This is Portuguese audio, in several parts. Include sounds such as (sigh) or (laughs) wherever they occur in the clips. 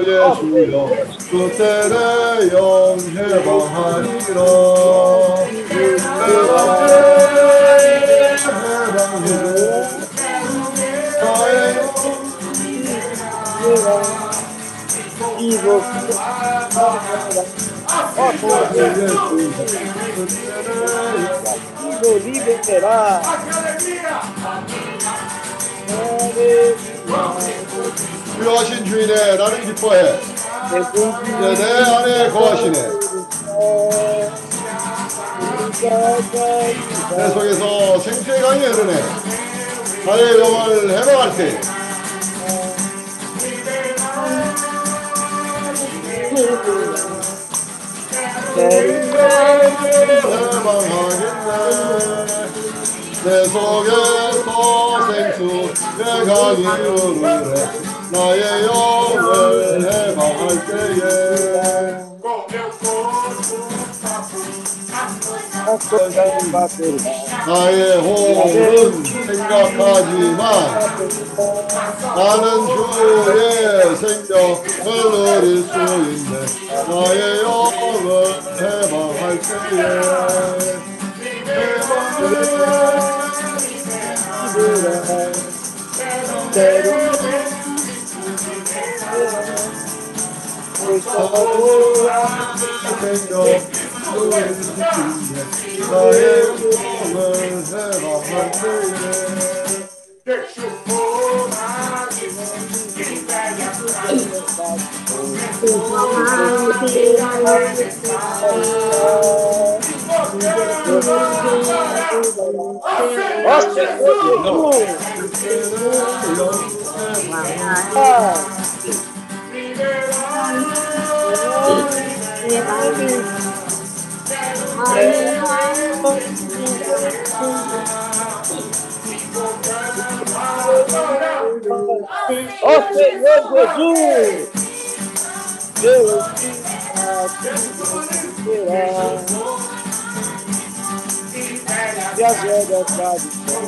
예수여 그 때에 영해방하리라 Ido 유하신 주인의 나를 기뻐해. 이제 내 안에 거하시네. 내 속에서 생수의 강이 흐르네. 나의 영을 해방할 때. 해방하겠네 내 속에서 생수의 강이 흐르네 나의 영을 해방할 때에. 나의 호흡은 생각하지만 나는 주의 생명을 누릴 수 있네. 나의 영을 해방할 때에 생 명누 Ó Senhor Jesus, Deus! Te abençoará. Deus a tradição,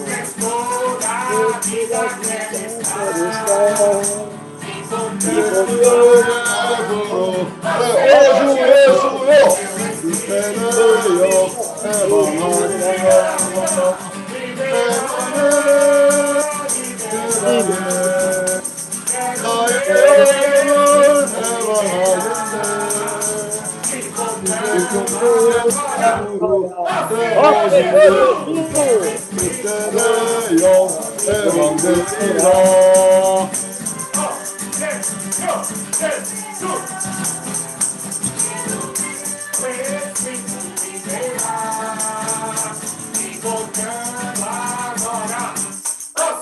eu te agradeço Deus confiando Hoje eu Deus minhas coração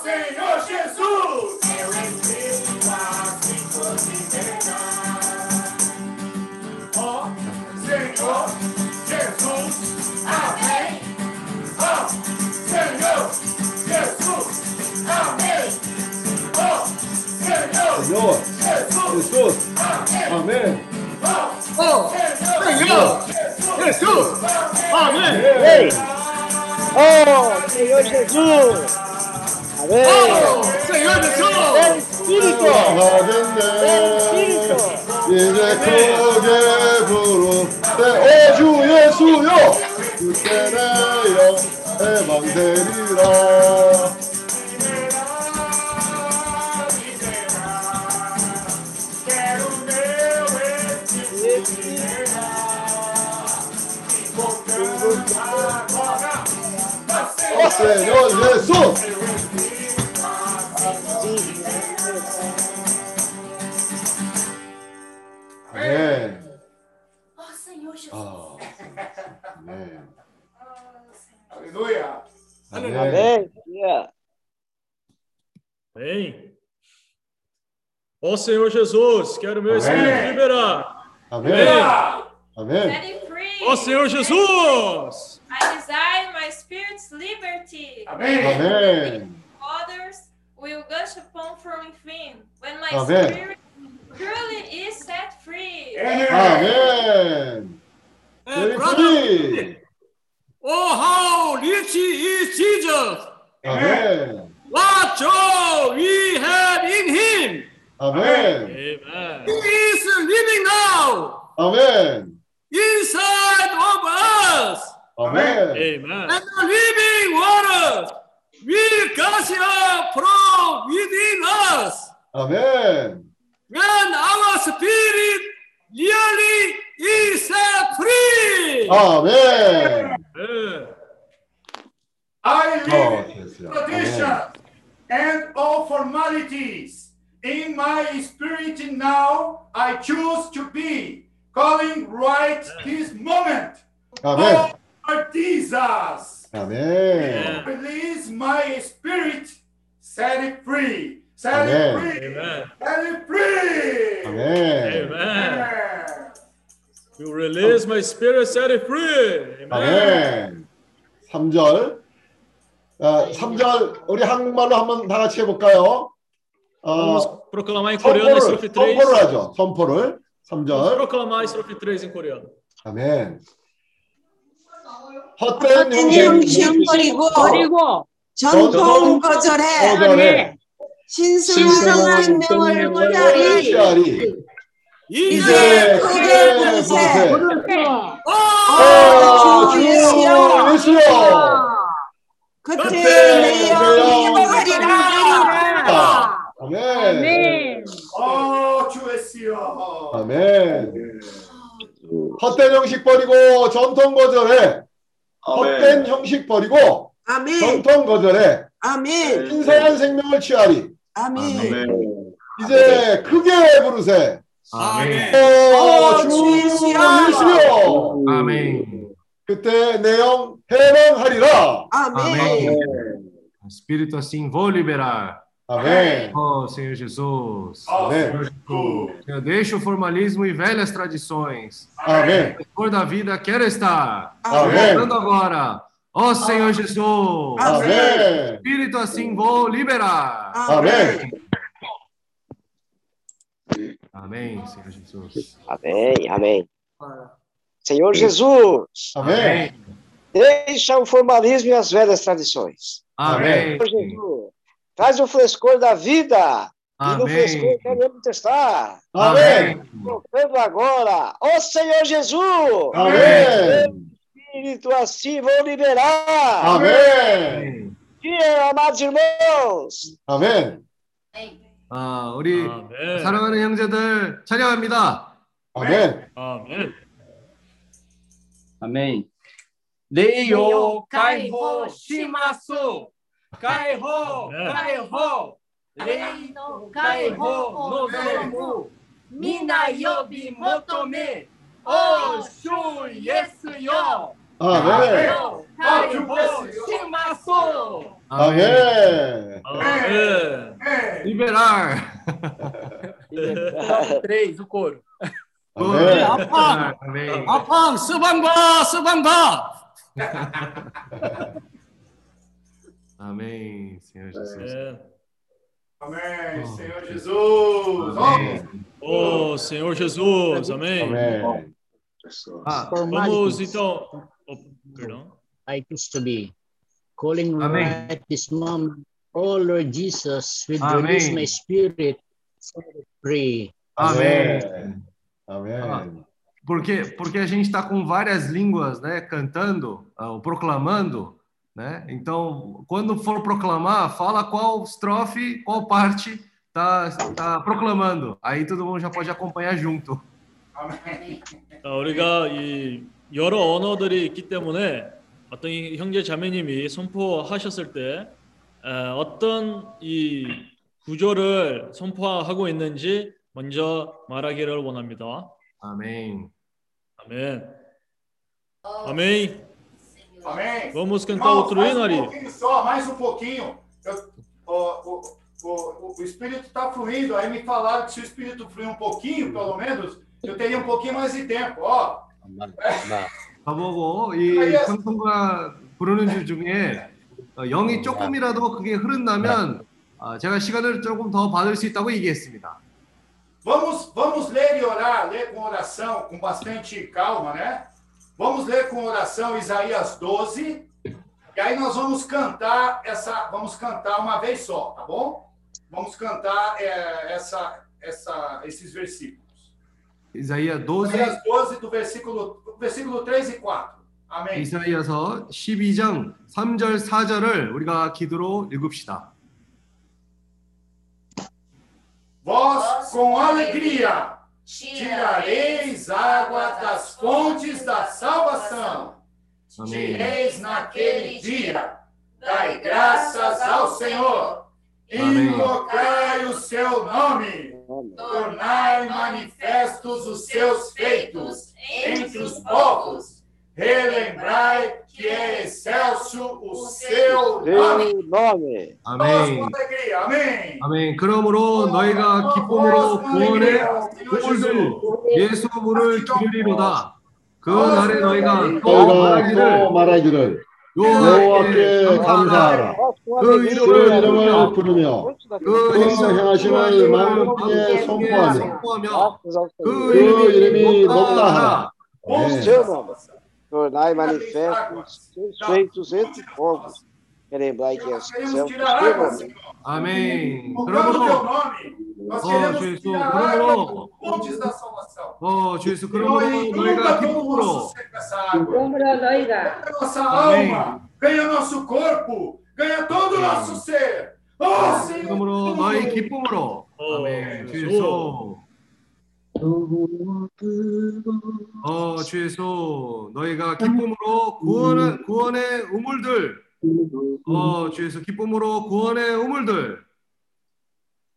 Senhor Jesus. Eu entrei quase fosse pegar. Ó Senhor Jesus, amém. Ó Senhor Jesus, amém. Ó Senhor Jesus, amém. Oh Senhor Jesus, amém. Senhor Jesus. Amém. Oh, Senhor Jesus! Senhor Oh, Senhor Jesus! Espírito! Espírito! Hoje o Jesus, evangelirá. Senhor Jesus. Amém. Oh, Senhor Jesus. Oh, amém. Oh, Aleluia. Amém. Amém. Amém. Ó oh, Senhor Jesus, quero meu Amém. espírito liberar. Amém. Amém. Ó oh, Senhor Jesus. I desire my spirit's liberty. Amém. Amém. Others will gush upon from within when my Amém. spirit Truly is set free. Amen. Eh, and brother, oh, how rich is Jesus. Amen. What joy we have in him. Amen. Amen. He is living now. Amen. Inside of us. Amen. Amen. And the living water will gush up from within us. Amen when our spirit really is free. Amen. I live oh, tradition and all formalities. In my spirit now, I choose to be calling right this moment. Amen. Oh, Jesus. Amen. Release my spirit, set it free. Set Amen. it free, Amen. set it free. 아멘. Amen. Amen. You release my spirit, set it free. Amen. 아멘. 3절. 아, 3절 우리 한국말로 한번 다 같이 해볼까요? Vamos 어, proclamar em coreano a 선포를, estrofe 3. 선포를 하죠. 선포를. Vamos 3절. proclamar a estrofe 3 em coreano. 아멘. 헛된 헛된 형식 형식 버리고 버리고 전통 거절해 거절해 신성한 생명을 취하리 취하리 이제 크게 부르세. 오, 주 예수여. 예수여 그때 내 영이 회복하리라. 아멘 어, 주였시여. 아멘. 헛된 형식 버리고 전통 거절해. 헛된 형식 버리고 아멘. 전통 거절해. 아멘. 신성한 생명을 취하리 아멘 이제 크게 부르세 아멘. 오, 주 주 예수여. 예수여 Amém. 그때 내 영 해방하리라 아멘 Espírito assim, vou liberar. 아멘 Oh, Senhor Jesus. 아멘 Senhor, deixa o formalismo e velhas tradições. 아멘 Cor da vida, quero estar. 아멘 Cantando agora. Ó oh, Senhor Jesus! Amém! Espírito assim vou liberar! Amém! Amém, Senhor Jesus. Amém, amém. Senhor Jesus! Amém! Deixa o formalismo e as velhas tradições. Amém! Senhor Jesus! Traz o frescor da vida! Amém. E no frescor queremos testar. Amém! Voltando agora, ó Senhor Jesus! Amém! amém. Espírito assim vou liberar. Amém. Dia, amados irmãos. 아멘 아, 우리 아멘. 사랑하는 형제들 찬양합니다. 아멘 아멘. 아멘. 레요 가이호 시마수 가이호 네. 가이호 레이노 가이호 노조무 미나 요비 모토메 오슈 예스요 Amém! Forte o Timaço! Amém! Liberar! (laughs) Três, o coro. Amém! Apam! Apam! Subambá! Amém, Senhor Jesus. Amém, Senhor Jesus. Amém. Oh, Senhor Jesus, amém. amém. Ah, vamos então Perdão. like this to be. Calling Amen. right this moment, oh Lord Jesus, Amen. release my spirit, set it free. amém. 아멘 Porque, porque a gente está com várias línguas, né, cantando, ah, ou proclamando, né? Então, quando for proclamar, fala qual estrofe, qual parte tá, tá proclamando. Aí todo mundo já pode acompanhar junto. 자, 우리가 이 여러 언어들이 있기 때문에 어떤 이 형제 자매님이 선포하셨을 때 에, 어떤 이 구조를 선포하고 있는지 먼저 말하기를 원합니다. Amém. 아멘. 아멘. Amém. Vamos cantar Irmãos, outro hino um ali. pouquinho só, mais um pouquinho. Eu- o, o, o, o Espírito está fluindo. Aí me falaram que se o Espírito fluir um pouquinho, pelo menos, eu teria um pouquinho mais de tempo. Ó, 저보고 이 (laughs) 찬송가 부르는 줄 중에 어, 영이 조금이라도 그게 흐른다면 아, 제가 시간을 조금 더 받을 수 있다고 얘기했습니다. vamos, vamos ler e orar, ler com oração, com bastante calma, né? Vamos ler com oração Isaías 12. E aí nós vamos cantar essa, vamos cantar uma vez só, tá bom? Vamos cantar é, essa, essa, esses versículos. 이사이아 12 Isaías 12, do versículo, do versículo 3 e 4. Amém. 이사이아서 12장 3절 4절을 우리가 기도로 읽읍시다. Vós com alegria tirareis água das fontes da salvação. 아멘. Direis naquele dia: dai graças ao Senhor, Amém. invocai o seu nome, tornai manifestos os seus feitos entre os povos, relembrai que é excelso o seu nome. Seu nome. Todos 아멘. com alegria, amém. 아멘. 그러므로 너희가 기쁨으로 구원의 우물들 예수 물을 기르리로다. 그 날에 너희가 또 너희가 또 말하기를 말하기를 여호와께 감사하라. 그 이름을 이름을 부르며 그 이름을 향하심을 만국에 선포하며 그 이름이 높다 하라. 네. O seu nome tornai manifestos seus feitos entre povos. Queremos, aí que é Amém. Nós queremos Jesus, tirar água fontes da salvação. Oh, Jesus, inunda todo o nosso ser com essa água. Ganha nossa alma, ganha nosso corpo, ganha todo o nosso ser. Oh, Senhor. 너희 기쁨으로. 아멘. 주 예수. 어, 주 예수, 너희가 기쁨으로 구원의, 구원의 우물들 어, 주 예수 기쁨으로 구원의 우물들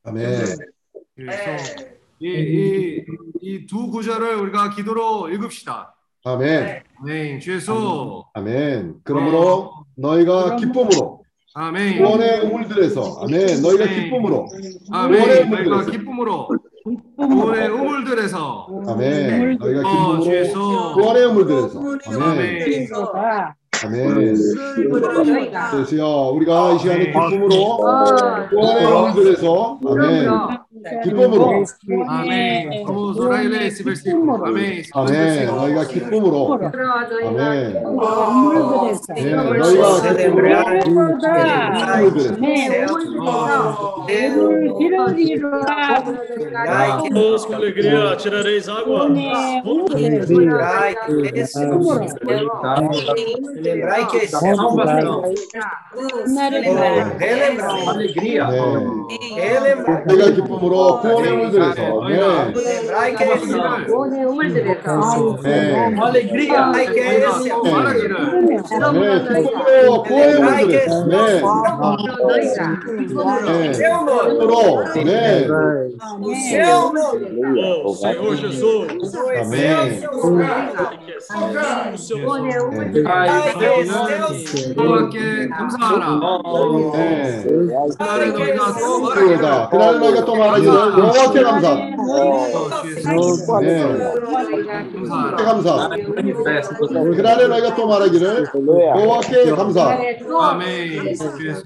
아멘. 주 예수 이이이두 구절을 우리가 기도로 읽읍시다. 아멘. 아멘. 주 예수. 아멘. 그러므로 너희가 기쁨으로 아멘. 구원의 우물들에서 아멘. 너희가 기쁨으로 구원의 아멘. 너희가 기쁨으로 구원의 우물들에서 아멘. 너희가 어, 주 기쁨으로 예수. 구원의 우물들에서 아멘. 아멘. 너희가 그래서요 우리가 이 시간에 기쁨으로 어, 구원의 우물들에서 아멘. Que pomorou. Amém. Vamos orar e ler esse versículo. Amém. Amém. Oiga que pomorou. Amém. Oiga celebrar. Deus, com alegria, tirareis água. Lembrai que é Lembrai que é salvação. Relembrar. Alegria. Relembrar. Oiga que pomorou. もう高齢モデルさんはね。Lembrar que é esse amor, nenhuma direção. É. Uma alegria, ai, que é esse amor. É, tu falou, Coelho Andressa, né? Seu nome. o Seu nome. Senhor Jesus. Amém. O seu nome. Ai, Deus. Vamos lá, Ana. Ai, que é esse amor. Ai, que é esse amor. Ai, que é esse amor. Hayır, yol alteramos algo. Hamza. O grande nega tomara grande. Boa que Hamza. Amém. Jesus.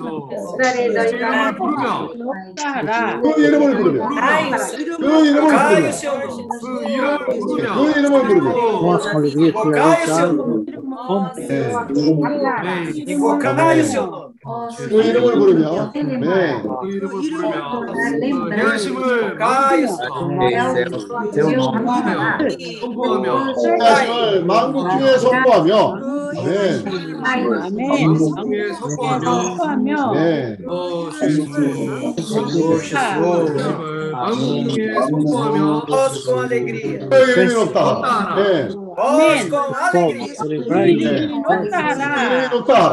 Tu yine bunu kuruyor. Tu yine bunu kuruyor. Tu yine bunu kuruyor. Nossa, alegria. Invocar o seu nome. Invocar o seu nome. 또 이름을 부르며 네. 열심을 선포하며 말씀을 만국주의에 선포하며 네. 만국주의에 선포하며 네. 만국주의에 선포하며 그 이름이 없다. 네.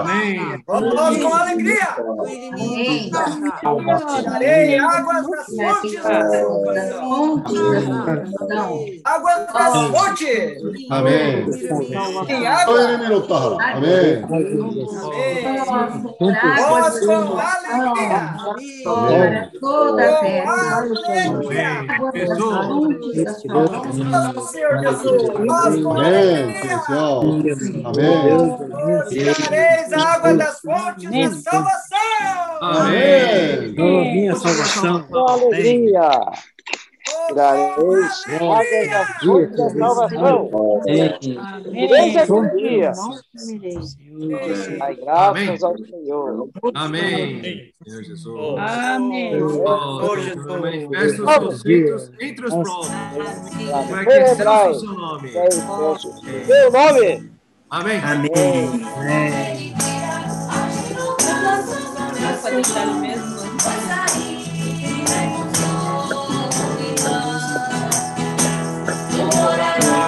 Né? Vamos com alegria. Vamos nós com alegria. Darei águas das fontes Águas das fontes. Amém. Em água. Amém. Vamos com alegria. Toda a terra. Alegria. Jesus. Com Amém, Senhor. Amém. Tirareis a água das fontes da salvação. Amém. Amém. Amém. Amém. Amém. Amém. Amém. Amém. Amém. Tirareis da vida salvação. Três aquele dia. Graças ao Senhor. Amém. Jesus. Amém. Oh, Jesus. Entre os povos. Para que o seu Amém. Amém. Amém.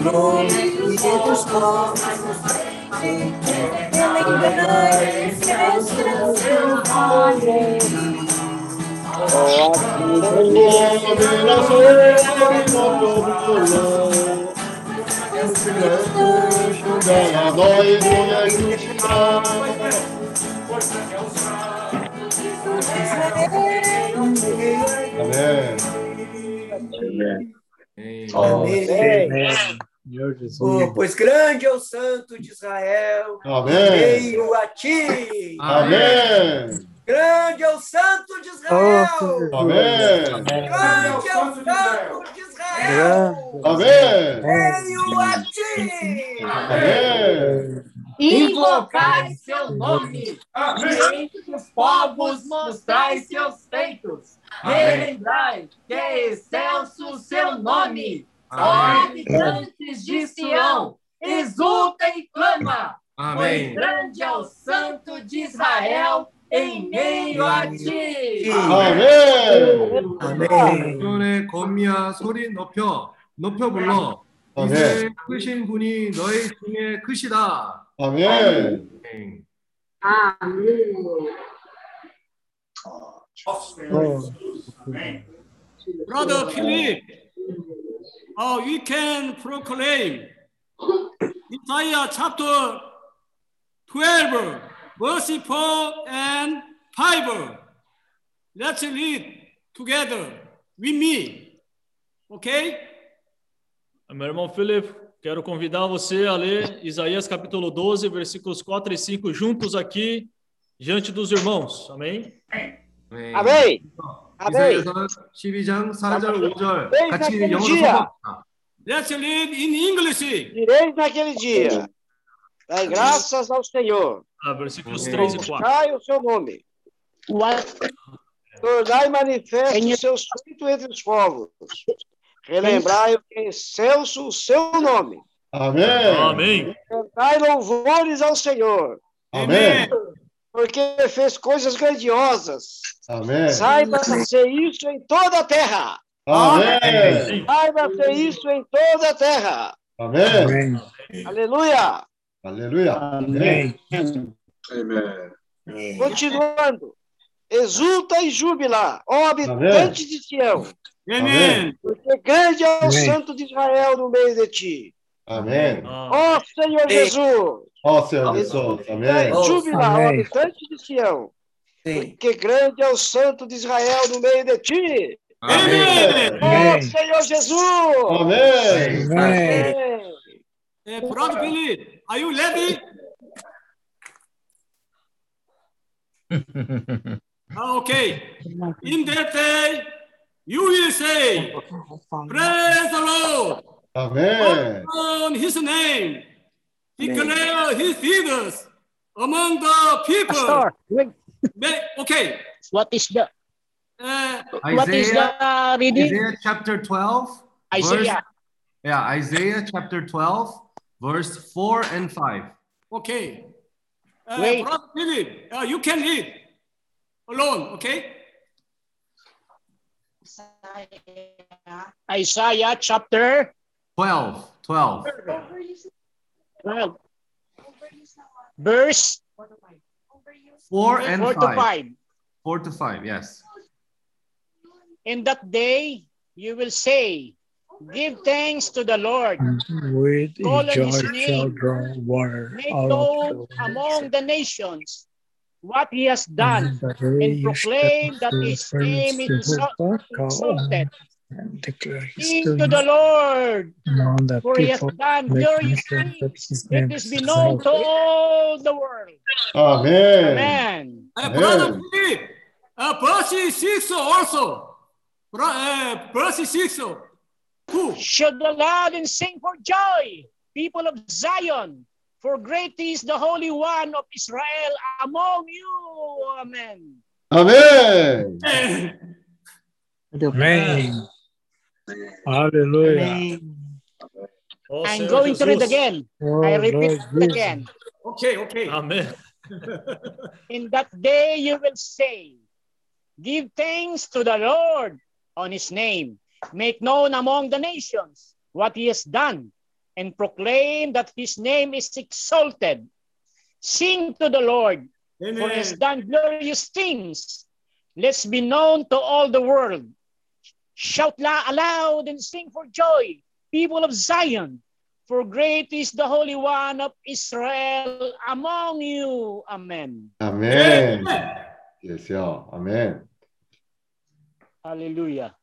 Nome dos povos, pela ignorância, o seu nome. Oh, a vida de la sombra, Cristo, ganha dói, ganha justiça. Amém. Amém. Amém. Pois grande é o santo de Israel. Amém. Veio a ti. Amém. Grande é o santo de Israel. Amém. Amém. Grande é o santo de Israel. Amém. Veio a ti. Amém. Invocai seu nome, Amém. os povos mostrai seus feitos, relembrai que é excelso seu nome, ó habitantes de Sião, exulta e clama, Amém. pois grande é o santo de Israel em meio a ti. Amém. Amém. 오늘 거미야 소리 높여 높여 불러 이제 크신 분이 너희 중에 크시다. Amen. Amen. Brother Philip, oh, we can proclaim Isaiah chapter 12, verse 4 and 5. Let's read together with me. Okay? Amen, Philip, quero convidar você a ler Isaías capítulo 12, versículos 4 e 5 juntos aqui diante dos irmãos. Amém? 네. 아멘. 아멘. 이사야서 12장 4절 5절 네, 같이 네, 영어로 네. 선포합니다. Let's read in English. Direis naquele dia. Dai graças ao Senhor. Ah, versículos Amém. 3 e 4. Buscai o seu nome. What Tornai manifesto Em- o seu espírito entre os povos. relembrai é o que excelso o seu nome. Amém. Amém. Cantai louvores ao Senhor. Amém. Porque fez coisas grandiosas. Amém. Saiba ser isso em toda a terra. Amém. Saiba ser isso em toda a terra. Amém. Amém. Aleluia. Aleluia. Amém. Amém. Continuando. Exulta e júbila, ó habitante de Sião. Amém. Porque grande é o Amém. santo de Israel no meio de ti. Amém. Ó oh, Senhor Jesus. Ó oh, Senhor Jesus. Amém. Júbila, habitante de Sião. Porque grande é o santo de Israel no meio de ti. Amém. Ó oh, Senhor Jesus. Amém. Amém. Amém. É, pronto, Felipe. Aí o leve. (laughs) ah, ok. Indetei. That you will say, Praise the Lord. Amen. on his name, declare his deeds among the people. Pastor, wait, Okay. what is the Uh, what is Isaiah, the reading? Isaiah chapter 12 verse, Isaiah. yeah, Isaiah chapter 12 verse 4 and 5. okay. Uh, Wait. Brother Philip, uh, you can read alone, okay? Isaiah chapter 12, 12. 12. Verse 4 and 4 to 5. 5. 4 to 5, yes. In that day you will say, Give thanks to the Lord, With Call on joy his shall name. draw water make known among the nations what he has done, And the and raised proclaim that up his the name friends is to exalt- Rebekah exalted. and declare his Sing to the doings Lord, among the for he has people. done Make glorious mention that things. his Let name this is be known to exalted. all the world. 아멘. Amen. Uh, Brother Amen. Philip, uh, verse 6 also. Bro- uh, verse 6. Who? Should loud and sing for joy, people of Zion, for great is the Holy One of Israel among you. Amen. Amen. Amen. Hallelujah. ó oh, I'm Senhor going to read again. Oh, I repeat Lord Jesus. again. Okay, okay. Amém. (laughs) In that day you will say, Give thanks to the Lord on his name. Make known among the nations what he has done, and proclaim that His name is exalted. Sing to the Lord, Amen. for He has done glorious things. Let's be known to all the world. Shout aloud and sing for joy, people of Zion, for great is the Holy One of Israel among you. Amen. Amen. Yes, y'all. Amen. Hallelujah.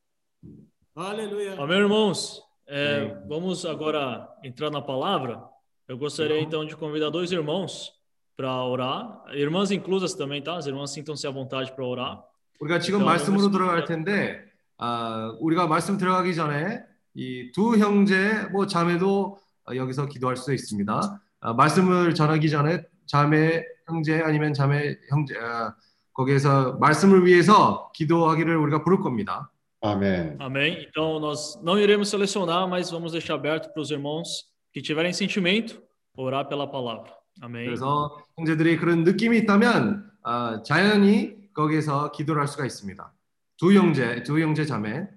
Hallelujah. Amém, irmãos. É, vamos agora entrar na palavra. Eu gostaria então de convidar dois irmãos para orar, irmãs inclusas também, tá? As irmãs sintam-se à vontade para orar. 우리가 지금 então, 말씀으로 vamos- 들어갈 텐데 아, 우리가 말씀 들어가기 전에 이 두 형제 뭐 자매도 어, 여기서 기도할 수 있습니다. 아, 말씀을 전하기 전에 자매 형제 아니면 자매 형제 아, 거기에서 말씀을 위해서 기도하기를 우리가 부를 겁니다. 아멘. Amém? Então, nós não iremos selecionar, mas vamos deixar aberto para os irmãos que tiverem sentimento orar pela palavra. Amém? 그래서 형제들이 그런 느낌이 있다면 아, 자연히 거기에서 기도를 할 수가 있습니다. 두 형제, 두 형제 자매.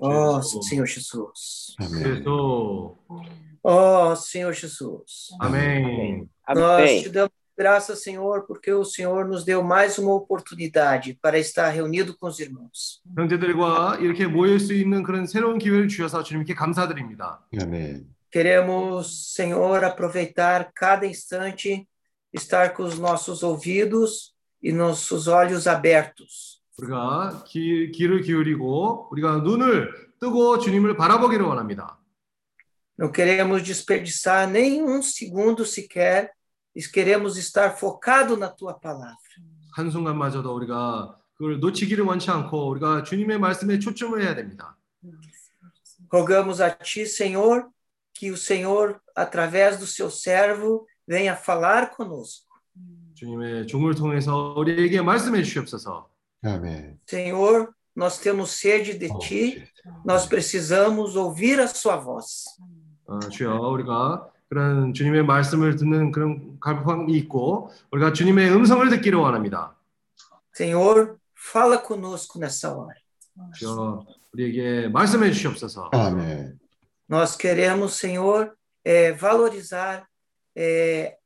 Ó Senhor Jesus. 아멘. 그래서 Ó Senhor Jesus. 아멘. Nós Amém. te damos graças, Senhor, porque o Senhor nos deu mais uma oportunidade para estar reunido com os irmãos. 형제들과 이렇게 모일 수 있는 그런 새로운 기회를 주셔서 주님께 감사드립니다. 아멘. Queremos, Senhor, aproveitar cada instante estar com os nossos ouvidos e nossos olhos abertos. 우리가 귀, 귀를 기울이고 우리가 눈을 뜨고 주님을 바라보기를 원합니다. Não queremos desperdiçar nem um segundo sequer, e queremos estar focado na tua palavra. 한순간마저도 우리가 그걸 놓치기를 원치 않고 우리가 주님의 말씀에 초점을 해야 됩니다. Rogamos a ti, Senhor, que o Senhor, através do seu servo, venha falar conosco. 주님의 종을 통해서 우리에게 말씀해 주시옵소서. 아멘. Senhor, nós temos sede de ti, nós precisamos ouvir a sua voz. 어, 주여 우리가 그런 주님의 말씀을 듣는 그런 갈급함이 있고 우리가 주님의 음성을 듣기를 원합니다. Senhor, fala conosco nessa hora. 주여 우리에게 말씀해 주시옵소서. 아멘. Nós queremos, Senhor, eh, valorizar eh,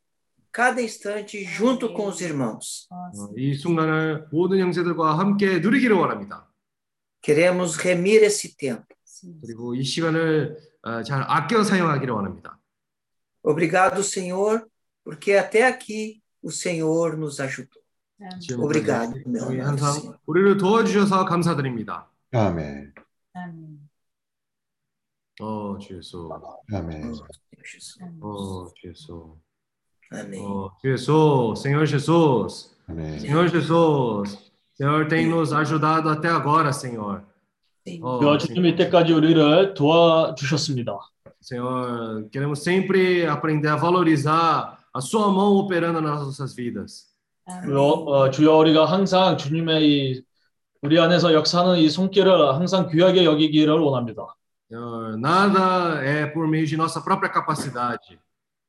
cada instante junto com os irmãos. 어, 이 순간을 모든 형제들과 함께 누리기를 원합니다. Queremos remir esse tempo. 그리고 이 시간을 어, 잘 아껴 사용하기를 원합니다. Obrigado, Senhor, porque até aqui o Senhor nos ajudou. 지금까지 Obrigado, meu 우리 amado 항상 Senhor. 우리를 도와주셔서 감사드립니다. 아멘. 어, 주 예수. 아멘. 어, 주 예수. Amém. Oh, Jesus, Senhor Jesus, 아멘. Senhor Jesus, Senhor tem nos ajudado até agora, Senhor. Oh, 주여 주님 이때까지 우리를 도와주셨습니다. Senhor, queremos sempre aprender a valorizar a Sua mão operando nas nossas vidas. 주여, 어, 주여 우리가 항상 주님의 이 우리 안에서 역사하는 이 손길을 항상 귀하게 여기기를 원합니다. Senhor, nada é por meio de nossa própria capacidade.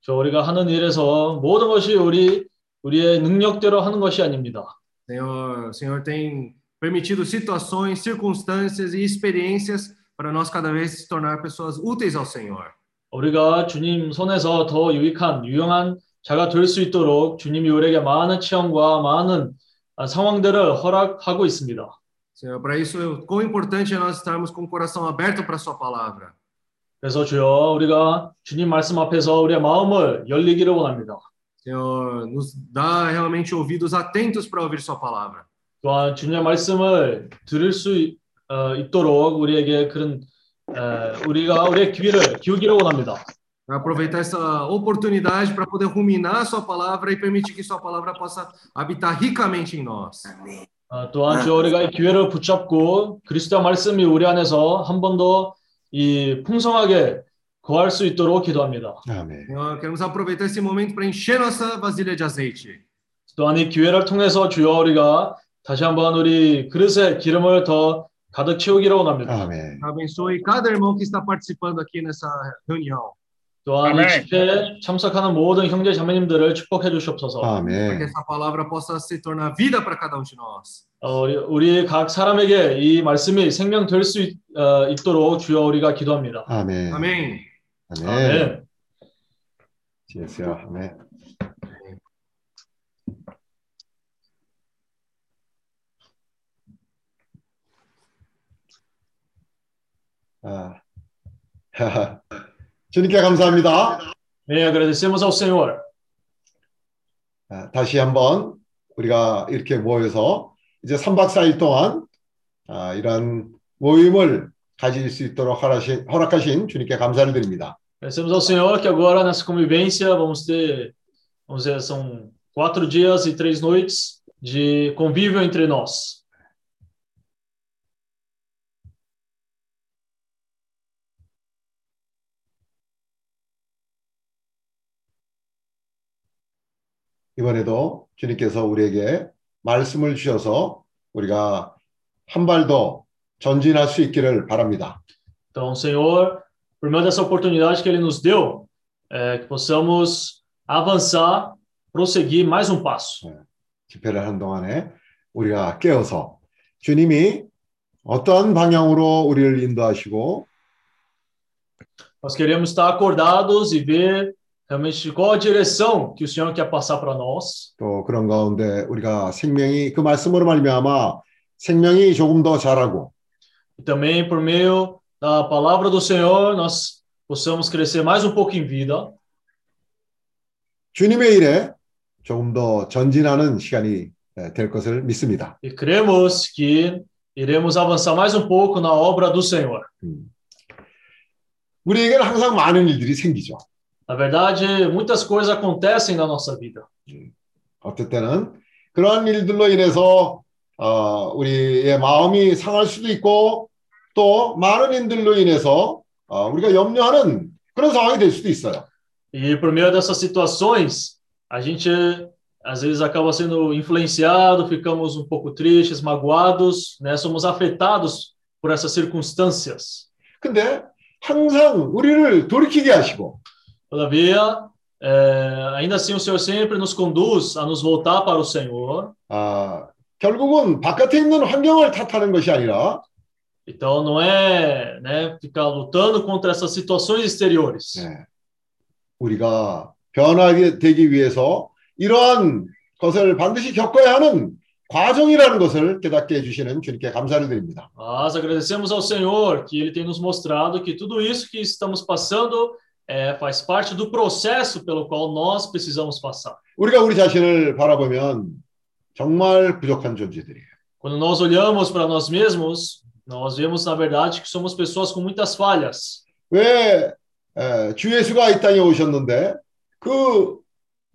저 우리가 하는 일에서 모든 것이 우리 우리의 능력대로 하는 것이 아닙니다. Senhor, o Senhor tem permitido situações, circunstâncias e experiências para nós cada vez se tornar pessoas úteis ao Senhor. 우리가 주님 손에서 더 유익한 유용한 자가 될 수 있도록 주님이 우리에게 많은 체험과 많은 아, 상황들을 허락하고 있습니다. Senhor, para isso, quão importante é nós estarmos com o coração aberto para a Sua palavra. 그래서 주여 우리가 주님 말씀 앞에서 우리의 마음을 열리기를 원합니다. Senhor, nos dá realmente ouvidos atentos para ouvir Sua palavra. 또한 주님의 말씀을 들을 수 있- 어, 있도록 우리에게 그런 에, 우리가 우리의 귀를 기울기를 원합니다. Aproveitar essa oportunidade para poder ruminar a Sua palavra e permitir que Sua palavra possa habitar ricamente em nós. 어, 또한 주여 우리가 이 기회를 붙잡고 그리스도의 말씀이 우리 안에서 한 번 더 이 풍성하게 거할 수 있도록 기도합니다. 아멘. Senhor, queremos aproveitar esse momento para encher nossa vasilha de azeite. 또한 이 기회를 통해서 주여 우리가 다시 한번 우리 그릇에 기름을 더 가득 채우기를 원합니다. 아멘. Abençoe cada irmão que está participando aqui nessa reunião. 또한 이 아멘. 집회에 참석하는 모든 형제 자매님들을 축복해 주시옵소서. 아멘. essa palavra possa se tornar vida para cada um de nós. 어, 우리, 우리 각 사람에게 이 말씀이 생명 될수 있도록 주여 우리가 기도합니다. 아멘. Amém. 아멘. 아멘. 예수야. 아멘. 아. 주님께 감사합니다. 네, agradecemos ao Senhor. 아, 다시 한번 우리가 이렇게 모여서 이제 3박 4일 동안 아, 이런 모임을 가질 수 있도록 허락하신, 허락하신 주님께 감사를 드립니다. Agradecemos ao Senhor que agora nessa convivência vamos ter, vamos dizer, são quatro dias e três noites de convívio entre nós. 이번에도 주님께서 우리에게 말씀을 주셔서 우리가 한 발 더 전진할 수 있기를 바랍니다. Então, Senhor, por meio dessa oportunidade que Ele nos deu, é, que possamos avançar, prosseguir mais um passo. 집회를 하는 동안에 우리가 깨어서 주님이 어떠한 방향으로 우리를 인도하시고 Nós queremos estar acordados e ver realmente qual a direção que o Senhor quer passar para nós. 또 그런 가운데 우리가 생명이 그 말씀으로 말미암아 생명이 조금 더 자라고 E também por meio da palavra do Senhor, nós possamos crescer mais um pouco em vida. 주님의 일에 조금 더 전진하는 시간이 에, 될 것을 믿습니다. E cremos que iremos avançar mais um pouco na obra do Senhor. 우리에게는 항상 많은 일들이 생기죠. Na verdade, muitas coisas acontecem na nossa vida. 어떨 때는 그러한 일들로 인해서 어, 우리의 마음이 상할 수도 있고 또 많은 일들로 인해서 어, 우리가 염려하는 그런 상황이 될 수도 있어요. E por meio dessas situações, a gente às vezes acaba sendo influenciado, ficamos um pouco tristes, magoados, né? Somos afetados por essas circunstâncias. 근데 항상 우리를 돌이키게 하시고 Todavia, é, ainda assim o Senhor sempre nos conduz a nos voltar para o Senhor. 아, 결국은 바깥에 있는 환경을 탓하는 것이 아니라 Então não é, né, ficar lutando contra essas situações exteriores. 네, 우리가 변하게 되기 위해서 이러한 것을 반드시 겪어야 하는 과정이라는 것을 깨닫게 해주시는 주님께 감사를 드립니다. Nós agradecemos ao Senhor que Ele tem nos mostrado que tudo isso que estamos passando é, faz parte do processo pelo qual nós precisamos passar. 우리가 우리 자신을 바라보면 정말 부족한 존재들이에요. Quando nós olhamos para nós mesmos, nós vemos na verdade que somos pessoas com muitas falhas. 왜 에, 주 예수가 이 땅에 오셨는데 그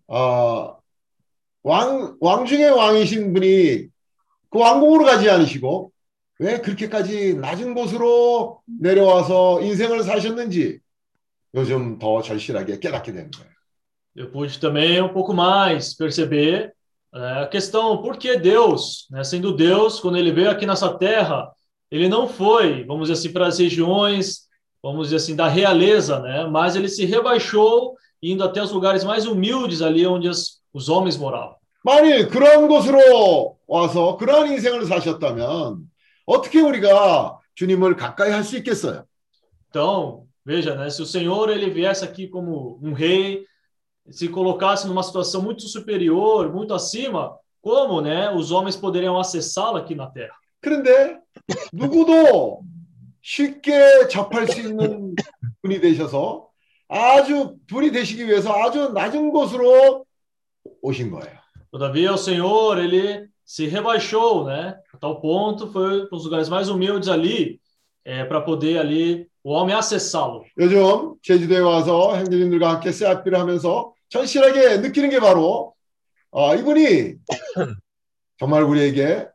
어, 왕, 왕 중의 왕이신 분이 그 왕궁으로 가지 않으시고 왜 그렇게까지 낮은 곳으로 내려와서 인생을 사셨는지 요즘 더 절실하게 깨닫게 되는 거예요. Eu pude também um pouco mais perceber é, a questão por que Deus, né, sendo Deus, quando ele veio aqui nessa terra, ele não foi, vamos dizer assim, para as regiões, vamos dizer assim, da realeza, né, mas ele se rebaixou indo até os lugares mais humildes ali onde as, os homens moravam. 만일 그런 곳으로 와서 그런 인생을 사셨다면 어떻게 우리가 주님을 가까이 할 수 있겠어요? Então, veja, né, se o Senhor ele viesse aqui como um rei, se colocasse numa situação muito superior, muito acima, como, né, os homens poderiam acessá-lo aqui na terra? 그런데 누구도 쉽게 접할 수 있는 분이 되셔서 아주 분이 되시기 위해서 아주 낮은 곳으로 오신 거예요. Todavia, o Senhor, ele se rebaixou, né? A tal ponto, foi para os lugares mais humildes ali, é, para poder ali o homem acessá-lo. 요즘 제주도에 와서 형제님들과 함께 세아피를 하면서 절실하게 느끼는 게 바로 아, 이분이 정말 우리에게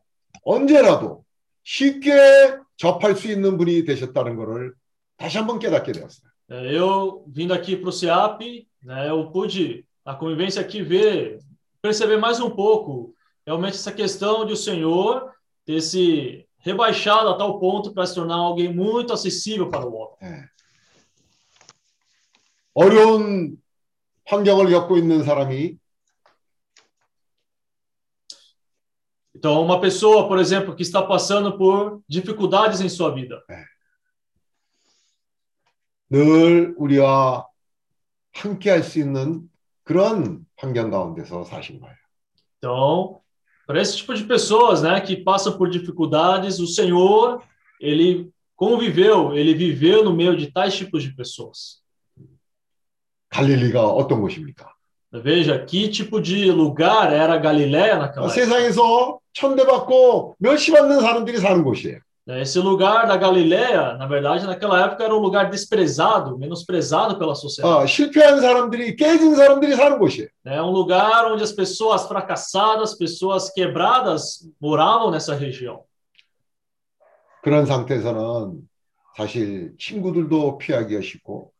언제라도 쉽게 접할 수 있는 분이 되셨다는 것을 다시 한번 깨닫게 되었어요. Eu, vindo aqui para o CIAP, né, eu pude, a convivência aqui, ver, perceber mais um pouco realmente essa questão de o Senhor ter se rebaixado a tal ponto para se tornar alguém muito acessível para o homem. 예. 어려운 환경을 겪고 있는 사람이 Então, uma pessoa, por exemplo, que está passando por dificuldades em sua vida, 늘 우리와 함께 할 수 있는 그런 환경 가운데서 사신 거예요. Então, para esse tipo de pessoas, né, que passam por dificuldades, o Senhor, ele conviveu, ele viveu no meio de tais tipos de pessoas. 갈릴리가 어떤 곳입니까? Veja que tipo de lugar era a Galiléia naquela época. 세상에서 천대받고 멸시받는 사람들이 사는 곳이에요. Né, Esse lugar da Galiléia, na verdade, naquela época era um lugar desprezado, menosprezado pela sociedade. 어, 실패한 사람들이 깨진 사람들이 사는 곳이에요. É um lugar onde as pessoas fracassadas, pessoas quebradas moravam nessa região. 그런 상태에서는 사실 친구들도 피하기가 쉽고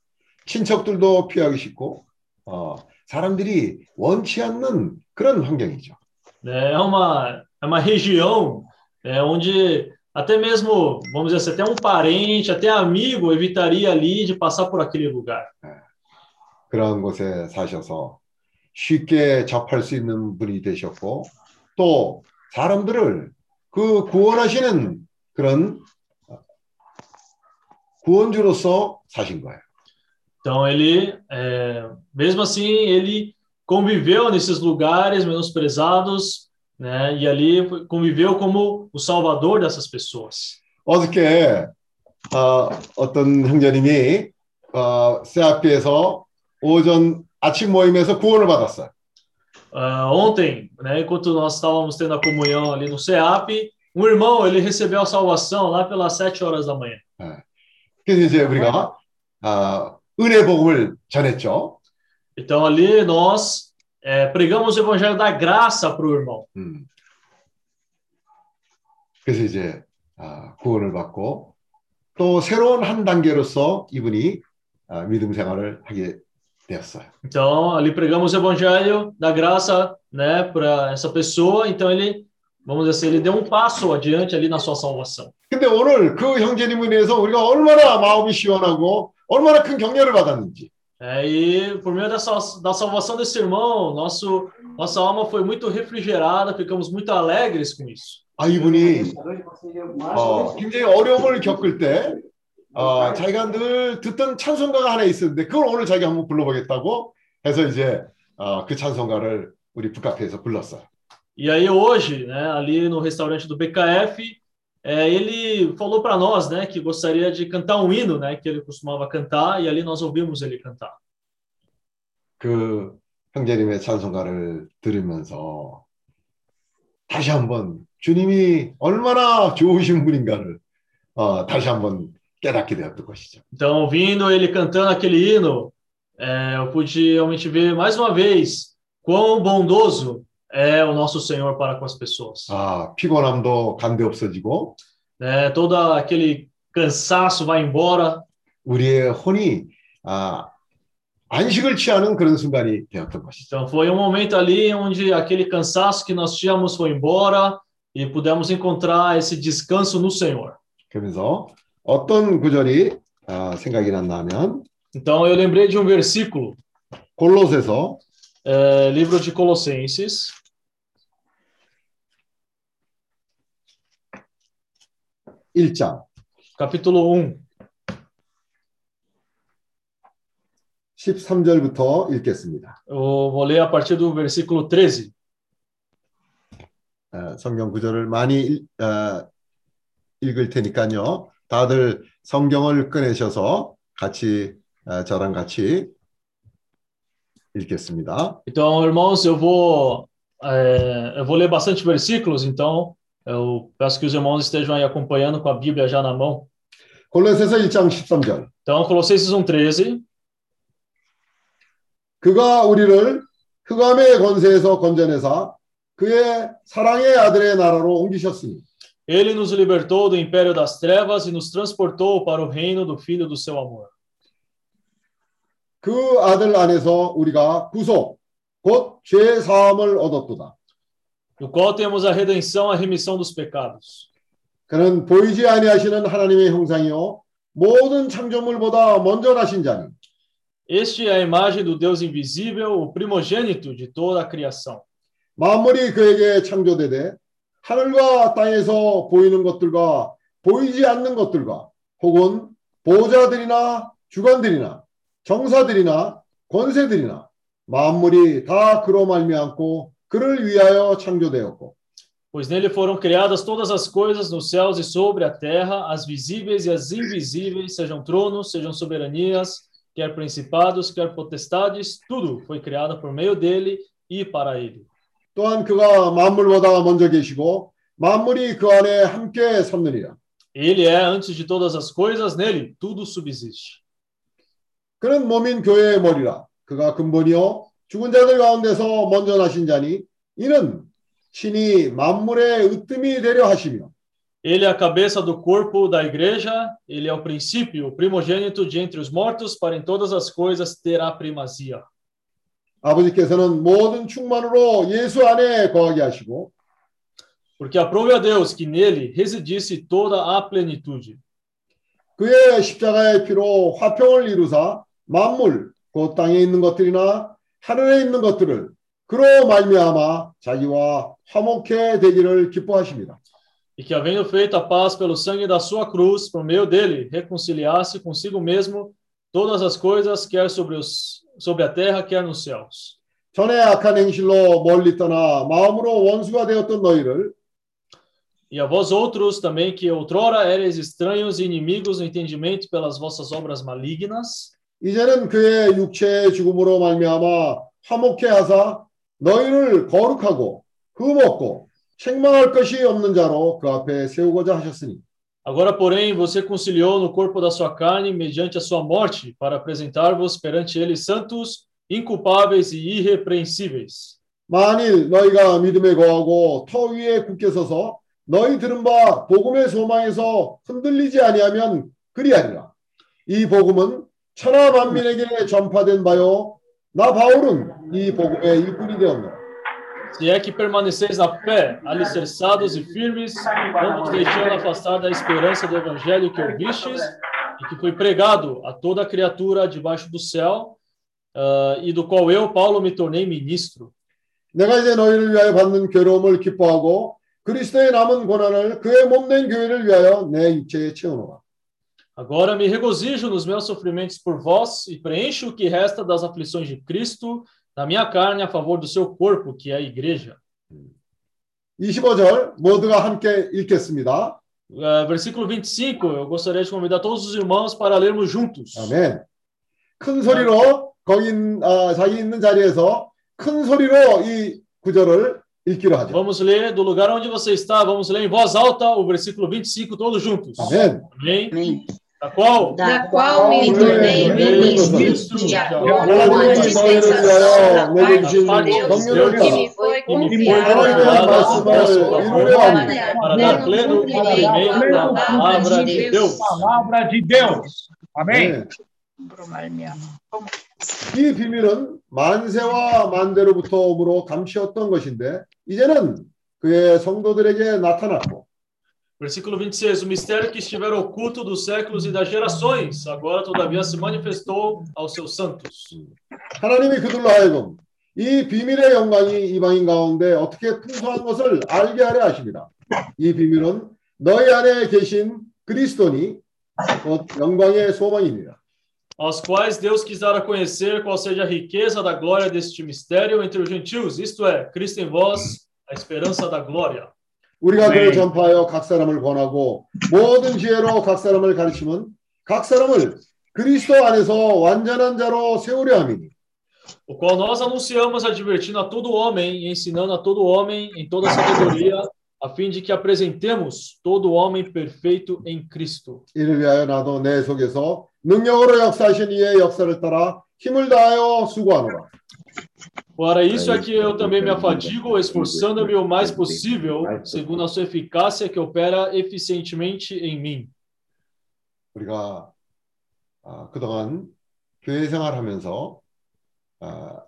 친척들도 피하기 쉽고 어, 사람들이 원치 않는 그런 환경이죠. né? É uma, é uma região é, onde até mesmo, vamos dizer assim, até um parente, até amigo evitaria ali de passar por aquele lugar. 그런 곳에 사셔서 쉽게 접할 수 있는 분이 되셨고 또 사람들을 그 구원하시는 그런 구원주로서 사신 거예요. Então ele, é, mesmo assim, ele conviveu nesses lugares menosprezados, né? E ali foi- conviveu como o salvador dessas pessoas. 어저께 어, 어떤 형제님이 어, 세아피에서 오전 아침 모임에서 구원을 받았어요. Ah, ontem, né, enquanto nós estávamos tendo a comunhão ali no CEAP, um irmão ele recebeu a salvação lá pelas sete horas da manhã. 그래서 이제 우리가 아, 은혜 복음을 전했죠. Então ali nós eh, pregamos o evangelho da graça para o irmão. 음. 그래서 이제 아, 구원을 받고 또 새로운 한 단계로서 이분이 아, 믿음 생활을 하게 되었어요. Então ali pregamos o evangelho da graça, né, para essa pessoa. Então ele, vamos dizer assim, ele deu um passo adiante ali na sua salvação. 근데 오늘 그 형제님에 대해서 우리가 얼마나 마음이 시원하고 얼마나 큰 격려를 받았는지 É, e por meio dessa, da salvação desse irmão, nosso, nossa alma foi muito refrigerada, ficamos muito alegres com isso. 아 이분이 어, 굉장히 어려움을 겪을 때 어, 자기가 늘 듣던 찬송가가 하나 있었는데 그걸 오늘 자기가 한번 불러보겠다고 해서 이제 어, 그 찬송가를 우리 북카페에서 불렀어요. E aí hoje, né, ali no restaurante do BKF, é, ele falou para nós, né, que gostaria de cantar um hino, né, que ele costumava cantar, e ali nós ouvimos ele cantar. 그 형제님의 찬송가를 들으면서 다시 한번 주님이 얼마나 좋으신 분인가를 어, 다시 한번 깨닫게 되었던 것이죠. Então, ouvindo ele cantando aquele hino, é, eu pude realmente ver mais uma vez quão bondoso é o nosso Senhor para com as pessoas. 아, 피곤함도 간데 없어지고 né? Todo aquele cansaço vai embora. 우리의 혼이 아, 안식을 취하는 그런 순간이 되었던 것이죠. Então foi um momento ali onde aquele cansaço que nós tínhamos foi embora e pudemos encontrar esse descanso no Senhor. 그러면서 어떤 구절이 아, 생각이 났냐면 Então eu lembrei de um versículo, 골로새서 é, livro de Colossenses, 1장 capítulo 1, 13절부터 읽겠습니다. eu vou ler a partir do versículo 13. 아, 성경 구절을 많이 읽, 아, 읽을 테니까요. 다들 성경을 꺼내셔서 같이 아, 저랑 같이 읽겠습니다. Então, irmãos, eu vou, é, eu vou ler bastante versículos, então eu peço que os irmãos estejam aí acompanhando com a Bíblia já na mão. 골로새서 1장 13절. Então, Colossenses 1,13. 그가 우리를 흑암의 권세에서 건져내사 그의 사랑의 아들의 나라로 옮기셨으니 Ele nos libertou do império das trevas e nos transportou para o reino do Filho do seu amor. 그 아들 안에서 우리가 구속 곧 죄 사함을 얻었도다. No qual temos a redenção, a remissão dos pecados. 그는 보이지 아니하시는 하나님의 형상이요 모든 창조물보다 먼저 나신 자니 Este é a imagem do Deus invisível, o primogênito de toda a criação. 만물이 그에게 창조되되 하늘과 땅에서 보이는 것들과 보이지 않는 것들과 혹은 보호자들이나 주관들이나 정사들이나 권세들이나 만물이 다 그로 말미암고 그를 위하여 창조되었고 Pois nele foram criadas todas as coisas nos céus e sobre a terra, as visíveis e as invisíveis, sejam tronos, sejam soberanias, quer principados, quer potestades, tudo foi criado por meio dele e para ele. 또한 그가 만물보다 먼저 계시고 만물이 그 안에 함께 섰느니라 Ele é antes de todas as coisas, nele tudo subsiste. 그는 몸인 교회의 머리라 그가 근본이요 죽은 자들 가운데서 먼저 나신 자니 이는 신이 만물의 으뜸이 되려 하시며 Ele é a cabeça do corpo da igreja, ele é o princípio, o primogênito de entre os mortos, para em todas as coisas ter a primazia. 아버지께서는 모든 충만으로 예수 안에 거하게 하시고 Porque aprove a Deus que nele residisse toda a plenitude. 그의 십자가의 피로 화평을 이루사 만물 곧 땅에 있는 것들이나 하늘에 있는 것들을 그로 말미암아 자기와 화목해 되기를 기뻐하십니다. E que, havendo feito a paz pelo sangue da sua cruz, por meio dele, reconciliasse consigo mesmo todas as coisas, quer sobre, os, sobre a terra, quer nos céus. 전에 악한 행실로 멀리 떠나 마음으로 원수가 되었던 너희를 E a vós outros também, que outrora eres estranhos e inimigos no entendimento pelas vossas obras malignas, 이제는 그의 육체의 죽음으로 말미암아 화목해 하사 너희를 거룩하고 흠없고 책망할 것이 없는 자로 그 앞에 세우고자 하셨으니 Agora, porém, você conciliou no corpo da sua carne mediante a sua morte, para apresentar-vos perante ele santos, inculpáveis e irrepreensíveis. 만일 너희가 믿음에 거하고 터 위에 굳게 서서 너희 들은 바 복음의 소망에서 흔들리지 아니하면 그리하리라. 이 복음은 천하 만민에게 전파된 바요. 나 바울은 이 복음의 일꾼이 되었노라. Se é que permaneceis na fé, alicerçados e firmes, não vos deixando afastar da esperança do evangelho que ouvistes e que foi pregado a toda criatura debaixo do céu, ah, e do qual eu, Paulo, me tornei ministro. 내가 이제 너희를 위하여 받는 괴로움을 기뻐하고 그리스도의 남은 고난을 그의 몸된 교회를 위하여 내 육체에 채우노라. Agora me regozijo nos meus sofrimentos por vós e preencho o que resta das aflições de Cristo na minha carne a favor do seu corpo, que é a igreja. 25절 모두가 함께 읽겠습니다. Ah, versículo 25, eu gostaria de convidar todos os irmãos para lermos juntos. 아멘. 큰 소리로 거기 있- 아, 자기 있는 자리에서 큰 소리로 이 구절을 읽기로 하죠. Vamos ler do lugar onde você está, vamos ler em voz alta o versículo 25, todos juntos. 아멘. Amém? Da qual? Da qual me tornei ministro de acordo com a dispensação da de Deus que me foi que me foi confiada para dar pleno cumprimento à palavra de Deus. palavra de Deus. Amém? 네. 이 비밀은 만세와 만대로부터 오므로 감추었던 것인데 이제는 그의 성도들에게 나타났고 Versículo 26, o mistério que estivera oculto dos séculos e das gerações, agora todavia se manifestou aos seus santos. 하나님이 그들로 하여금 이 비밀의 영광이 이방인 가운데 어떻게 풍성한 것을 알게 하려 하십니다. 이 비밀은 너희 안에 계신 그리스도니 곧 영광의 소망입니다. aos quais Deus quis dar a conhecer qual seja a riqueza da glória deste mistério entre os gentios, isto é, Cristo em vós, a esperança da glória. 우리가 네. 그를 전파하여 각 사람을 권하고 모든 지혜로 각 사람을 가르치면 각 사람을 그리스도 안에서 완전한 자로 세우려 함이니 O qual nós anunciamos advertindo a todo homem e ensinando a todo homem em toda sabedoria, a fim de que apresentemos todo homem perfeito em Cristo. 이를 위하여 나도 내 속에서 능력으로 역사하신 이의 역사를 따라 힘을 다하여 수고하노라. Para isso é que eu também me afadigo, esforçando-me o mais possível, segundo a sua eficácia que opera eficientemente em mim. 우리가 아, 그동안 교회 생활하면서 아,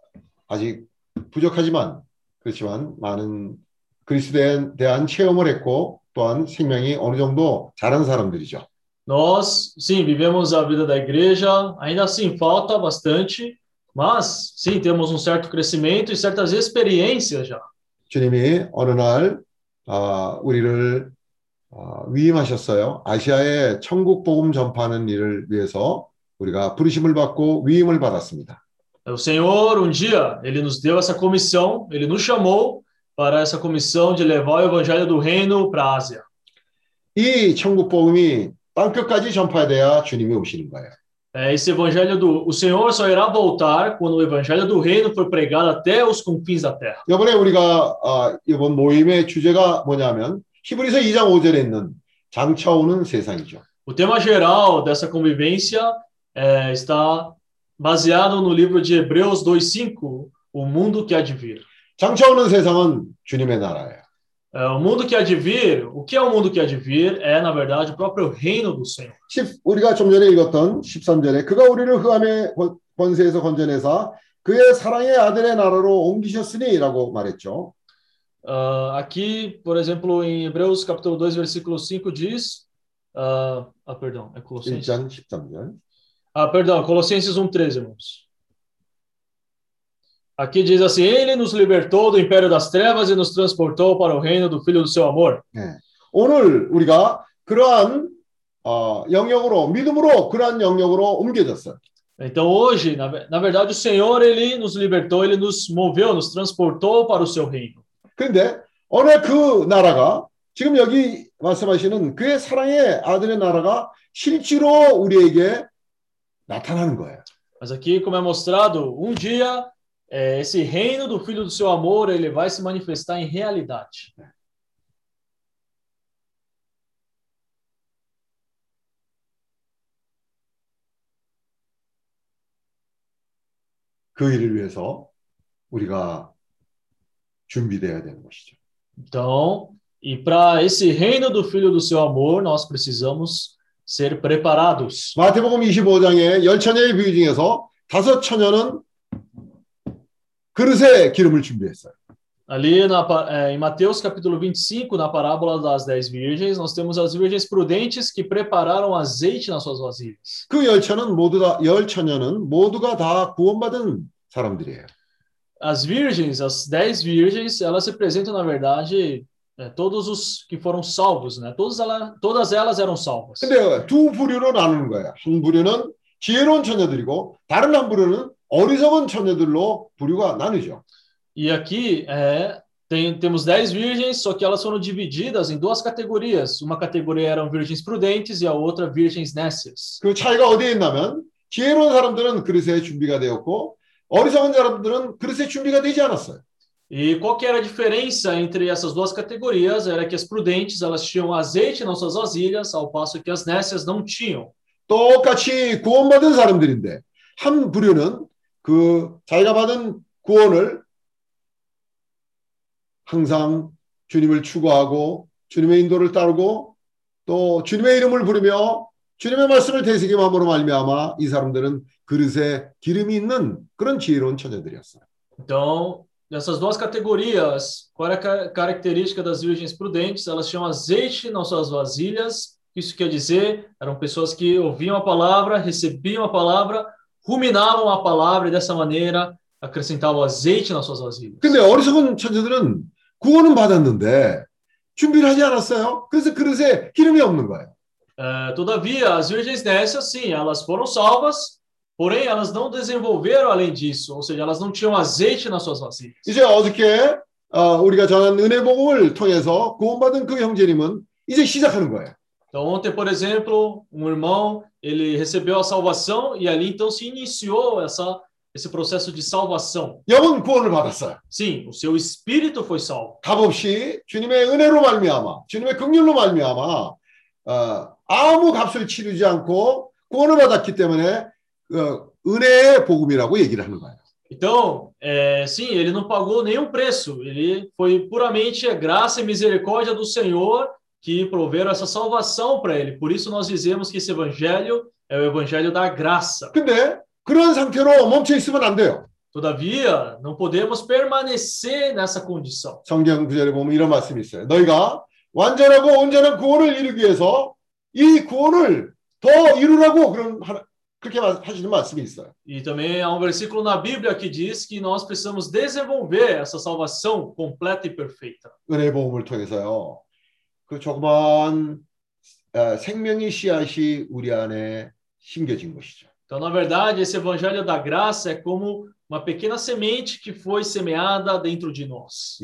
아직 부족하지만 그렇지만 많은 그리스도에 대한 체험을 했고 또한 생명이 어느 정도 자란 사람들이죠. Nós, sim, vivemos a vida da igreja, ainda assim falta bastante, mas sim, temos um certo crescimento e certas experiências já. 주님이 어느 날 아, 우리를 아, 위임하셨어요. 아시아에 천국 복음 전파하는 일을 위해서 우리가 부르심을 받고 위임을 받았습니다. O Senhor, um dia, ele nos deu essa comissão, ele nos chamou para essa comissão de levar o evangelho do reino para a Ásia. 이 천국 복음이 땅끝까지 전파돼야 주님이 오시는 거예요. É, esse evangelho do. O Senhor só irá voltar quando o evangelho do reino for pregado até os confins da terra. 이번에 우리가 아, 이번 모임의 주제가 뭐냐면 히브리서 2장 5절에 있는 장차 오는 세상이죠. O tema geral dessa convivência é, está baseado no livro de Hebreus 2,5, o mundo que há de vir. 장차 오는 세상은 주님의 나라예요. É, o mundo que há de vir, o que é o mundo que há de vir? É, na verdade, o próprio reino do Senhor. 10, 우리가 좀 전에 읽었던 13절에 그가 우리를 흑암의 권- 권세에서 건져내사 그의 사랑의 아들의 나라로 옮기셨으니라고 말했죠. Ah, aqui, por exemplo, em Hebreus capítulo 2, versículo 5 diz. ah, ah, perdão, é Colossenses. 1장 13절. Ah, perdão, Colossenses 1,13, irmãos. Aqui diz assim: Ele nos libertou do império das trevas e nos transportou para o reino do Filho do seu amor. 네. 오늘 우리가 그러한 어, 영역으로 믿음으로 그러한 영역으로 옮겨졌어요. Então, hoje, na, ve- na verdade, o Senhor, ele nos libertou, ele nos moveu, nos transportou para o seu reino. 그런데 어느 그 나라가 지금 여기 말씀하시는 그의 사랑의 아들의 나라가 실제로 우리에게 나타나는 거예요. Mas aqui, como é mostrado, um dia é, esse reino do Filho do seu amor, ele vai se manifestar em realidade. 그 일을 위해서 우리가 준비되어야 되는 것이죠. Então, e para esse reino do Filho do seu amor, nós precisamos ser preparados. 마태복음 25장의 열 처녀의 비유 중에서 다섯 처녀는 그릇에 기름을 준비했어요. Ali na, pa- é, em Mateus capítulo 25, na parábola das dez virgens, nós temos as virgens prudentes que prepararam azeite nas suas vasilhas. 그 열처는 모두 다, 열 처녀는 모두가 다 구원받은 사람들이에요. As virgens, as dez virgens, elas representam, na verdade, é, todos os que foram salvos, né? Todas, ela, todas elas eram salvas. 근데 두 부류로 나누는 거예요. 한 부류는 지혜로운 처녀들이고 다른 한 부류는 어리석은 처녀들로 부류가 나뉘죠. E aqui é, tem, temos dez virgens, só que elas foram divididas em duas categorias. Uma categoria eram virgens prudentes e a outra virgens nécias. 그 차이가 어디에 있냐면 지혜로운 사람들은 그릇에 준비가 되었고 어리석은 사람들은 그릇에 준비가 되지 않았어요. E qual que era a diferença entre essas duas categorias? Era que as prudentes elas tinham azeite nas suas vasilhas, ao passo que as nécias não tinham. 똑같이 구원받은 사람들인데 한 부류는 그 자기가 받은 구원을 항상 주님을 추구하고 주님의 인도를 따르고 또 주님의 이름을 부르며 주님의 말씀을 되새김함으로 말미암아 이 사람들은 그릇에 기름이 있는 그런 지혜로운 처녀들이었어요. Então, nessas duas categorias, qual era a ca- característica das virgens prudentes? Elas tinham azeite nas suas vasilhas. Isso quer dizer, eram pessoas que ouviam a palavra, recebiam a palavra, ruminavam a palavra e dessa maneira acrescentavam azeite nas suas vasilhas. 근데 어리석은 처녀들은 구원은 받았는데 준비를 하지 않았어요. 그래서 그릇에 기름이 없는 거예요. Eh, todavia, as virgens nécias, sim, elas foram salvas, porém elas não desenvolveram além disso, ou seja, elas não tinham azeite nas suas vasilhas. 이제 어저께 어, 우리가 전한 은혜 복음을 통해서 구원받은 그 형제님은 이제 시작하는 거예요. Então, ontem, por exemplo, um irmão, ele recebeu a salvação e ali então se iniciou essa, esse processo de salvação. 영은 구원을 받았어요. Sim, o seu espírito foi salvo. 값없이 주님의 은혜로 말미암아, 주님의 긍휼로 말미암아 어, 아무 값을 치르지 않고 구원을 받았기 때문에 어, 은혜의 복음이라고 얘기를 하는 거예요. Então, é, sim, ele não pagou nenhum preço, ele foi puramente a graça e misericórdia do Senhor que proveram essa salvação para ele. Por isso nós dizemos que esse evangelho é o evangelho da graça. 근데 그런 상태로 멈춰 있으면 안 돼요. Todavia, não podemos permanecer nessa condição. 성경 구절에 보면 이런 말씀이 있어요. 너희가 완전하고 온전한 구원을 이루기 위해서 이 구원을 더 이루라고 그런 하- 그렇게 말- 하시는 말씀이 있어요. E também há um versículo na Bíblia que diz que nós precisamos desenvolver essa salvação completa e perfeita. 은혜 복음을 통해서요. 그 조그만 어, 생명의 씨앗이 우리 안에 심겨진 것이죠. Então, na verdade, esse evangelho da graça é como uma pequena semente que foi semeada dentro de nós.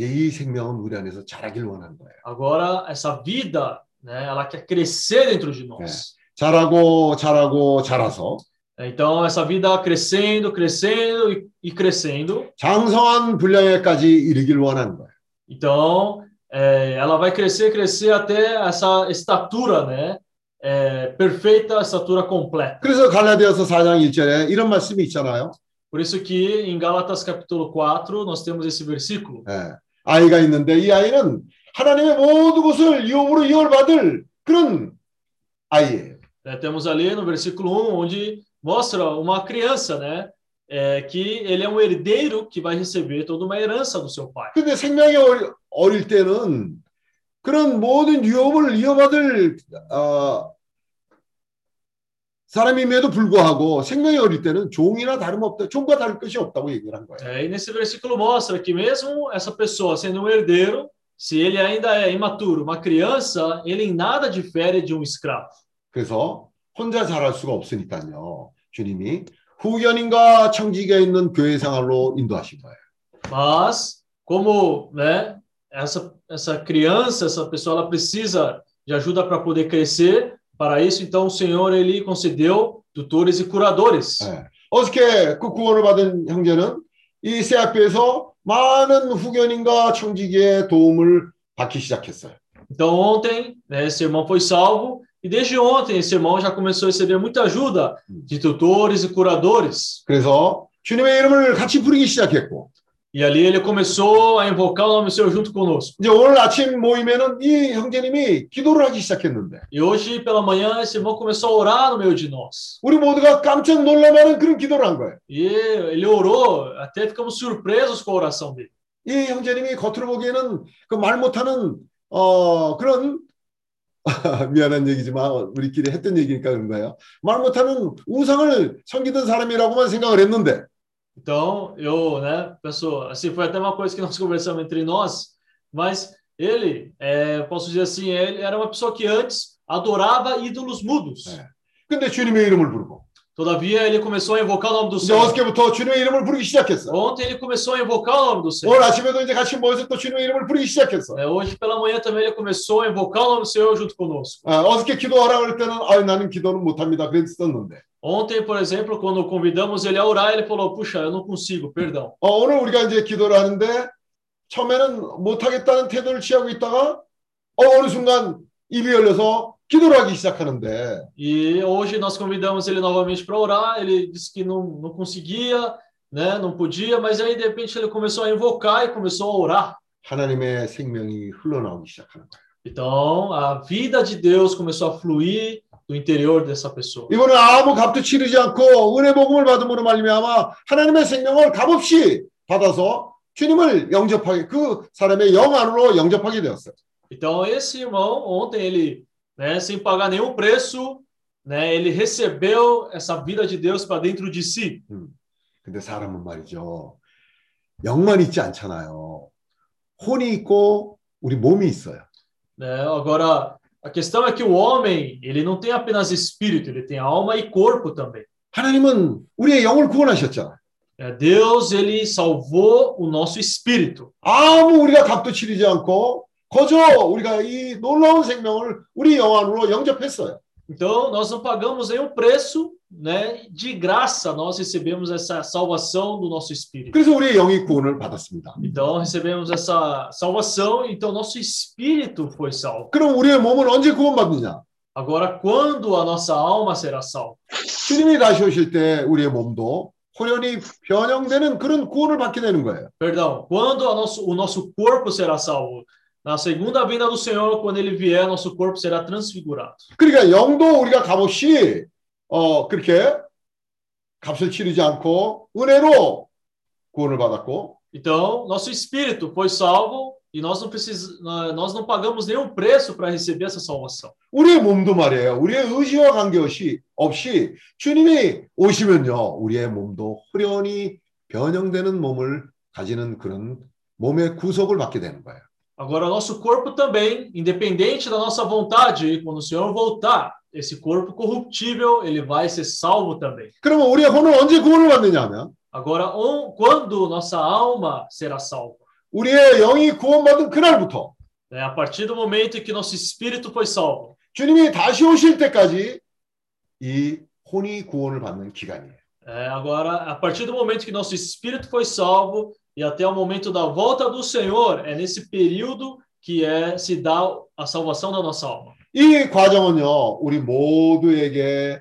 Agora, essa vida, né, ela quer crescer dentro de nós. 자라고 자라고 자라서 Então, essa vida crescendo, crescendo e, e crescendo. 장성한 분량에까지 이르길 원하는 거예요. Então, é, ela vai crescer, crescer até essa estatura, né? É, perfeita, estatura completa. 그래서 갈라디아서 4장 1절에 이런 말씀이 있잖아요. Por isso que em Gálatas capítulo 4 nós temos esse versículo. 예. 아이가 있는데 이 아이는 하나님의 모든 것을 유업으로 이월받을 그런 아이예요. É, temos ali no versículo 1 onde mostra uma criança, né? É, que ele é um herdeiro que vai receber toda uma herança do seu pai. 근데 생명이 어리, 어릴 때는 그런 모든 유업을 이어받을 어, 사람임에도 불구하고 생명이 어릴 때는 종이나 다름없다, 종과 다를 것이 없다고 얘기를 한 거예요. É, e nesse versículo mostra que mesmo essa pessoa sendo um herdeiro, se ele ainda é imaturo, uma criança, ele em nada difere de um escravo. 그래서 혼자 자랄 수가 없으니까요. 주님이 후견인과 청지기가 있는 교회 생활로 인도하신 거예요. Mas como, né, essa essa criança, essa pessoa, ela precisa de ajuda para poder crescer. Para isso, então, o Senhor ele concedeu tutores e curadores. 예. 어떻게 그 구원을 받은 형제는 이 CF에서 많은 후견인과 청지기의 도움을 받기 시작했어요. Então ontem, né, esse irmão foi salvo e desde ontem esse irmão já começou a receber muita ajuda de tutores e curadores. 그래서 주님의 이름을 같이 부르기 시작했고 E ali ele começou a invocar o nome do Senhor junto conosco. 이제 오늘 아침 모임에는 이 형제님이 기도를 하기 시작했는데 E hoje pela manhã esse irmão começou a orar no meio de nós. 우리 모두가 깜짝 놀랄만한 그런 기도를 한 거예요. E ele orou, até ficamos surpresos com a oração dele. 이 형제님이 겉으로 보기에는 그 말 못하는 어 그런 미안한 얘기지만 우리끼리 했던 얘기니까 그런 거예요. 말 못하는 우상을 섬기던 사람이라고만 생각을 했는데 Então, eu, né, penso, assim, foi até uma coisa que nós conversamos entre nós, mas ele, é, posso dizer assim, ele era uma pessoa que antes adorava ídolos mudos. 근데 주님의 이름을 부르고 Todavia, ele começou a invocar o nome do 이제 Senhor. 어저께부터 주님의 이름을 부르기 시작했어. Ontem ele começou a invocar o nome do Senhor. 오늘 아침에도 이제 같이 모여서 또 주님의 이름을 부르기 시작했어. É, hoje pela manhã também ele começou a invocar o nome do Senhor junto conosco. 아, 어저께 기도하라고 할 때는 아, 나는 기도는 못합니다. 그랬었는데 Ontem, por exemplo, quando convidamos ele a orar, ele falou: Puxa, eu não consigo, perdão. 어, 오늘 우리가 이제 기도를 하는데 처음에는 못하겠다는 태도를 취하고 있다가 어, 어느 순간 입이 열려서 기도를 하기 시작하는데 E hoje nós convidamos ele novamente para orar. Ele disse que não, não conseguia, né, não podia, mas aí de repente ele começou a invocar e começou a orar. 하나님의 생명이 흘러나오기 시작하는 거예요. Então a vida de Deus começou a fluir do interior dessa pessoa. 이번에 아무 값도 치르지 않고 은혜 복음을 받음으로 말미암아 하나님의 생명을 값없이 받아서 주님을 영접하게 그 사람의 영 안으로 영접하게 되었어요. Então esse irmão ontem ele, né, sem pagar nenhum preço, né, ele recebeu essa vida de Deus para dentro de si. 근데 사람은 말이죠. 영만 있지 않잖아요. 혼이 있고 우리 몸이 있어요. né? Agora a questão é que o homem ele não tem apenas espírito, ele tem alma e corpo também. 하나님은 우리의 영을 구원하셨잖아요. É, Deus ele salvou o nosso espírito. 아무 우리가 값도 치르지 않고 거저 우리가 이 놀라운 생명을 우리 영 안으로 영접했어요. Então nós não pagamos nenhum preço, né? De graça nós recebemos essa salvação do nosso espírito. 그래서 우리의 영이 구원을 받았습니다. Então recebemos essa salvação, então nosso espírito foi salvo. 그럼 우리의 몸은 언제 구원받느냐? Agora quando a nossa alma será salva? 주님이 다시 오실 때 우리의 몸도 호련히 변형되는 그런 구원을 받게 되는 거예요. Perdão, quando a nosso, o nosso corpo será salvo? Na segunda vinda do Senhor, quando ele vier, nosso corpo será transfigurado. 그러니까 영도 우리가 값없이 어 그렇게 값을 치르지 않고 은혜로 구원을 받았고 Então, nosso espírito foi salvo e nós não precis, nós não pagamos nenhum preço para receber essa salvação. 우리의 몸도 말이에요. 우리의 의지와 관계없이 없이 주님이 오시면요. 우리의 몸도 호련히 변형되는 몸을 가지는 그런 몸의 구속을 받게 되는 거예요. Agora, nosso corpo também, independente da nossa vontade, quando o Senhor voltar, esse corpo corruptível, ele vai ser salvo também. 그러면 우리의 혼은 언제 구원을 받느냐 하면 Agora, on- quando nossa alma será salva? 우리의 영이 구원받은 그날부터 É a partir do momento em que nosso espírito foi salvo. 주님이 다시 오실 때까지 이 혼이 구원을 받는 기간이에요. É, agora, a partir do momento que nosso espírito foi salvo e até o momento da volta do Senhor, é nesse período que é se dá a salvação da nossa alma. 이 과정은요. 우리 모두에게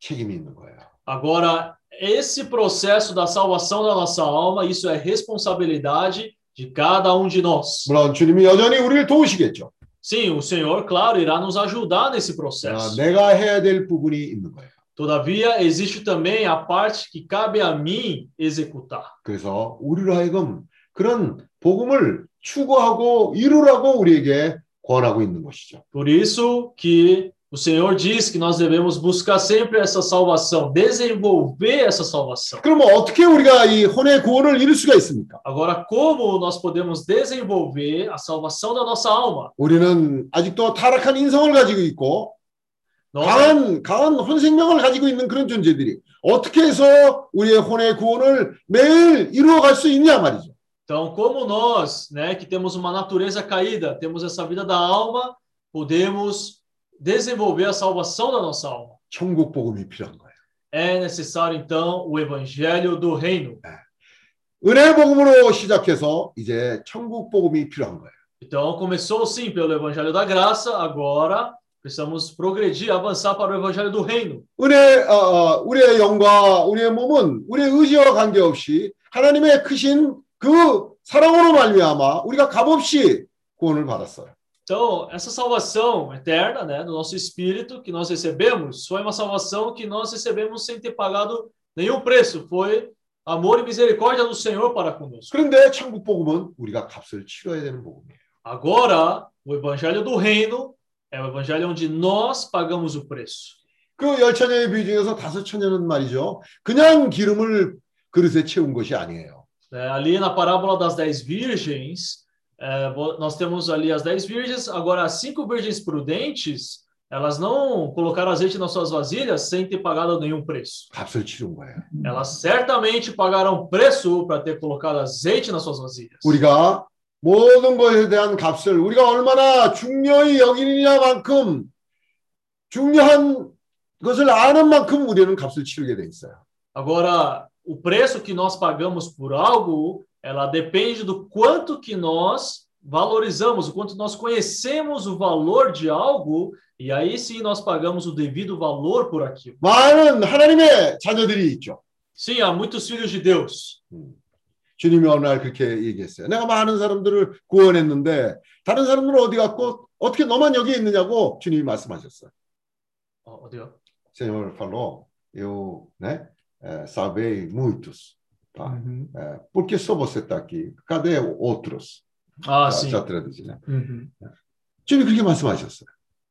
책임이 있는 거예요. Agora, esse processo da salvação da nossa alma, isso é responsabilidade de cada um de nós. 물론 주님이 여전히 우리를 도우시겠죠. Sim, o Senhor, claro, irá nos ajudar nesse 아, processo. 내가 해야 될 부분이 있는 거예요. Todavia, existe também a parte que cabe a mim executar. 그래서 우리로 하여금 그런 복음을 추구하고 이루라고 우리에게 권하고 있는 것이죠. Por isso que o Senhor diz que nós devemos buscar sempre essa salvação, desenvolver essa salvação. 그러면 어떻게 우리가 이 혼의 구원을 이룰 수가 있습니까? Agora, como nós podemos desenvolver a salvação da nossa alma? 우리는 아직도 타락한 인성을 가지고 있고 Nós, 강한 강한 혼 생명을 가지고 있는 그런 존재들이 어떻게 해서 우리의 혼의 구원을 매일 이루어갈 수 있냐 말이죠. então, como nós, né, que temos uma natureza caída, temos essa vida da alma, podemos desenvolver a salvação da nossa alma? 천국 복음이 필요한 거예요. É necessário, então, o evangelho do reino. 은혜 복음으로 시작해서 이제 천국 복음이 필요한 거예요. Então começou sim pelo evangelho da graça, agora precisamos progredir, avançar para o evangelho do reino. 은혜 어, 어, 우리의 영과 우리의 몸은 우리의 의지와 관계없이 하나님의 크신 그 사랑으로 말미암아 우리가 값없이 구원을 받았어요. Então, essa salvação eterna, né, do nosso espírito que nós recebemos, foi uma salvação que nós recebemos sem ter pagado nenhum preço. Foi amor e misericórdia do Senhor para conosco. 그런데 천국 복음은 우리가 값을 치러야 되는 복음이에요. Agora, o evangelho do reino é o evangelho onde nós pagamos o preço. 그 열처녀의 비 중에서 다섯 처녀는 말이죠. 그냥 기름을 그릇에 채운 것이 아니에요. É, ali na parábola das dez virgens, é, vo- nós temos ali as dez virgens, agora as cinco virgens prudentes, elas não colocaram azeite nas suas vasilhas sem ter pagado nenhum preço. 값을 치른 거예요. Elas certamente pagaram preço para ter colocado azeite nas suas vasilhas. 우리가 모든 것에 대한 값을 우리가 얼마나 중요히 여기느냐만큼 중요한 것을 아는 만큼 우리는 값을 치르게 돼 있어요. Agora, o preço que nós pagamos por algo, ela depende do quanto que nós valorizamos, o quanto nós conhecemos o valor de algo, e aí sim nós pagamos o devido valor por aquilo. 많은 하나님의 자녀들이 있죠. Sim, há muitos filhos de Deus. 주님이 어느 날 그렇게 얘기했어요. 내가 많은 사람들을 구원했는데 다른 사람들은 어디 갔고 어떻게 너만 여기 있느냐고 주님이 말씀하셨어요. 어, 어디요? Senhor falou, eu, né, eh, salvei muitos, tá? Eh, por que só você está aqui? Cadê outros? Ah, já, sim. já traduzi, né? Uhum. 주님이 그렇게 말씀하셨어요.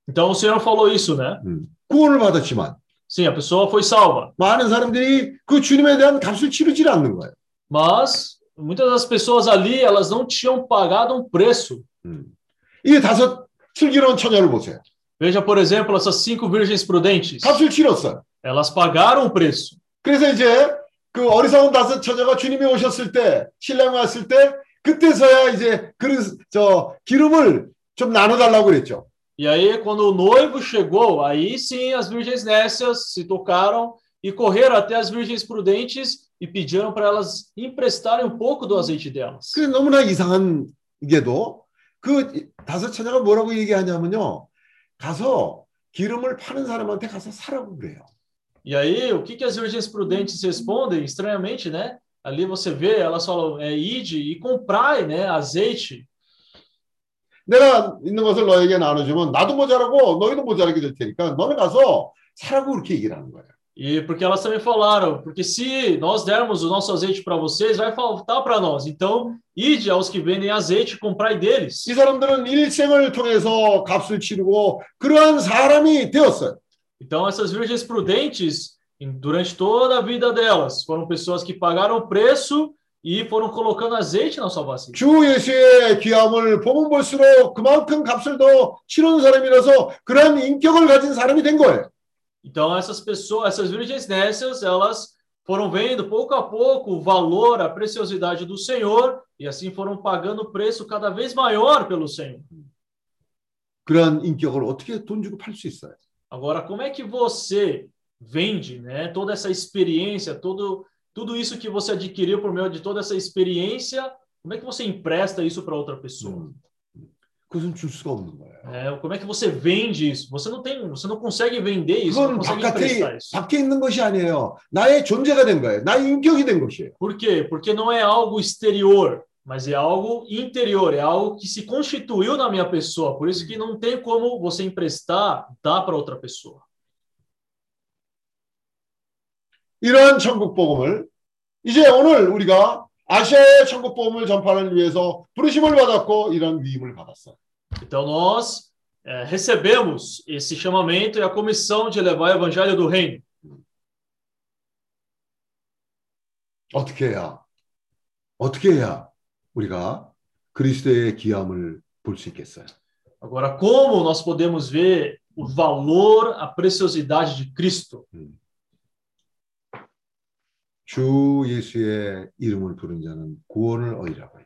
Então o Senhor falou isso, né? 구원을 받았지만 Sim, a pessoa foi salva. 많은 사람들이 그 주님에 대한 값을 치르질 않는 거예요. Mas muitas das pessoas ali, elas não tinham pagado um preço. 이 다섯 슬기로운 처녀를 보세요. Veja, por exemplo, essas cinco virgens prudentes. 값을 치렀어요. Elas pagaram o preço. 그래서 이제 그 어리석은 다섯 처녀가 주님이 오셨을 때, 신랑이 왔을 때, 그때서야 이제 그릇, 저 기름을 좀 나눠달라고 그랬죠. E aí, quando o noivo chegou, aí sim as virgens nécias se tocaram e correram até as virgens prudentes e pediram para elas emprestarem um pouco do azeite delas. 그 너무나 이상한 게도 그 다섯 처녀가 뭐라고 얘기하냐면요. 가서 기름을 파는 사람한테 가서 사라고 그래요. E aí, o que, que as virgens prudentes respondem? Estranhamente, né? Ali você vê, elas falam, é, ide e comprai, né, azeite. 내가 있는 것을 너에게 나눠주면 나도 모자라고 너희도 모자라게 될 테니까 너는 가서 사라고 그렇게 얘기를 하는 거예요. E porque elas também falaram, porque se nós dermos o nosso azeite para vocês, vai faltar para nós. Então, ide aos que vendem azeite e comprai deles. 이 사람들은 일생을 통해서 값을 치르고 그러한 사람이 되었어요. Então, essas virgens prudentes, em- durante toda a vida delas, foram pessoas que pagaram o preço e foram colocando azeite na sua vasilha. 주 예수의 귀함을 보면 볼수록 그만큼 값을 더 치르는 사람이라서 그러한 인격을 가진 사람이 된 거예요. Então, essas pessoas, essas virgens nécias, elas foram vendo pouco a pouco o valor, a preciosidade do Senhor e assim foram pagando o preço cada vez maior pelo Senhor. 그러한 인격을 어떻게 돈 주고 팔 수 있어요? Agora, como é que você vende, né, toda essa experiência, todo tudo isso que você adquiriu por meio de toda essa experiência, como é que você empresta isso para outra pessoa? 그 것은 줄 수가 없는 거예요. É, como é que você vende isso? Você não tem, você não consegue vender isso, não 그건 consegue emprestar 바깥에 isso. 밖에 있는 것이 아니에요. 나의 존재가 된 거예요. 나의 인격이 된 것이에요. Por quê? Porque não é algo exterior, mas é algo interior, é algo que se constituiu na minha pessoa. Por isso que não tem como você emprestar, dar para outra pessoa. 이러한 천국 복음을 이제 오늘 우리가 아시아의 천국 복음을 전파하기 위해서 부르심을 받았고 이런 위임을 받았어요. Então nós eh, recebemos esse chamamento e a comissão de levar o evangelho do reino. 어떻게 해야 어떻게 해야 우리가 그리스도의 귀함을 볼 수 있겠어요? Agora, como nós podemos ver o valor, a preciosidade de Cristo? 주 예수의 이름을 부른 자는 구원을 얻으라고 해요.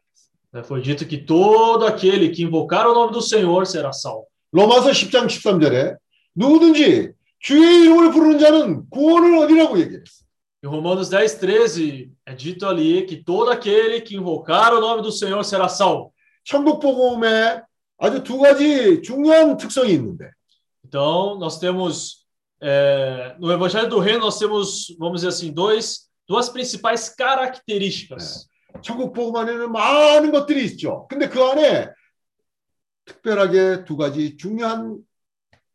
Né, Foi dito que todo aquele que invocar o nome do Senhor será salvo. 로마서 10장 13절에 누구든지 주의 이름을 부르는 자는 구원을 얻으라고 얘기했어요. Em Romanos 10, 13, é dito ali que todo aquele que invocar o nome do Senhor será salvo. 천국 복음에 아주 두 가지 중요한 특성이 있는데 Então, nós temos, é, no Evangelho do Reino, nós temos, vamos dizer assim, dois, duas principais características. 천국 복음 안에는 많은 것들이 있죠. 근데 그 안에 특별하게 두 가지 중요한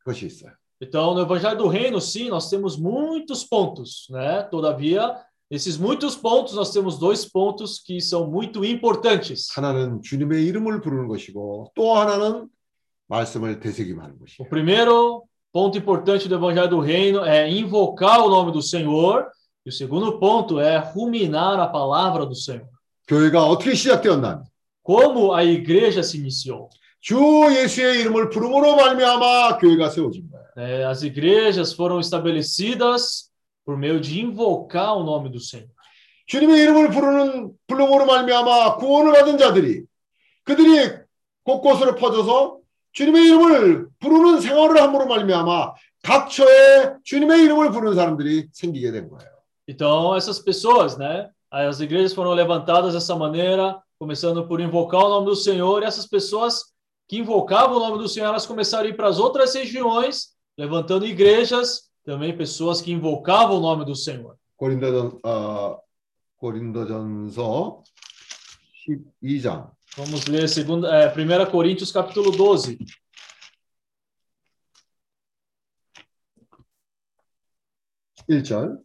것이 있어요. Então, no Evangelho do Reino, sim, nós temos muitos pontos, né? Todavia, esses muitos pontos, nós temos dois pontos que são muito importantes. 하나는 주님의 이름을 부르는 것이고 또 하나는 말씀을 되새김하는 것이에요. O primeiro ponto importante do Evangelho do Reino é invocar o nome do Senhor, E o segundo ponto é ruminar a palavra do Senhor. 교회가 어떻게 시작되었나? Como a igreja se iniciou? 주 예수의 이름을 부름으로 말미암아 교회가 세워진 거예요. É, as igrejas foram estabelecidas por meio de invocar o nome do Senhor. 주님의 이름을 부르는 부름으로 말미암아 구원을 받은 자들이 그들이 곳곳으로 퍼져서 주님의 이름을 부르는 생활을 함으로 말미암아 각처에 주님의 이름을 부르는 사람들이 생기게 된 거예요. Então, essas pessoas, né? As igrejas foram levantadas dessa maneira, começando por invocar o nome do Senhor, e essas pessoas que invocavam o nome do Senhor, elas começaram a ir para as outras regiões, levantando igrejas, também pessoas que invocavam o nome do Senhor. 고린도전 어, 고린도전서 12장 Vamos ler segunda, é, 1 Coríntios capítulo 12. 일절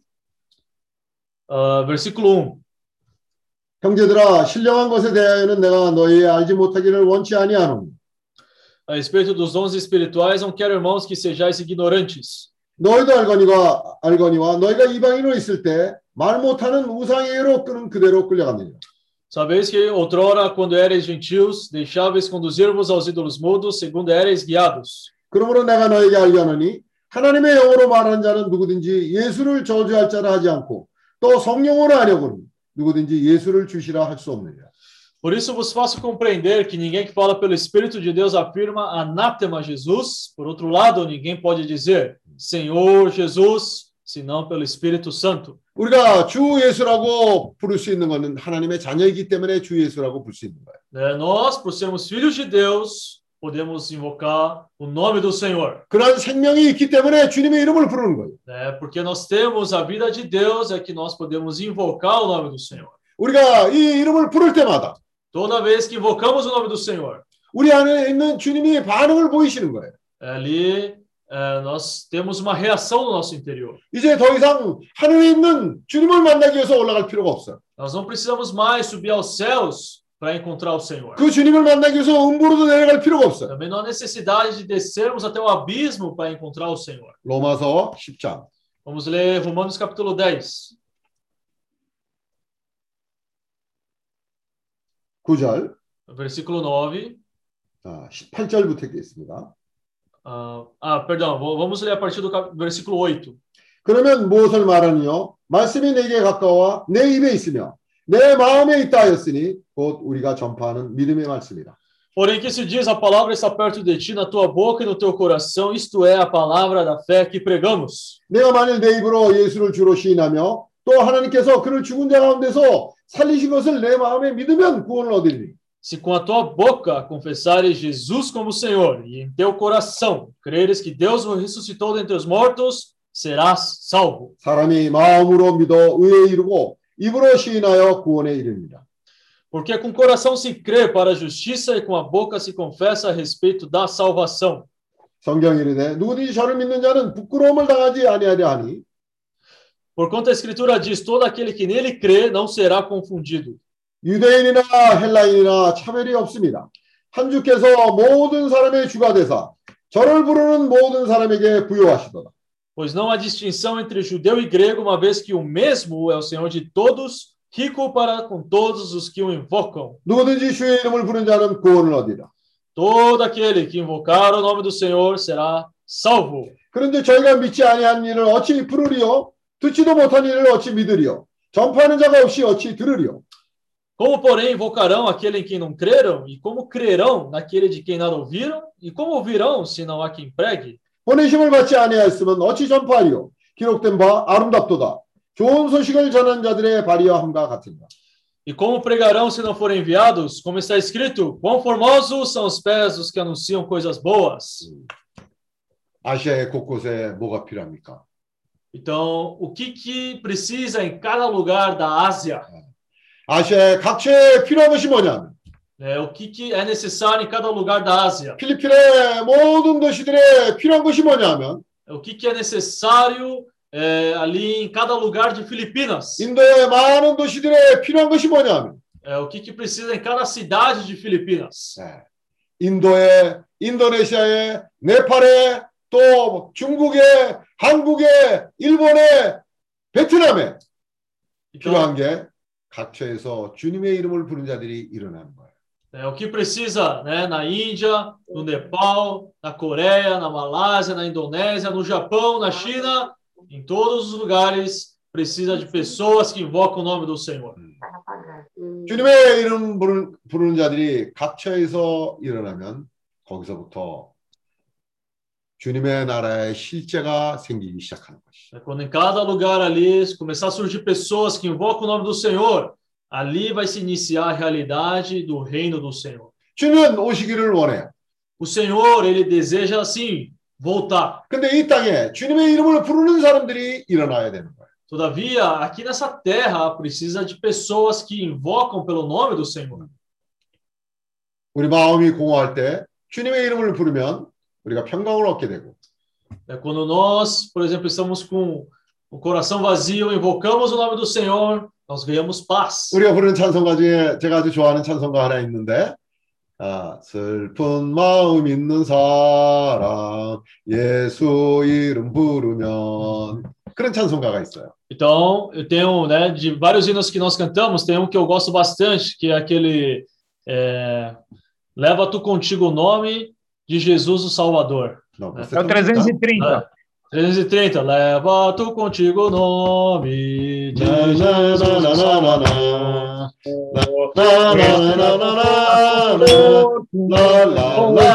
어, versículo 1. 형제들아 신령한 것에 대하여는 내가 너희 알지 못하기를 원치 아니하노니 A respeito dos dons espirituais, não quero, irmãos, que sejais ignorantes. 너희도 알거니와 알거니와 너희가 이방인으로 있을 때 말 못하는 우상에게로 끄는 그대로 끌려갔느냐 Sabeis que outrora, quando erais gentios, deixáveis conduzir-vos aos ídolos mudos, segundo erais guiados. 그러므로 내가 너에게 알게 하노니 하나님의 영으로 말하는 자는 누구든지 예수를 저주할 자라 하지 않고 또 성령으로 하려고는 누구든지 예수를 주시라 할 수 없느니라 Por isso vos faço compreender que ninguém que fala pelo Espírito de Deus afirma anátema Jesus. Por outro lado, ninguém pode dizer Senhor Jesus, senão pelo Espírito Santo. 우리가 주 예수라고 부를 수 있는 것은 하나님의 자녀이기 때문에 주 예수라고 부를 수 있는 거예요. Né, Nós, por sermos filhos de Deus, podemos invocar o nome do Senhor. 그런 생명이 있기 때문에 주님의 이름을 부르는 거예요. né? Porque nós temos a vida de Deus, é que nós podemos invocar o nome do Senhor. 우리가 이 이름을 부를 때마다 Toda vez que invocamos o nome do Senhor, 우리 안에 있는 주님이 반응을 보이시는 거예요. ali eh, nós temos uma reação no nosso interior. 이제 더 이상 하늘에 있는 주님을 만나기 위해서 올라갈 필요가 없어요. Nós não precisamos mais subir aos céus para encontrar o Senhor. 그 주님을 만나기 위해서 음부로도 내려갈 필요가 없어요. Também não há necessidade de descermos até o abismo para encontrar o Senhor. 로마서 10장 Vamos ler Romanos capítulo 10, 9절 versículo 9. 아, 18절부터 읽겠습니다. Ah, ah, perdão, vo- vamos ler a partir do cap- versículo 8. 그러면 무엇을 말하니요? 말씀이 내게 가까워 내 입에 있으며 내 마음에 있다 하였으니 곧 우리가 전파하는 믿음의 말씀이다. Porém, que se diz, a palavra está perto de ti, na tua boca e no teu coração, isto é, a palavra da fé que pregamos. 내가 만일 내 입으로 예수를 주로 시인하며 또 하나님께서 그를 죽은 자 가운데서 살리신 것을 내 마음에 믿으면 구원을 얻으리니 Se com a tua boca confessares Jesus como Senhor e em teu coração creres que Deus o ressuscitou dentre os mortos, serás salvo. 사람이 마음으로 믿어 의에 이르고 입으로 시인하여 구원에 이릅니다. Porque com o coração se crê para a justiça e com a boca se confessa a respeito da salvação. 성경이 이르되 누구든지 저를 믿는 자는 부끄러움을 당하지 아니하려 하니 Porquanto a Escritura diz: todo aquele que nele crê não será confundido. 유대인이나 헬라인이나 차별이 없습니다. 한 주께서 모든 사람의 주가 되사 저를 부르는 모든 사람에게 부여하시도다. Pois não há distinção entre judeu e grego, uma vez que o mesmo é o Senhor de todos, rico para com todos os que o invocam. 누구든지 주의 이름을 부른 자는 구원을 얻으리라. Todo aquele que invocar o nome do Senhor será salvo. 그런데 저희가 믿지 아니한 일을 어찌 부르리요? 듣지도 못한 일을 어찌 믿으리요? 전파하는 자가 없이 어찌 들으리요? Como, porém, invocarão aquele em quem não creram? E como crerão naquele de quem nada ouviram? E como ouvirão se não há quem pregue? 보내심을 받지 아니하였으면 어찌 전파하리요? 기록된 바 아름답도다. 좋은 소식을 전한 자들의 발이함과 같으니라. E como pregarão se não forem enviados? Como está escrito: Quão formosos são os pés dos que anunciam coisas boas. 아시아의 곳곳에 뭐가 필요합니까? Então, o que, que precisa em cada lugar da Ásia? 아시아의 각처에 필요한 것이 뭐냐면 É, o que, que é necessário em cada lugar da Ásia? 필리핀의 모든 도시들에 필요한 것이 뭐냐면 O que, que é necessário é, ali em cada lugar de Filipinas? 인도의 많은 도시들에 필요한 것이 뭐냐면 É, o que, que precisa em cada cidade de Filipinas? 네. 인도에 인도네시아에 네팔에 또 중국에 한국에 일본에 베트남에 필요한 게 각처에서 주님의 이름을 부르는 자들이 일어나는 거예요. É, o que precisa né, na Índia, no Nepal, na Coreia, na Malásia, na Indonésia, no Japão, na China, em todos os lugares precisa de pessoas que invocam o nome do Senhor. 주님의 이름 부르는, 부르는 자들이 각처에서 일어나면 거기서부터 주님의 나라의 실제가 생기기 시작하는 것이죠. É Quando em cada lugar ali começar a surgir pessoas que invocam o nome do Senhor, ali vai se iniciar a realidade do reino do Senhor. 주는 오시기를 원해요. O Senhor, ele deseja assim voltar. 근데 이 땅에 주님의 이름을 부르는 사람들이 일어나야 되는 거예요. Todavia, aqui nessa terra precisa de pessoas que invocam pelo nome do Senhor. 우리 마음이 공허할 때 주님의 이름을 부르면 우리가 평강을 얻게 되고 É quando nós, por exemplo, estamos com o coração vazio, invocamos o nome do Senhor, nós ganhamos paz. 우리가 부르는 찬송가 중에 제가 아주 좋아하는 찬송가 하나 있는데 아, 슬픈 마음 있는 사람 예수 이름 부르면 그런 찬송가가 있어요. Então, eu tenho, né, de vários hinos que nós cantamos, tem um que eu gosto bastante, que é aquele é, Leva tu contigo o nome de Jesus o Salvador. Não, né? você É o também 330. Ah, 330. Leva tu contigo o nome de Na, na, Jesus na, o na, na, Salvador.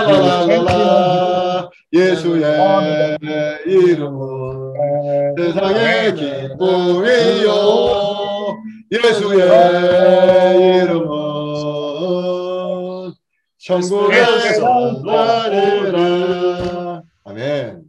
라라라라라라 예수의 이름은 세상의 기쁨이요 예수의 이름은 천국에서 나리라 아멘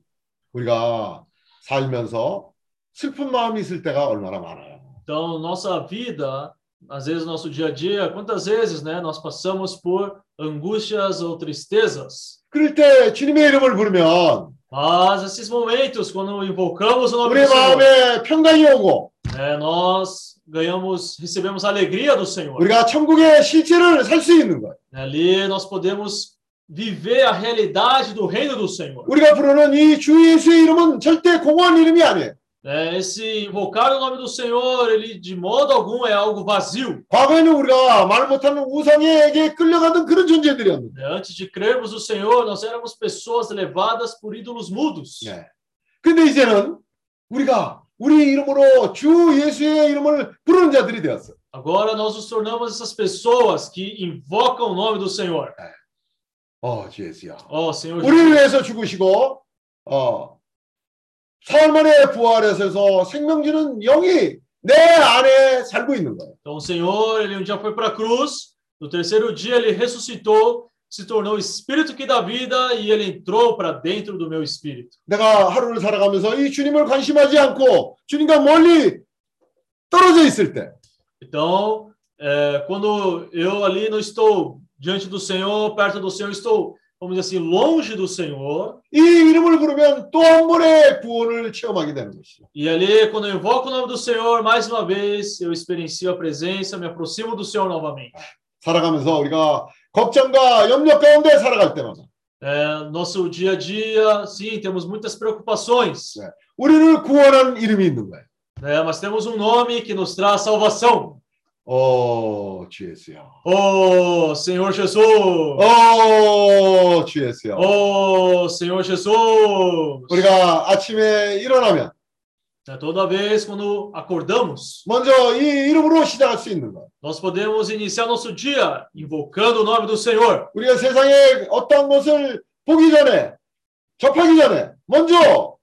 우리가 살면서 슬픈 마음이 있을 때가 얼마나 많아요 Então, nossa vida, às vezes nosso dia a dia, quantas vezes, né, nós passamos por angústias ou tristezas. 그럴 때 주님의 이름을 부르면 Mas esses momentos, quando invocamos o nome 우리 do Senhor, 마음에 평강이 오고 né, nós ganhamos, recebemos a alegria do Senhor. 우리가 천국의 실체를 살 수 있는 거예요. Ali nós podemos viver a realidade do reino do Senhor. 우리가 부르는 이 주 예수의 이름은 절대 공허한 이름이 아니에요. Né, esse invocar o nome do Senhor, ele de modo algum é algo vazio. 과거에는 우리가 말 못하는 우상에게 끌려가던 그런 존재들이었는데 né? Antes de crermos no Senhor, nós éramos pessoas levadas por ídolos mudos. 네. 근데 이제는 우리가 우리 이름으로 주 예수의 이름을 부르는 자들이 되었어. Agora nós nos tornamos essas pessoas que invocam o nome do Senhor. 어, 주 예수야. Oh, Senhor 우리를. 위해서 죽으시고 어, 사흘 만에 부활하셔서 생명 주는 영이 내 안에 살고 있는 거예요. Então, o Senhor, ele um dia foi para a cruz, no terceiro dia ele ressuscitou, se tornou o espírito que dá vida e ele entrou para dentro do meu espírito. 내가 하루를 살아가면서 이 주님을 관심하지 않고 주님과 멀리 떨어져 있을 때 Então, é, quando eu ali não estou diante do Senhor, perto do Senhor, estou, vamos dizer assim, longe do Senhor, 이 이름을 부르면 또 한 번의 구원을 체험하게 되는 것이죠. e ali, quando eu invoco o nome do Senhor, mais uma vez, eu experiencio a presença, me aproximo do Senhor novamente. 살아가면서 우리가 걱정과 염려 가운데 살아갈 때마다 É, nosso dia a dia, sim, temos muitas preocupações, 우리를 구원한 이름이 있는 거예요. né? mas temos um nome que nos traz salvação. 어, 주 예수야. Oh, Senhor Jesus! 어, 주 예수야. Oh, Senhor Jesus! 우리가 아침에 일어나면 Toda vez quando acordamos, 먼저 이 이름으로 시작할 수 있는 거예요. nós podemos iniciar nosso dia invocando o nome do Senhor. 우리가 세상에 어떠한 것을 보기 전에 접하기 전에 먼저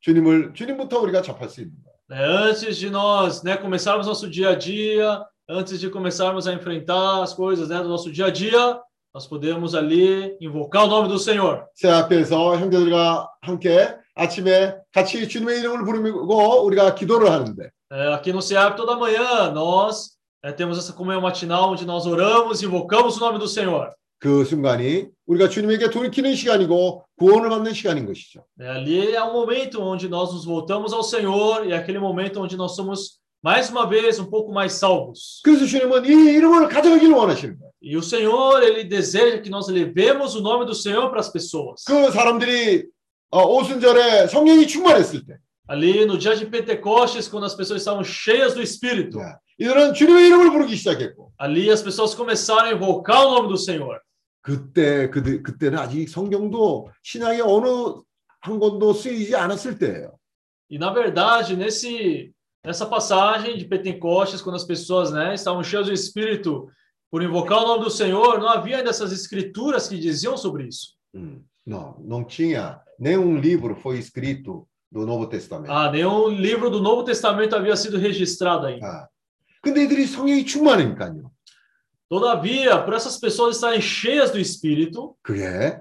주님을 주님부터 우리가 접할 수 있는 né, antes de nós né, começarmos nosso dia a dia, antes de começarmos a enfrentar as coisas né, do nosso dia a dia, nós podemos ali invocar o nome do Senhor. 새 앞에서 형제들과 함께 아침에 같이 주님의 이름을 부르고 우리가 기도를 하는데 É, aqui no CEAP, toda manhã, nós é, temos essa comunhão matinal onde nós oramos e invocamos o nome do Senhor. 그 순간이 우리가 주님에게 돌이키는 시간이고 구원을 받는 시간인 것이죠. É, ali é um momento onde nós nos voltamos ao Senhor e é aquele momento onde nós somos, mais uma vez, um pouco mais salvos. 그래서 주님은 이 이름을 가져가기를 원하시는 거예요. E o Senhor, ele deseja que nós levemos o nome do Senhor para as pessoas. 그 사람들이 어, 오순절에 성령이 충만했을 때 Ali no dia de Pentecostes, quando as pessoas estavam cheias do Espírito, 이들은 주님의 이름을 부르기 시작했고 ali as pessoas começaram a invocar o nome do Senhor. 그때 그들 그때는 아직 성경도 신약의 어느 한 권도 쓰이지 않았을 때예요. E na verdade, nesse nessa passagem de Pentecostes, quando as pessoas, né, estavam cheias do Espírito por invocar o nome do Senhor, não havia ainda essas escrituras que diziam sobre isso. Hum, não, não tinha nenhum livro foi escrito do Novo Testamento. Ah, nenhum livro do Novo Testamento havia sido registrado ainda. 아, 근데 이들이 성령이 충만하니까요. Todavia, por essas pessoas estarem cheias do Espírito, 그게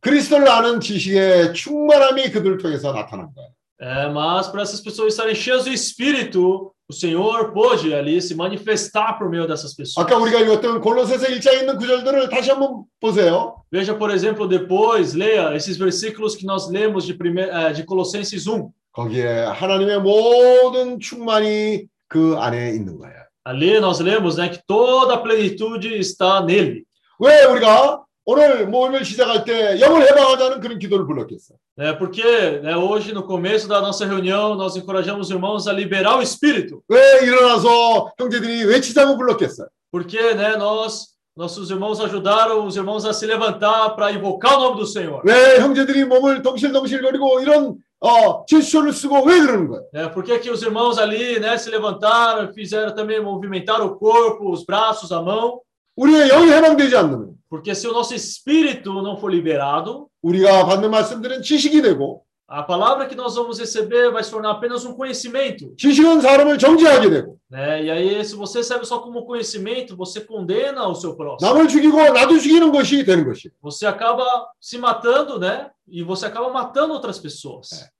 그리스도를 아는 지식의 충만함이 그들을 통해서 나타난 거예요. é, mas por essas pessoas estarem cheias do Espírito, o Senhor pôde ali se manifestar por meio dessas pessoas. 아까 우리가 읽었던 골로새서 1장에 있는 구절들을 다시 한번 보세요. Veja, por exemplo, depois, leia esses versículos que nós lemos de, primeir, eh, de Colossenses 1. 거기에 하나님의 모든 충만이 그 안에 있는 거예요. Ali nós lemos né, que toda a plenitude está nele. 왜 우리가 오늘 모임을 시작할 때 영을 해방하자는 그런 기도를 불렀겠어? É, porque né, hoje, no começo da nossa reunião, nós encorajamos os irmãos a liberar o Espírito. 왜 일어나서 형제들이 외치자고 불렀겠어요? Porque né, nós, nossos irmãos ajudaram os irmãos a se levantar para invocar o nome do Senhor. 왜 형제들이 몸을 덩실덩실거리고 이런 어, 제스처를 쓰고 왜 그러는 거예요? É, por que que os irmãos ali né, se levantaram, fizeram também movimentar o corpo, os braços, a mão? 우리의 영이 해방되지 않으면 Porque se o nosso espírito não for liberado, 우리가 받는 말씀들은 지식이 되고 a palavra que nós vamos receber vai se tornar apenas um conhecimento. 지식은 사람을 정죄하게 되고 Né? E aí, se você recebe só como conhecimento, você condena o seu próximo. 남을 죽이고 나도 죽이는 것이 되는 것이. Você acaba se matando, né? E você acaba matando outras pessoas.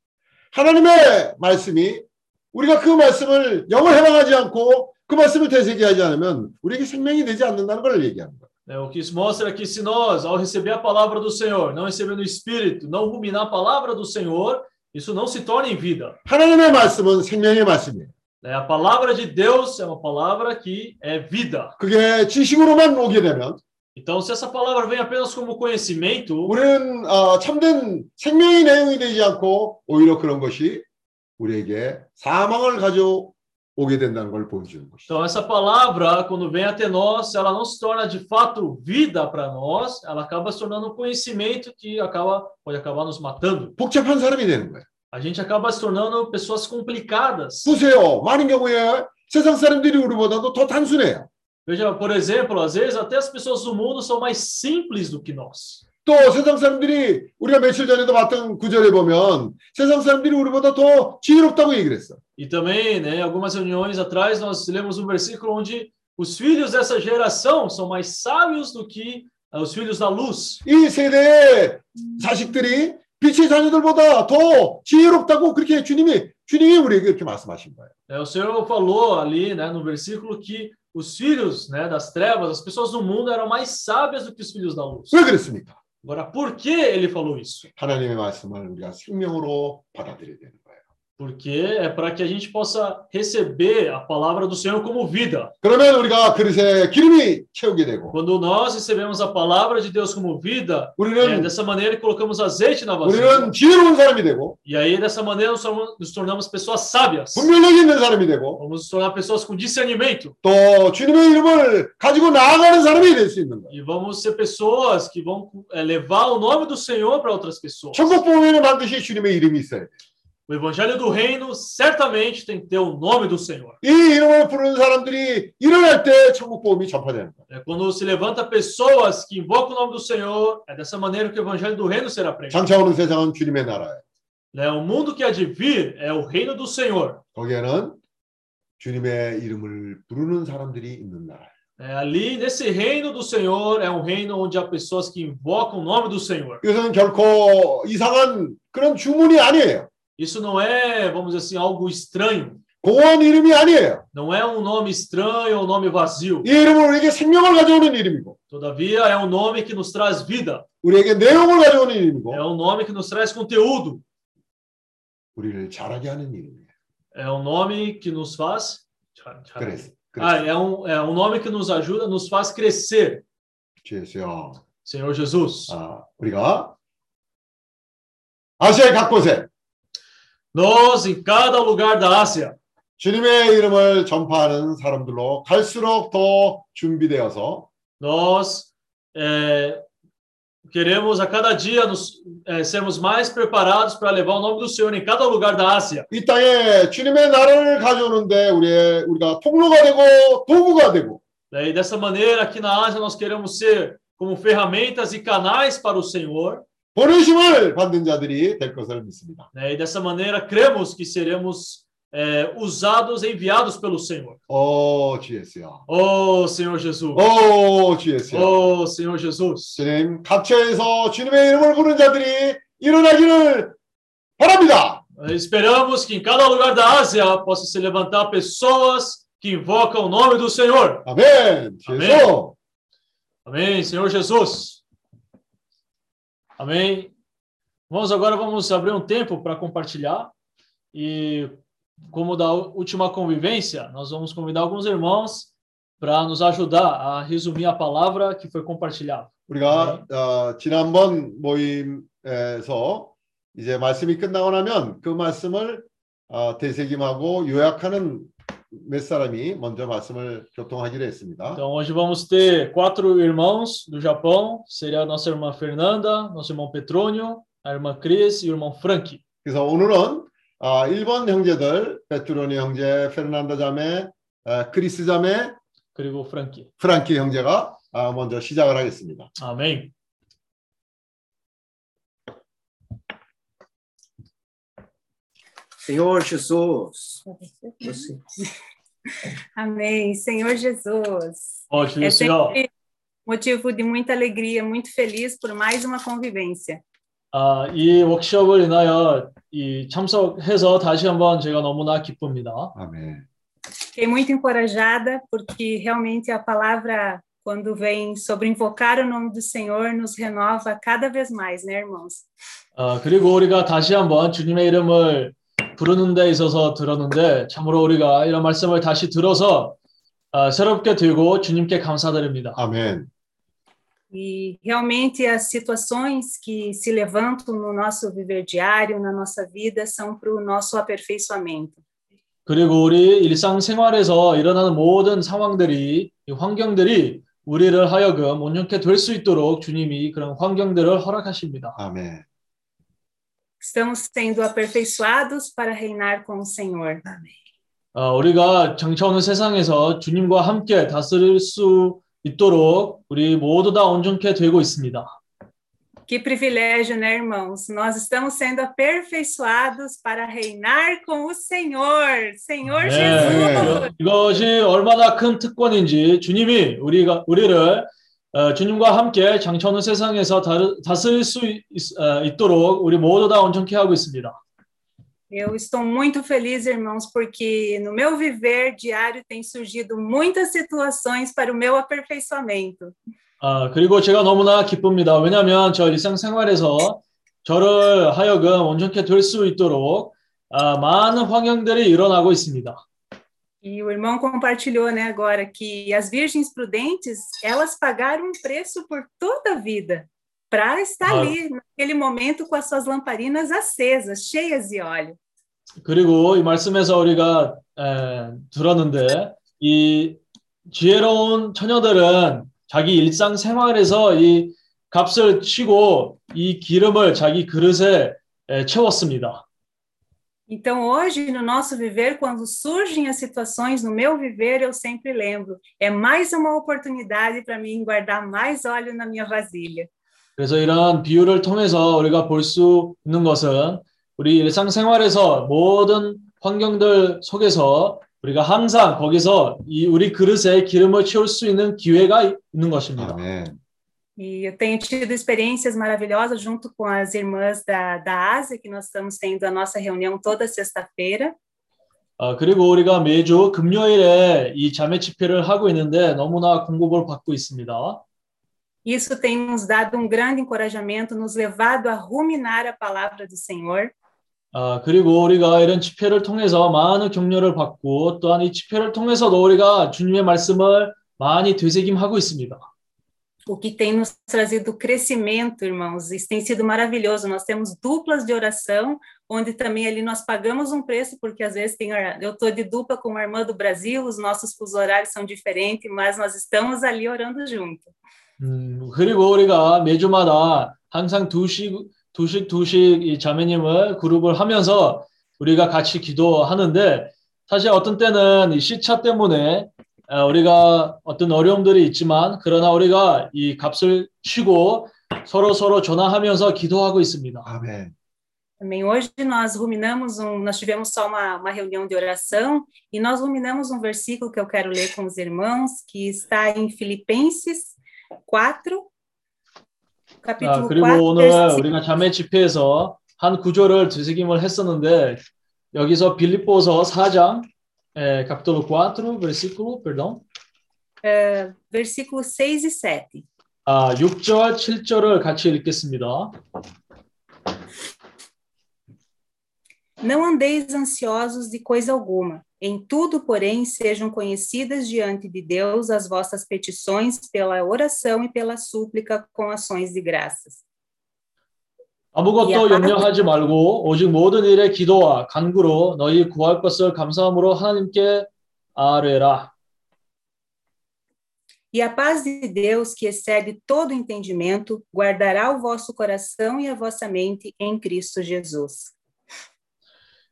하나님의 말씀이 우리가 그 말씀을 영을 해방하지 않고 그 말씀을 되새기하지 않으면 우리에게 생명이 되지 않는다는 걸 얘기하는 거예요. É, o que isso mostra é que se nós, ao receber a palavra do Senhor, não recebendo o Espírito, não ruminar a palavra do Senhor, isso não se torna em vida. 하나님의 말씀은 생명의 말씀이에요. É, a palavra de Deus é uma palavra que é vida. 그게 지식으로만 오게 되면 Então, se essa palavra vem apenas como conhecimento, 우리는 어, 참된 생명의 내용이 되지 않고 오히려 그런 것이 우리에게 사망을 가져 오게 된다는 걸 보여주는 것이죠. então essa palavra, quando vem até nós, ela não se torna de fato vida para nós, ela acaba se tornando um conhecimento que acaba pode acabar nos matando. 복잡한 사람이 되는 거예요. A gente acaba se tornando pessoas complicadas. 보세요. 많은 경우에 세상 사람들이 우리보다도 더 단순해요. Veja, por exemplo, às vezes até as pessoas do mundo são mais simples do que nós. 또 세상 사람들이 우리가 며칠 전에도 봤던 구절에 보면 세상 사람들이 우리보다 더 지혜롭다고 얘기를 했어. E também, né, em algumas reuniões atrás, nós lemos um versículo onde os filhos dessa geração são mais sábios do que ah, os filhos da luz. 이 세대의 자식들이 빛의 자녀들보다 더 지혜롭다고 그렇게 주님이 주님이 우리에게 이렇게 말씀하신 거예요. É, o Senhor falou ali, né, no versículo que os filhos, né, das trevas, as pessoas do mundo eram mais sábias do que os filhos da luz. 왜 그랬습니까? Agora, por que ele falou isso? 하나님의 말씀을 우리가 생명으로 받아들여야 되는 거예요. Porque é para que a gente possa receber a palavra do Senhor como vida. 그러면 우리가 그릇에 기름이 채우게 되고 Quando nós recebemos a palavra de Deus como vida, é 우리는 dessa maneira que colocamos azeite na vasilha. 우리는 지혜로운 사람이 되고 E aí, dessa maneira, nós tornamos- nos tornamos pessoas sábias. 분별력이 있는 사람이 되고 Vamos nos tornar pessoas com discernimento. 또 주님의 이름을 가지고 나아가는 사람이 될 수 있는 거예요. E vamos ser pessoas que vão eh, levar o nome do Senhor para outras pessoas. 천국 보면은 반드시 주님의 이름이 있어야 돼. O evangelho do reino certamente tem que ter o nome do Senhor. 이 이름을 부르는 사람들이 일어날 때 천국 복음이 전파되는 거예요. É quando se levanta pessoas que invocam o nome do Senhor, é dessa maneira que o evangelho do reino será pregado. 장차 오는 세상은 주님의 나라예요. né, o mundo que há de vir é o reino do Senhor. 거기에는 주님의 이름을 부르는 사람들이 있는 나라. É, ali, nesse reino do Senhor, é um reino onde há pessoas que invocam o nome do Senhor. 이것은 결코 이상한 그런 주문이 아니에요. Isso não é, vamos dizer assim, algo estranho. 공허한 이름이 아니에요. Não é um nome estranho ou um nome vazio. 이 이름은 우리에게 생명을 가져오는 이름이고 Todavia, é um nome que nos traz vida. 우리에게 내용을 가져오는 이름이고 É um nome que nos traz conteúdo. 우리를 자라게 하는 이름이에요. É um nome que nos faz. 그래서 Ah, é um, é um nome que nos ajuda, nos faz crescer. 주 예수여. Senhor Jesus. 아, 우리가 아시아의 각 곳에 Nós, em cada lugar da Ásia, 주님의 이름을 전파하는 사람들로 갈수록 더 준비되어서 nós é, queremos a cada dia nos, é, sermos mais preparados para levar o nome do Senhor em cada lugar da Ásia. 이 땅에 주님의 나라를 가져오는데 우리의 우리가 통로가 되고 도구가 되고 E dessa maneira, aqui na Ásia, nós queremos ser como ferramentas e canais para o Senhor. 보내심을 받는 자들이 될 것을 믿습니다. né? E dessa maneira, cremos que seremos é, usados, enviados pelo Senhor. 오, 주 예수여. Oh, Senhor Jesus. 오, 주 예수여. Oh, Senhor Jesus. 주님, 각처에서 주님의 이름을 부르는 자들이 일어나기를 바랍니다. Esperamos que em cada lugar da Ásia possa se levantar pessoas que invocam o nome do Senhor. 아멘. 주 Amém. 예수. Amém, Senhor Jesus. Amém. Vamos agora vamos abrir um tempo para compartilhar e como da última convivência, nós vamos convidar alguns irmãos para nos ajudar a resumir a palavra que foi compartilhada. 우리가 어, 지난번 모임에서 이제 말씀이 끝나고 나면 그 말씀을 어, 되새김하고 요약하는 몇 사람이 먼저 말씀을 교통하기로 했습니다. Então hoje vamos ter quatro irmãos do Japão, seria a nossa irmã Fernanda, nosso irmão Petrônio, a irmã Cris e o irmão Frank. 그래서 오늘은 아, 1번 형제들 베트로니 형제, 페르난다 자매, 아, 크리스 자매, 그리고 프랑키. 프랑키 형제가 아, 먼저 시작을 하겠습니다. Amém. Senhor Jesus. Você. Amém. Senhor Jesus. Ótimo, é Senhor. sempre motivo de muita alegria, muito feliz por mais uma convivência. 아, 이 워크숍을 인하여 이 참석해서 다시 한번 제가 너무나 기쁩니다. 아멘. Fiquei muito encorajada porque realmente a palavra quando vem sobre invocar o nome do Senhor nos renova cada vez mais, né, irmãos? 아, 그리고 우리가 다시 한번 주님의 이름을 부르는 데 있어서 들었는데 참으로 우리가 이런 말씀을 다시 들어서 아, 새롭게 되고 주님께 감사드립니다. 아멘. E realmente as situações que se levantam no nosso viver diário, na nossa vida, são para o nosso aperfeiçoamento. 그리고 우리 일상생활에서 일어나는 모든 상황들이 이 환경들이 우리를 하여금 온전케 될 수 있도록 주님이 그런 환경들을 허락하십니다. 아멘. Estamos sendo aperfeiçoados para reinar com o Senhor. 어, 우리가 장차오는 세상에서 주님과 함께 다스릴 수 있도록 우리 모두 다 온전케 되고 있습니다. Que privilégio, né, irmãos? Nós estamos sendo aperfeiçoados para reinar com o Senhor, Senhor 네, Jesus. 이것이 얼마나 큰 특권인지 주님이 우리가 우리를 어, 주님과 함께 장차오는 세상에서 다스릴 수 있, 어, 있도록 우리 모두 다 온전케 하고 있습니다. Eu estou muito feliz, irmãos, porque no meu viver diário tem surgido muitas situações para o meu aperfeiçoamento. 아, 그리고 제가 너무나 기쁩니다. 왜냐하면 저 일상생활에서 저를 하여금 온전케 될 수 있도록 아, 많은 환경들이 일어나고 있습니다. E o irmão compartilhou, né, agora que as virgens prudentes, elas pagaram um preço por toda a vida para estar Ah. ali naquele momento com as suas lamparinas acesas, cheias de óleo. 그리고 이 말씀에서 우리가 에, 들었는데 이 지혜로운 처녀들은 자기 일상생활에서 이 값을 치고 이 기름을 자기 그릇에 에, 채웠습니다. Então, hoje, no nosso viver, quando surgem as situações, no meu viver, eu sempre lembro, é mais uma oportunidade para mim guardar mais óleo na minha vasilha. 그래서 이런 비유를 통해서 우리가 볼 수 있는 것은 우리 일상생활에서 모든 환경들 속에서 우리가 항상 거기서 이 우리 그릇에 기름을 채울 수 있는 기회가 있는 것입니다. E eu tenho tido experiências maravilhosas junto com as irmãs da, da Ásia, que nós estamos tendo a nossa reunião toda sexta-feira. 아, 그리고 우리가 매주 금요일에 이 자매 집회를 하고 있는데 너무나 공급을 받고 있습니다. Isso tem nos dado um grande encorajamento, nos levado a ruminar a palavra do Senhor. 아, 그리고 우리가 이런 집회를 통해서 많은 격려를 받고 또한 이 집회를 통해서도 우리가 주님의 말씀을 많이 되새김하고 있습니다. o que tem nos trazido crescimento, irmãos. Isso tem sido maravilhoso. Nós temos duplas de oração, onde também ali nós pagamos um preço, porque às vezes tem, eu estou de dupla com uma irmã do Brasil, os nossos fuso horários são diferentes, mas nós estamos ali orando junto. 음, 그리고 우리가 매주마다 항상 두씩, 두씩, 두씩 이 자매님을 그룹을 하면서 우리가 같이 기도하는데 사실 어떤 때는 이 시차 때문에 어, 우리가 어떤 어려움들이 있지만 그러나 우리가 이 값을 치고 서로 서로 전화하면서 기도하고 있습니다. 아멘. Também hoje nós ruminamos um, nós tivemos só uma, uma reunião de oração e nós ruminamos um versículo que eu quero ler com os irmãos, que está em Filipenses 4, capítulo 아, 그리고 4, 오늘 versículo 우리가 자매 집회에서 한 구절을 되새김을 했었는데 여기서 빌립보서 4장 에, capítulo 4, versículo, perdão. eh, versículo 6 e 7. 아, 6절, 7절을 같이 읽겠습니다. Não andeis ansiosos de coisa alguma. Em tudo, porém, sejam conhecidas diante de Deus as vossas petições pela oração e pela súplica com ações de graças. 아무것도 야. 염려하지 말고 오직 모든 일에 기도와 간구로 너희 구할 것을 감사함으로 하나님께 아뢰라. E a paz de Deus, que excede todo entendimento, guardará o vosso coração e a vossa mente em Cristo Jesus.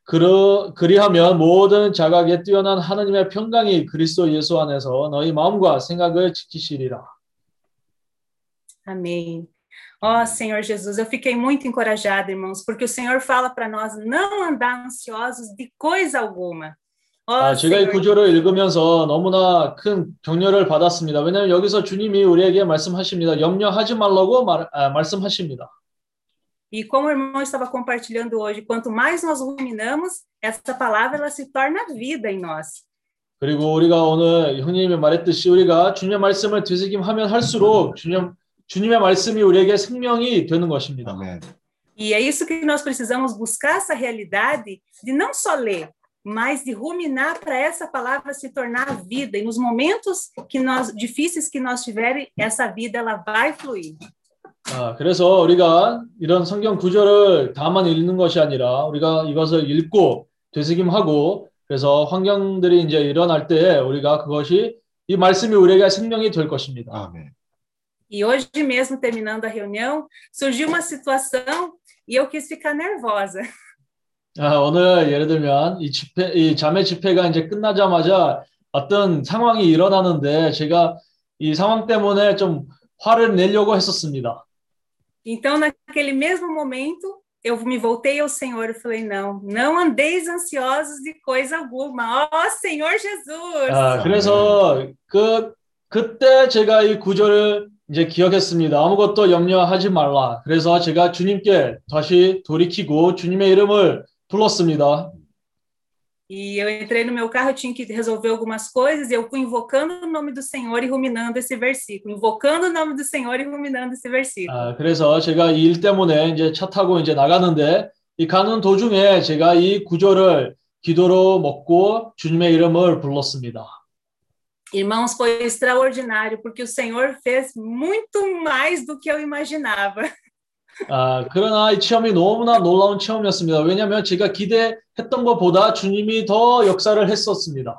그러, 그리하면 모든 자각에 뛰어난 하나님의 평강이 그리스도 예수 안에서 너희 마음과 생각을 지키시리라. Amém. Ó Senhor Jesus, eu fiquei muito encorajada, irmãos, porque o Senhor fala para nós não andar ansiosos de coisa alguma. Ó 아, 제가 이 Senhor, 구절을 읽으면서 너무나 큰 격려를 받았습니다. 왜냐하면 여기서 주님이 우리에게 말씀하십니다. 염려하지 말라고 말, 아, 말씀하십니다. E como o irmão estava compartilhando hoje, quanto mais nós ruminamos, essa palavra ela se torna vida em nós. 그리고 우리가 오늘 형님이 말했듯이 우리가 주님의 말씀을 되새김하면 할수록 주님, 주님의 말씀이 우리에게 생명이 되는 것입니다. 아멘. E é isso que nós precisamos buscar essa realidade de não só ler, mas de ruminar para essa palavra se tornar vida. E nos momentos que nós difíceis que nós tiverem, essa vida ela vai fluir. 아, 그래서 우리가 이런 성경 구절을 다만 읽는 것이 아니라 우리가 이것을 읽고 되새김하고 그래서 환경들이 이제 일어날 때 우리가 그것이 이 말씀이 우리에게 생명이 될 것입니다. 아멘. E hoje mesmo terminando a reunião, surgiu uma situação e eu quis ficar nervosa. 아, 오늘 예를 들면 이 집회, 이 자매 집회가 이제 끝나자마자 어떤 상황이 일어나는데 제가 이 상황 때문에 좀 화를 내려고 했었습니다. Então, naquele mesmo momento, eu me voltei ao Senhor e falei: Não, não andeis ansiosos de coisa alguma. Ó Senhor Jesus! 아, 그래서 그 그때 제가 이 구절을 이제 기억했습니다. 아무것도 염려하지 말라. 그래서 제가 주님께 다시 돌이키고 주님의 이름을 불렀습니다. E eu entrei no meu carro, eu tinha que resolver algumas coisas, e eu fui invocando o nome do Senhor e ruminando esse versículo, invocando o nome do Senhor e ruminando esse versículo. 아, 그래서 제가 이 일 때문에 이제 차 타고 이제 나가는데 이 가는 도중에 제가 이 구절을 기도로 먹고 주님의 이름을 불렀습니다. Irmãos, foi extraordinário, porque o Senhor fez muito mais do que eu imaginava. 아, 그러나 이 체험이 너무나 놀라운 체험이었습니다. 왜냐하면 제가 기대했던 것보다 주님이 더 역사를 했었습니다.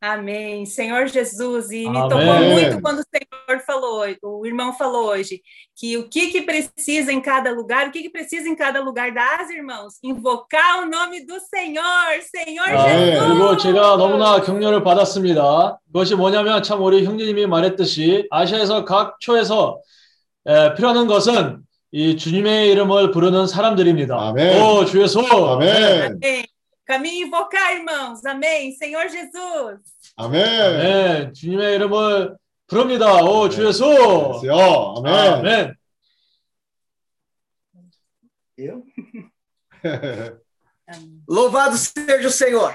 Amém. Senhor Jesus, e me Amém. tocou muito quando o Senhor falou, o irmão falou hoje, que o que, que precisa em cada lugar, o que, que precisa em cada lugar das irmãos? Invocar o nome do Senhor, Senhor 아, Jesus. 그리고 제가 너무나 격려를 받았습니다. 그것이 뭐냐면 참 우리 형제님이 말했듯이 아시아에서 각 초에서 에, 필요한 것은 이 주님의 이름을 부르는 사람들입니다. 아멘. 오, 주 예수. 아멘. Amém. Caminho invocar, irmãos. Amém. Senhor Jesus. 아멘. 아멘. 주님의 이름을 부릅니다. 오, 주 예수. 요 아멘. 아멘. Eu? (laughs) Louvado seja o Senhor.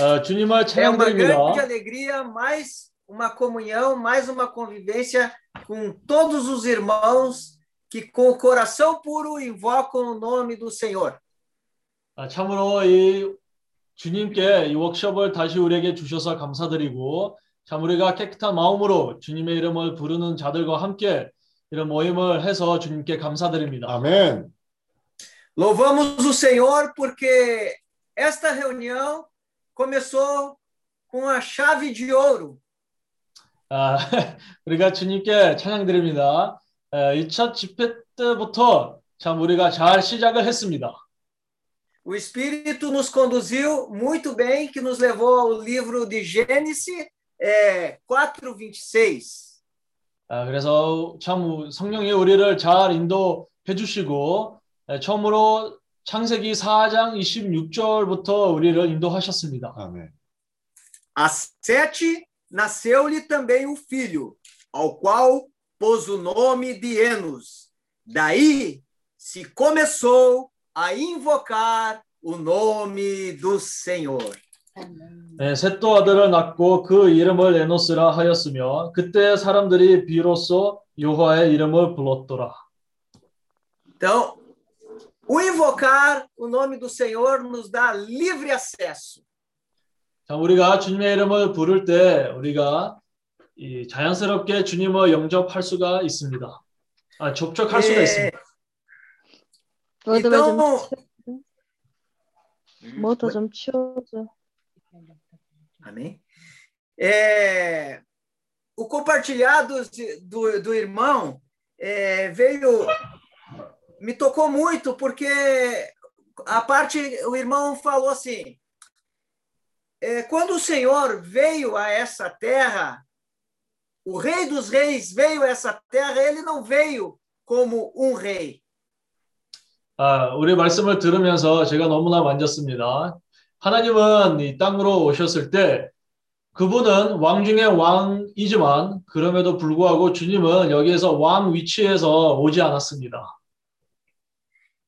어, 주님을 É uma grande 찬양드립니다. alegria, mais uma comunhão, mais uma convivência com todos os irmãos que, com o coração puro, invocam o nome do Senhor. 아, 참으로 이 주님께 이 워크숍을 다시 우리에게 주셔서 감사드리고 참 우리가 깨끗한 마음으로 주님의 이름을 부르는 자들과 함께 이런 모임을 해서 주님께 감사드립니다. 아멘. Louvamos o Senhor porque esta reunião começou com a chave de ouro. 아, (laughs) 우리가 주님께 찬양드립니다. 이첫 집회 때부터 참 우리가 잘 시작을 했습니다. O Espírito nos conduziu muito bem, que nos levou ao livro de Gênesis é, 4:26. 아, 그래서 참 성령이 우리를 잘 인도해 주시고 에, 처음으로 창세기 4장 26절부터 우리를 인도하셨습니다. 아멘. Às sete nasceu-lhe também um filho, ao qual pôs o nome de Enos. Daí se começou a invocar o nome do Senhor. 네, 셋도 아들을 낳고 그 이름을 에노스라 하였으며 그때 사람들이 비로소 여호와의 이름을 불렀더라. Então, o invocar o nome do Senhor nos dá livre acesso. 자, 우리가 주님의 이름을 부를 때 우리가 이 자연스럽게 주님을 영접할 수가 있습니다. 아, 접촉할 수가 예. 있습니다. Então. Amém? Ah, é, o compartilhado do, do irmão é, veio. Me tocou muito, porque a parte. O irmão falou assim. É, quando o Senhor veio a essa terra, o Rei dos Reis veio a essa terra, ele não veio como um rei. 아, 우리 말씀을 들으면서 제가 너무나 만졌습니다. 하나님은 이 땅으로 오셨을 때 그분은 왕 중의 왕이지만 그럼에도 불구하고 주님은 여기에서 왕 위치에서 오지 않았습니다.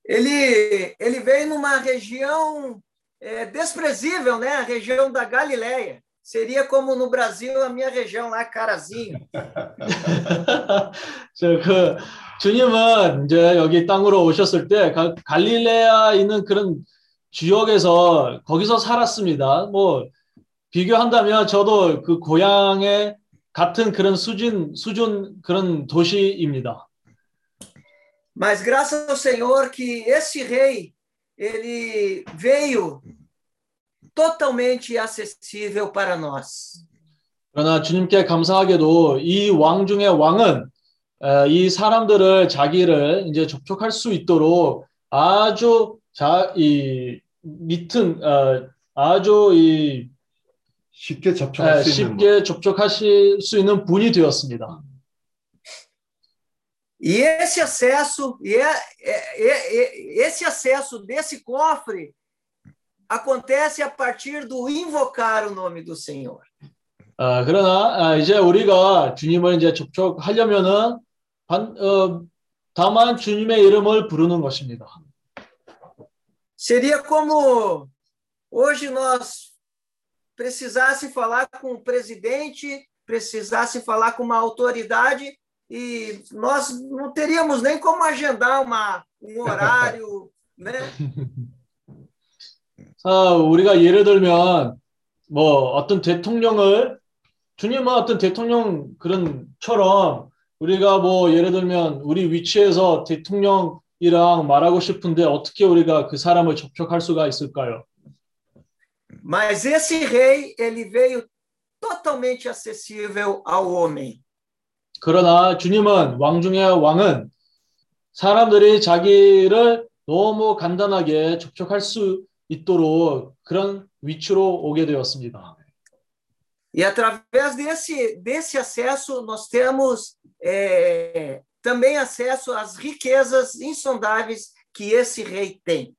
ele, ele veio numa região é, desprezível, né? A região da Galileia. Seria como no Brasil, a minha região lá, Carazinho. 저그 주님은 이제 여기 땅으로 오셨을 때 가- 갈릴레아 있는 그런 지역에서 거기서 살았습니다. 뭐 비교한다면 저도 그 고향의 같은 그런 수준 수준 그런 도시입니다. Mas graças ao Senhor que esse rei, ele veio totalmente acessível para nós. 그러나 주님께 감사하게도 이 왕 중의 왕은 에, 이 사람들을 자기를 이제 접촉할 수 있도록 아주 자, 이 밑은 어, 아주 이 쉽게 접촉할 에, 수 있는 쉽게 접촉하실 수 있는 분이 되었습니다. E esse acesso, e é- é- esse acesso desse cofre acontece a partir do invocar o nome do Senhor. 아, 그러나 아, 이제 우리가 주님을 이제 접촉하려면은 반, 어, 다만 주님의 이름을 부르는 것입니다. Seria como hoje nós precisasse falar com o presidente, precisasse falar com uma autoridade e nós não teríamos nem como agendar uma, um horário, né? 아, 우리가 예를 들면 뭐 어떤 대통령을 주님은 어떤 대통령 그런처럼 우리가 뭐 예를 들면 우리 위치에서 대통령이랑 말하고 싶은데 어떻게 우리가 그 사람을 접촉할 수가 있을까요? Mas esse rei, ele veio totalmente acessível ao homem. 그러나 주님은 왕 중의 왕은 사람들이 자기를 너무 간단하게 접촉할 수 있도록 그런 위치로 오게 되었습니다. E através desse, desse acesso, nós temos é, também acesso às riquezas insondáveis que esse rei tem.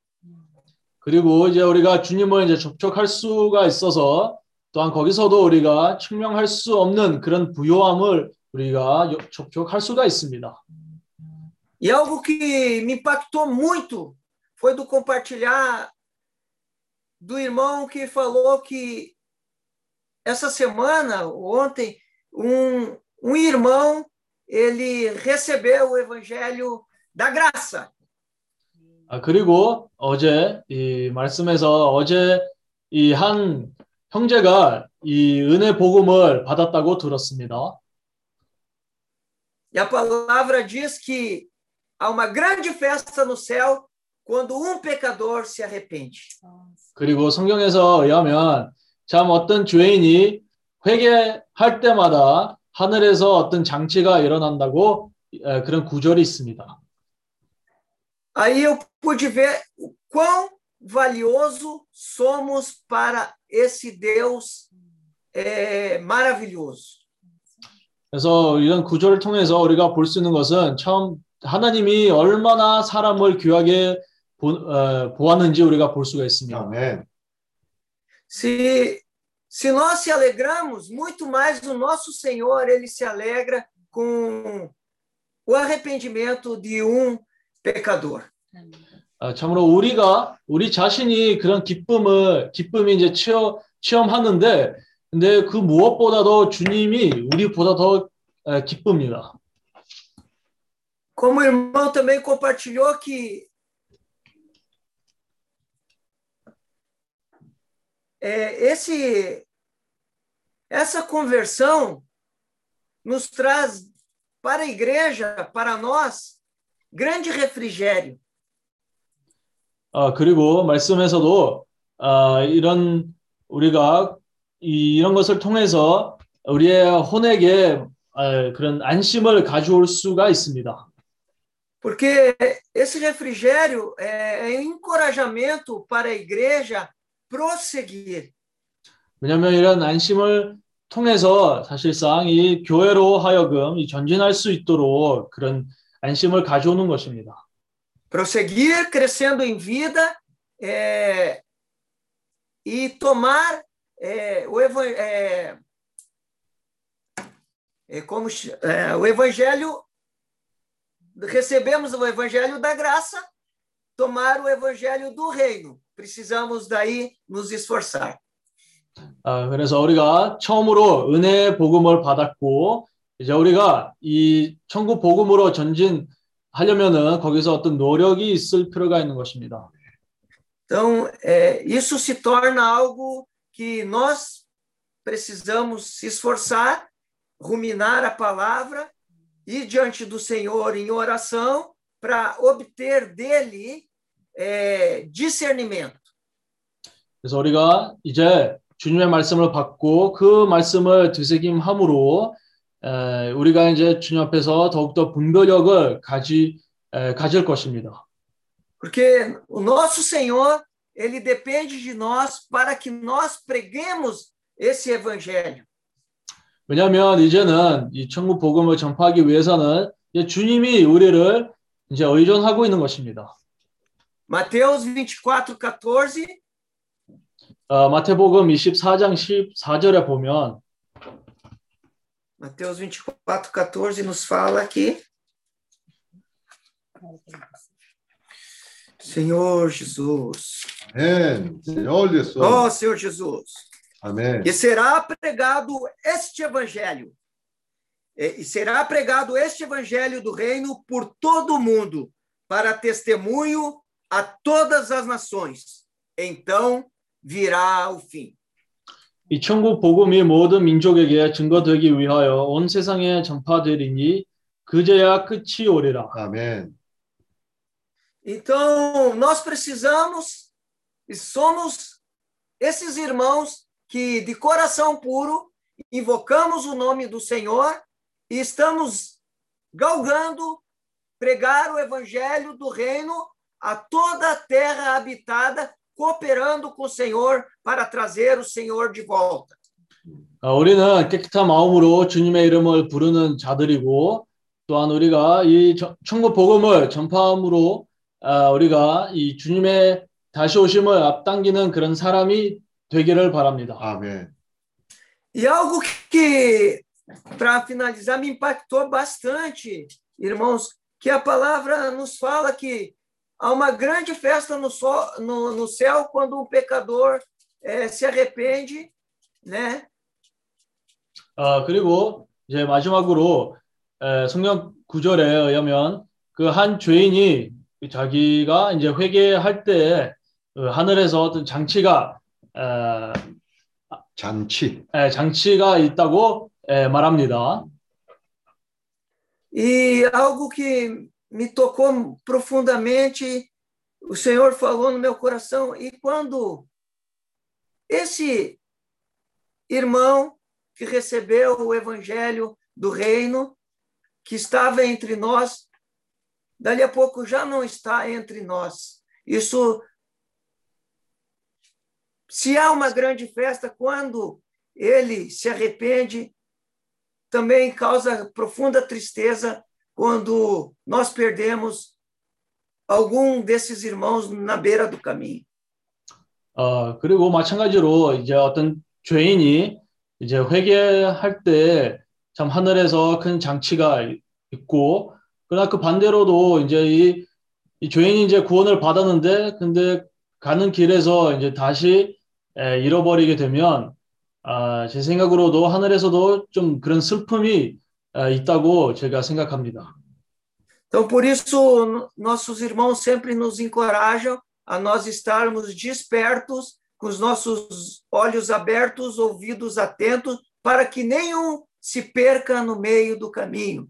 그리고 이제 우리가 주님을 이제 접촉할 수가 있어서 또한 거기서도 우리가 측량할 수 없는 그런 부요함을 우리가 여- 접촉할 수가 있습니다. E algo que me impactou muito foi do compartilhar do irmão que falou que essa semana, ontem, um, um irmão ele recebeu o evangelho da graça. 아, 그리고 어제 이 말씀에서 어제 이 한 형제가 이 은혜 복음을 받았다고 들었습니다. E a palavra diz que há uma grande festa no céu quando um pecador se arrepende. 그리고 성경에서 의하면 참 어떤 죄인이 회개할 때마다 하늘에서 어떤 장치가 일어난다고 에, 그런 구절이 있습니다. Aí eu pude ver o quão valioso somos para esse Deus é, maravilhoso. 그래서 이런 구절을 통해서 우리가 볼 수 있는 것은 참 하나님이 얼마나 사람을 귀하게 보, 어, 보았는지 우리가 볼 수가 있습니다. 아멘. Se, se nós se alegramos, muito mais o nosso Senhor, ele se alegra com o arrependimento de um pecador. 아, 참으로 우리가 우리 자신이 그런 기쁨을 기쁨이 이제 체험 체험하는데 근데 그 무엇보다도 주님이 우리보다 더 에, 기쁩니다. Como o irmão também compartilhou que é, esse, essa conversão nos traz para a igreja, para nós, grande refrigério. 아, 그리고 말씀에서도 아, 이런 우리가 이- 이런 것을 통해서 우리의 혼에게 아, 그런 안심을 가져올 수가 있습니다. Porque esse refrigério é, é um encorajamento para a igreja prosseguir. 왜냐하면 이런 안심을 통해서 사실상 이 교회로 하여금 이 전진할 수 있도록 그런 안심을 가져오는 것입니다. prosseguir crescendo em vida é, e tomar é, o, evan- é, é como ch- é, o evangelho recebemos o evangelho da graça tomar o evangelho do reino precisamos daí nos esforçar 아, 그래서 우리가 처음으로 은혜 복음을 받았고 이제 우리가 이 천국 복음으로 전진하려면은 거기서 어떤 노력이 있을 필요가 있는 것입니다. então é, isso se torna algo que nós precisamos se esforçar ruminar a palavra ir diante do Senhor em oração para obter dele é, discernimento. 그래서 우리가 이제 주님의 말씀을 받고 그 말씀을 되새김함으로 에, 우리가 이제 주님 앞에서 더욱더 분별력을 가지 에, 가질 것입니다. Porque o nosso Senhor, ele depende de nós para que nós preguemos esse evangelho. 왜냐하면 이제는 이 천국 복음을 전파하기 위해서는 이제 주님이 우리를 이제 의존하고 있는 것입니다. Mateus 24, 14, 어, 마태복음 24장 14절에 보면 Mateus 24, 14 nos fala aqui. Senhor Jesus. 아멘. Senhor Jesus. Ó Senhor Jesus. 아멘. E será pregado este evangelho. E e será pregado este evangelho do reino por todo o mundo, para testemunho a todas as nações. Então virá o fim. 이 천국 복음이 모든 민족에게 증거되기 위하여 온 세상에 전파되리니 그제야 끝이 오리라. 아멘. Então, nós precisamos e somos esses irmãos que, de coração puro, invocamos o nome do Senhor e estamos galgando pregar o evangelho do reino a toda a terra habitada, cooperando com o Senhor para trazer o Senhor de volta. 아, 우리는 깨끗한 마음으로 주님의 이름을 부르는 자들이고 또한 우리가 이 저- 천국 복음을 전파함으로 아, 우리가 이 주님의 다시 오심을 앞당기는 그런 사람이 되기를 바랍니다. 아멘. E algo que, para finalizar, me impactou bastante, irmãos, que a palavra nos fala que há uma grande festa no, so- no- no céu quando um pecador eh, se arrepende, né? 아, 그리고 이제 마지막으로 에, 성경 구절에 의하면 그 한 죄인이 자기가 이제 회개할 때 어, 하늘에서 어떤 장치가 에, 잔치. 에, 장치가 있다고 에, 말합니다. E algo que me tocou profundamente, o Senhor falou no meu coração, e quando esse irmão que recebeu o evangelho do reino, que estava entre nós, dali a pouco já não está entre nós. Isso se há uma grande festa quando ele se arrepende, também causa profunda tristeza quando nós perdemos algum desses irmãos na beira do caminho. 어, 그리고 마찬가지로 이제 어떤 죄인이 이제 회개할 때 참 하늘에서 큰 장치가 있고, 그러나 그 반대로도 이제 이, 이 죄인이 이제 구원을 받았는데, 근데 가는 길에서 이제 다시 에, 잃어버리게 되면, 아, 제 생각으로도 하늘에서도 좀 그런 슬픔이 에, 있다고 제가 생각합니다. Então, por isso, no- nossos irmãos sempre nos encorajam a nós estarmos despertos, com os nossos olhos abertos, ouvidos atentos, para que nenhum se perca no meio do caminho.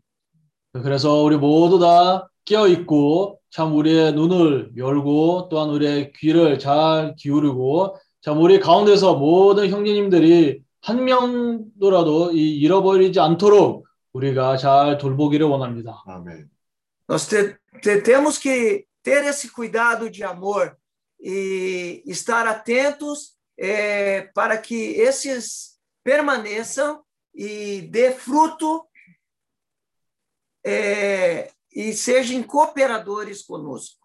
그래서 우리 모두 다 깨어 있고 참 우리의 눈을 열고 또한 우리의 귀를 잘 기울이고 참 우리 가운데서 모든 형제님들이 한 명도라도 이 잃어버리지 않도록 우리가 잘 돌보기를 원합니다. 아멘. Nós te- te- temos que ter esse cuidado de amor e estar atentos eh, para que esses permaneçam e dê fruto eh, e sejam cooperadores conosco.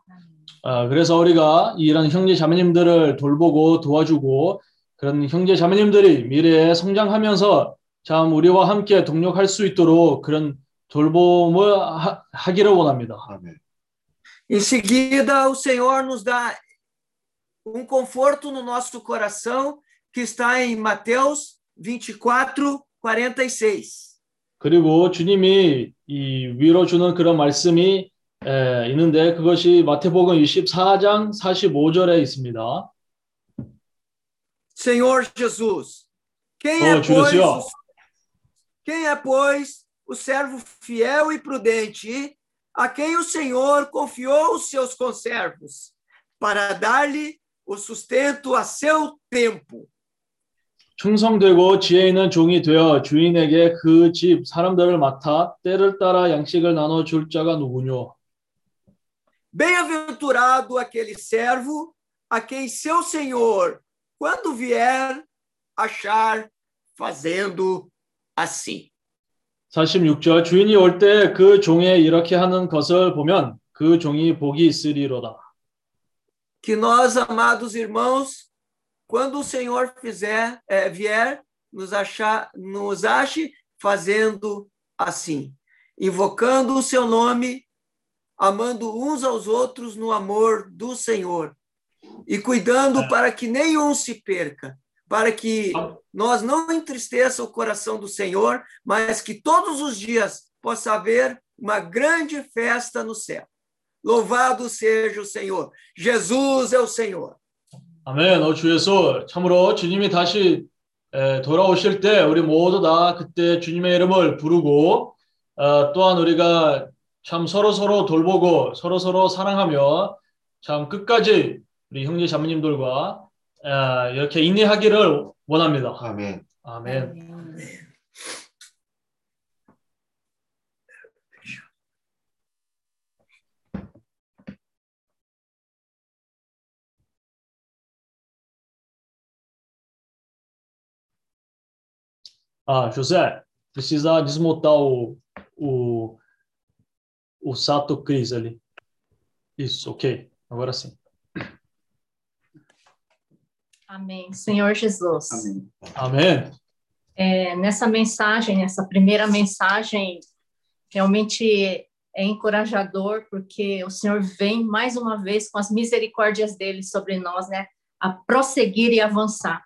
아, 그래서 우리가 이런 형제 자매님들을 돌보고 도와주고 그런 형제 자매님들이 미래에 성장하면서 참 우리와 함께 동력할 수 있도록 그런 돌봄을 하, 하기를 원합니다. 아멘. Em seguida, o Senhor nos dá um conforto no nosso coração, que está em Mateus 24, 46. 그리고 주님이 이 위로 주는 그런 말씀이 에, 있는데 그것이 마태복음 24장 45절에 있습니다. Senhor Jesus, quem Oh, é, pois, senhor. o, quem é, pois, o servo fiel e prudente, a quem o Senhor confiou os seus conservos, para dar-lhe o sustento a seu tempo? 충성되고 지혜 있는 종이 되어 주인에게 그 집 사람들을 맡아 때를 따라 양식을 나눠 줄 자가 누구뇨? Bem-aventurado aquele servo a quem seu senhor, quando vier, achar fazendo assim. 46절 주인이 올 때 그 종의 이렇게 하는 것을 보면 그 종이 복이 있으리로다. Que nós, amados irmãos, quando o Senhor fizer, eh, vier, nos, achar, nos ache fazendo assim, invocando o seu nome, amando uns aos outros no amor do Senhor e cuidando para que nenhum se perca, para que nós não entristeça o coração do Senhor, mas que todos os dias possa haver uma grande festa no céu. Louvado seja o Senhor. Jesus é o Senhor. 아멘. 어, 주 예수. 참으로 주님이 다시 에, 돌아오실 때 우리 모두 다 그때 주님의 이름을 부르고 어, 또한 우리가 참 서로 서로 돌보고 서로 서로 사랑하며 참 끝까지 우리 형제 자매님들과 에, 이렇게 인내하기를 원합니다. 아멘. 아멘. Ah, José, precisa desmontar o, o, o Sato Cris ali. Isso, ok. Agora sim. Amém. Senhor Jesus. Amém. É, nessa mensagem, essa primeira mensagem, realmente é encorajador, porque o Senhor vem mais uma vez com as misericórdias dele sobre nós, né? A prosseguir e avançar.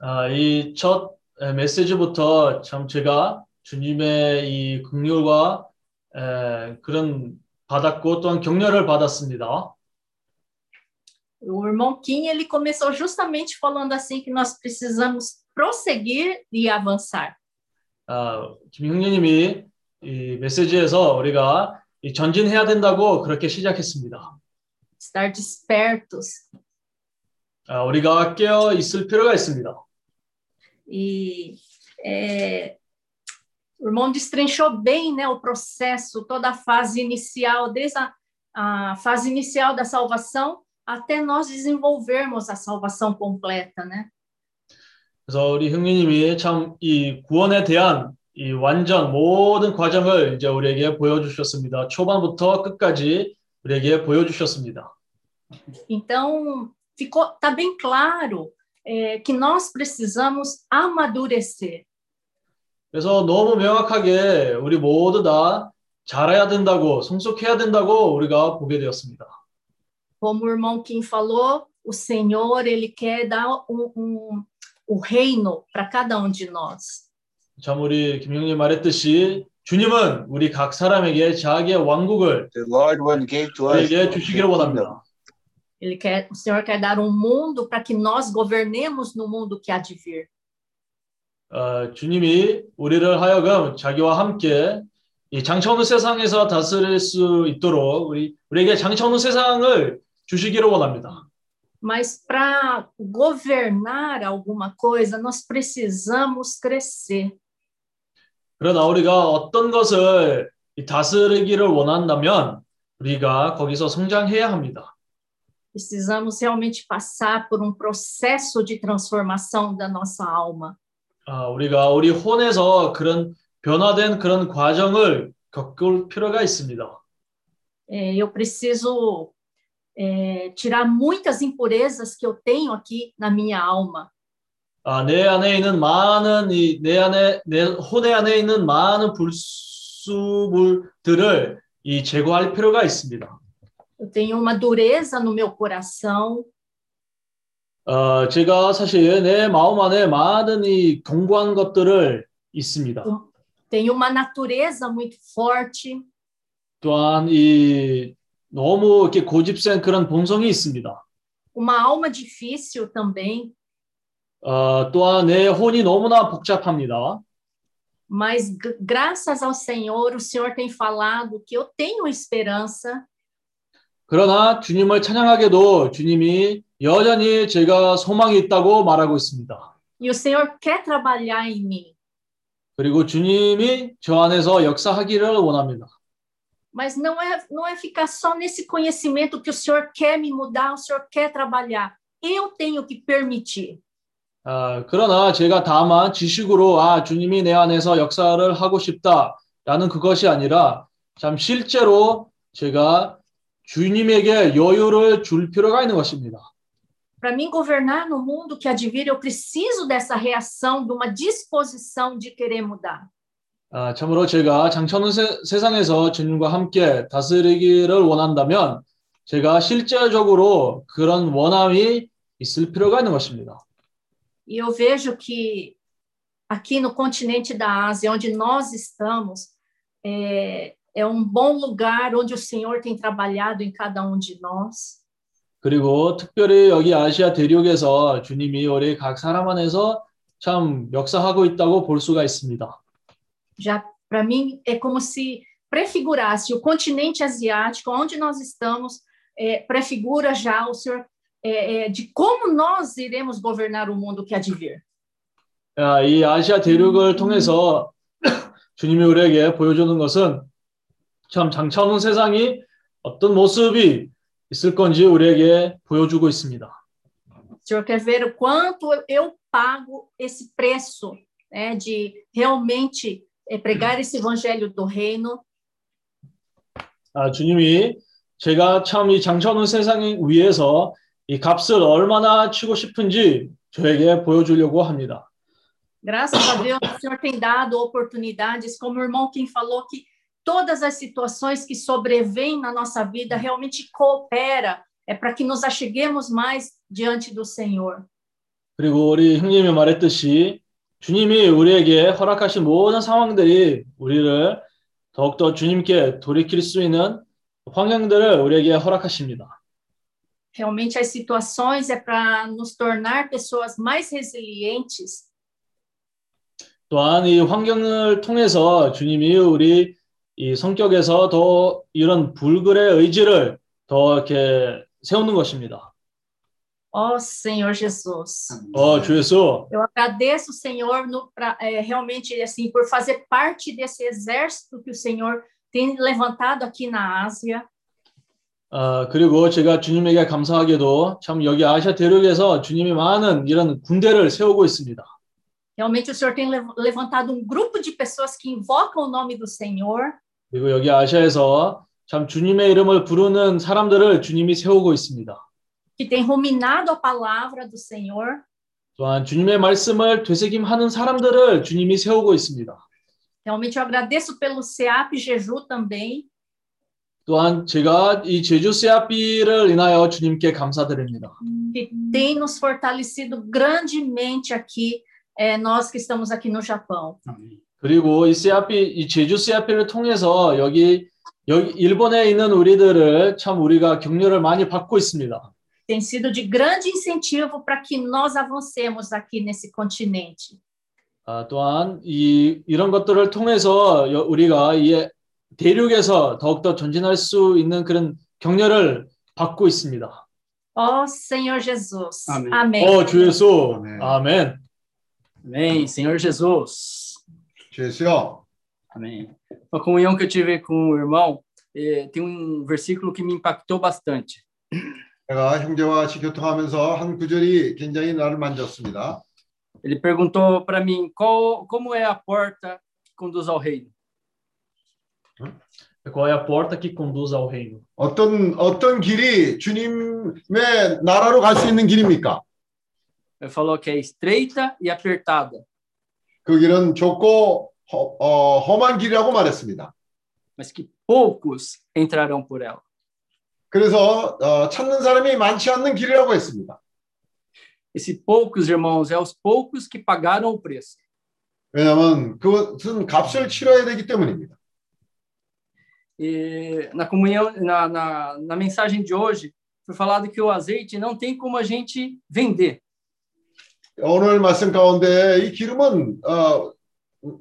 아, 이 첫 메시지부터 참 제가 주님의 이 긍휼과 에, 그런 받았고 또한 격려를 받았습니다. O irmão Kim, ele começou justamente falando assim que nós precisamos prosseguir e avançar. 아, 김형님이 이 메시지에서 우리가 이 전진해야 된다고 그렇게 시작했습니다. Estar despertos. 아, 우리가 깨어 있을 필요가 있습니다. E é, o irmão destrinchou bem né, o processo, toda a fase inicial, desde a, a fase inicial da salvação até nós desenvolvermos a salvação completa, né? 그래서 우리 형님이 참 이 구원에 대한 이 완전 모든 과정을 이제 우리에게 보여주셨습니다. 초반부터 끝까지 우리에게 보여주셨습니다. Então, ficou, tá bem claro é, que nós precisamos amadurecer. 그래서 너무 명확하게 우리 모두 다 잘해야 된다고 성숙해야 된다고 우리가 보게 되었습니다. Como o irmão Kim falou, o Senhor ele quer dar um, um, o reino para cada um de nós. 참 우리 김영님 말했듯이 주님은 우리 각 사람에게 자기의 왕국을 우리에게 주시기를 원합니다. Ele quer, o Senhor quer dar um mundo para que nós governemos no mundo que há de vir. 어, 주님이 우리를 하여금 자기와 함께 이 장차 오는 세상에서 다스릴 수 있도록 우리 우리에게 장차 오는 세상을 주시기를 원합니다. Mas para governar alguma coisa, nós precisamos crescer. 그러나 우리가 어떤 것을 이 다스리기를 원한다면 우리가 거기서 성장해야 합니다. Precisamos realmente passar por um processo de transformação da nossa alma. 아, 우리가 우리 혼에서 그런 변화된 그런 과정을 겪을 필요가 있습니다. É, eu preciso é, tirar muitas impurezas que eu tenho aqui na minha alma. 아, 내 안에 있는 많은 이 내 안에 내 혼의 안에 있는 많은 불수물들을 이 제거할 필요가 있습니다. Eu tenho uma dureza no meu coração. 어, 제가 사실 내 마음 안에 많은 이 견고한 것들을 있습니다. Tenho uma natureza muito forte. 또한 이 너무 이렇게 고집센 그런 본성이 있습니다. Uma alma difícil também. 어, 또한 내 혼이 너무나 복잡합니다. Mas graças ao Senhor, o Senhor tem falado que eu tenho esperança. 그러나 주님을 찬양하게도 주님이 여전히 제가 소망이 있다고 말하고 있습니다. E o Senhor quer trabalhar em mim. 그리고 주님이 저 안에서 역사하기를 원합니다. Mas não é, não é ficar só nesse conhecimento que o Senhor quer me mudar, o Senhor quer trabalhar. Eu tenho que permitir. 아, 그러나 제가 다만 지식으로 아 주님이 내 안에서 역사를 하고 싶다라는 그것이 아니라 참 실제로 제가 주님에게 여유를 줄 필요가 있는 것입니다. Para mim governar no mundo que advir, eu preciso dessa reação, de uma disposição de querer mudar. 아, 참으로 제가 장천은 세, 세상에서 주님과 함께 다스리기를 원한다면 제가 실제적으로 그런 원함이 있을 필요가 있는 것입니다. E eu vejo que aqui no continente da Ásia, onde nós estamos, é, é um bom lugar onde o Senhor tem trabalhado em cada um de nós. 그리고 특별히 여기 아시아 대륙에서 주님이 우리 각 사람 안에서 참 역사하고 있다고 볼 수가 있습니다. Já para mim é como se prefigurasse o continente asiático, onde nós estamos, é, prefigura já o Senhor é, é, de como nós iremos governar o mundo que há de vir. 야, 이 아시아 대륙을 통해서 (clears throat) 주님이 우리에게 보여주는 것은 참 장차오는 세상이 어떤 모습이 있을 건지 우리에게 보여주고 있습니다. O Senhor quer ver o quanto eu pago esse preço né, de realmente é, pregar esse evangelho do reino. 아, 주님이 제가 참 이 장차오는 세상 위에서 이 값을 얼마나 치고 싶은지 저에게 보여주려고 합니다. Graças a Deus, o Senhor tem dado oportunidades, como o irmão Kim falou, que todas as situações que sobrevêm na nossa vida realmente coopera, é para que nos acheguemos mais diante do Senhor. 그리고 우리 형님이 말했듯이 주님이 우리에게 허락하신 모든 상황들이 우리를 더욱더 주님께 돌이킬 수 있는 환경들을 우리에게 허락하십니다. Realmente as situações é para nos tornar pessoas mais resilientes 또한 이 환경을 통해서 주님이 우리 이 성격에서 더 이런 불굴의 의지를 더 이렇게 세우는 것입니다. Ó Senhor Jesus. 어, 주 예수, Eu agradeço, Senhor, no, pra, é, realmente assim por fazer parte desse exército que o Senhor tem levantado aqui na Ásia. 어, 그리고 제가 주님에게 감사하게도 참 여기 아시아 대륙에서 주님이 많은 이런 군대를 세우고 있습니다. Realmente o Senhor tem lev- levantado um grupo de pessoas que invocam o nome do Senhor. 그리고 여기 아시아에서 참 주님의 이름을 부르는 사람들을 주님이 세우고 있습니다. Que tem ruminado a palavra do Senhor. 또한 주님의 말씀을 되새김하는 사람들을 주님이 세우고 있습니다. Realmente eu agradeço pelo SEAP Jeju também, 또한 제가 이 제주 세아비를 인하여 주님께 감사드립니다. que tem nos fortalecido grandemente aqui, eh, nós que estamos aqui no Japão. 그리고 이 세아비, 이 제주 세아비를 통해서 여기 여기 일본에 있는 우리들을 참 우리가 격려를 많이 받고 있습니다. Tem sido de grande incentivo para que nós avancemos aqui nesse continente. 아, 또한 이 이런 것들을 통해서 여- 우리가 이 대륙에서 더욱더 전진할 수 있는 그런 격려를 받고 있습니다. Ó Senhor Jesus. Amém. Amém. 어, 주 예수. 아멘. Amém, Senhor Jesus. 주 예수요. Amém. Uma comunhão que eu tive com o irmão, eh, tem um versículo que me impactou bastante. 제가 형제와 같이 교통하면서 한 구절이 굉장히 나를 만졌습니다. Ele perguntou para mim qual, como é a porta que conduz ao reino. Qual é a porta que conduz ao reino? 어떤 어떤 길이 주님의 나라로 갈 수 있는 길입니까? Ele falou que é estreita e apertada, 그 길은 좁고 허, 어, 험한 길이라고 말했습니다. mas que poucos entrarão por ela. 그래서 어, 찾는 사람이 많지 않는 길이라고 했습니다. Esse poucos, irmãos, é os poucos que pagaram o preço. 왜냐하면 그것은 값을 치러야 되기 때문입니다. E na comunhão, na, na, na mensagem de hoje, foi falado que o azeite não tem como a gente vender. 오늘 말씀 가운데 이 기름은 어,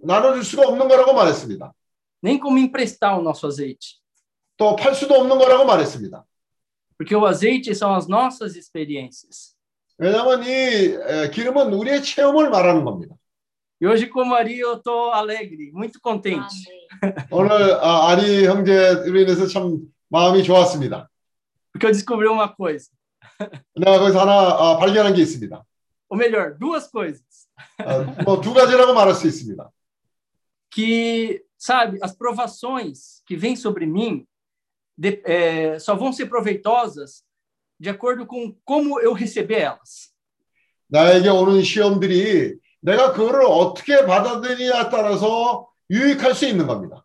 나눠줄 수가 없는 거라고 말했습니다. nem como emprestar o nosso azeite. 또 팔 수도 없는 거라고 말했습니다. Porque o azeite são as nossas experiências. 왜냐하면 이 에, 기름은 우리의 체험을 말하는 겁니다. E hoje, como Ari, eu estou alegre, muito contente. (laughs) 오늘 아, 아리 형제로 인해서 참 마음이 좋았습니다. Porque eu descobri uma coisa. (laughs) 내가 거기서 하나 아, 발견한 게 있습니다. Ou melhor, duas coisas. 뭐 두 가지라고 말할 수 있습니다. (laughs) Que, sabe, as provações que vêm sobre mim de- é, só vão ser proveitosas de acordo com como eu receber elas. 나에게 오는 시험들이 내가 그거를 어떻게 받아들이냐에 따라서 유익할 수 있는 겁니다.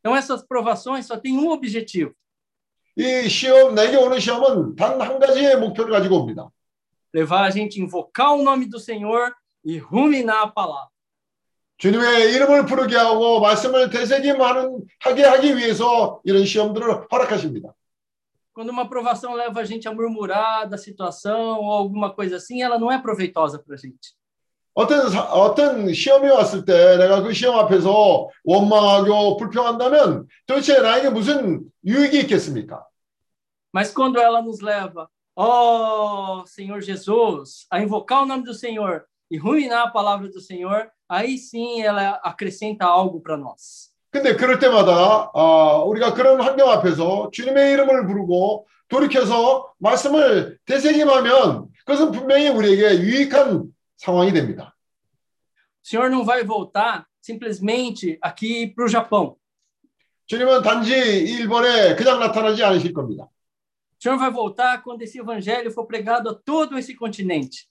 Então, essas provações só têm um objetivo: 이 시험 내게 오는 시험은 단 한 가지의 목표를 가지고 옵니다. levar a gente a invocar o nome do Senhor e ruminar a palavra. 주님의 이름을 부르게 하고 말씀을 되새김하는 하게 하기 위해서 이런 시험들을 허락하십니다. Quando uma provação leva a gente a murmurar da situação ou alguma coisa assim, ela não é proveitosa para a gente. 어떤 사- 어떤 시험이 왔을 때 내가 그 시험 앞에서 원망하고 불평한다면 도대체 나에게 무슨 유익이 있겠습니까? Mas quando ela nos leva, ó Senhor Jesus, a invocar o nome do Senhor e ruminar a palavra do Senhor, aí sim ela acrescenta algo para nós. 근데 그럴 때마다 아, 우리가 그런 환경 앞에서 주님의 이름을 부르고 돌이켜서 말씀을 되새김하면 그것은 분명히 우리에게 유익한 상황이 됩니다. O Senhor não vai voltar simplesmente aqui para o Japão. 주님은 단지 일본에 그냥 나타나지 않으실 겁니다. O Senhor vai voltar quando esse evangelho for pregado a todo esse continente.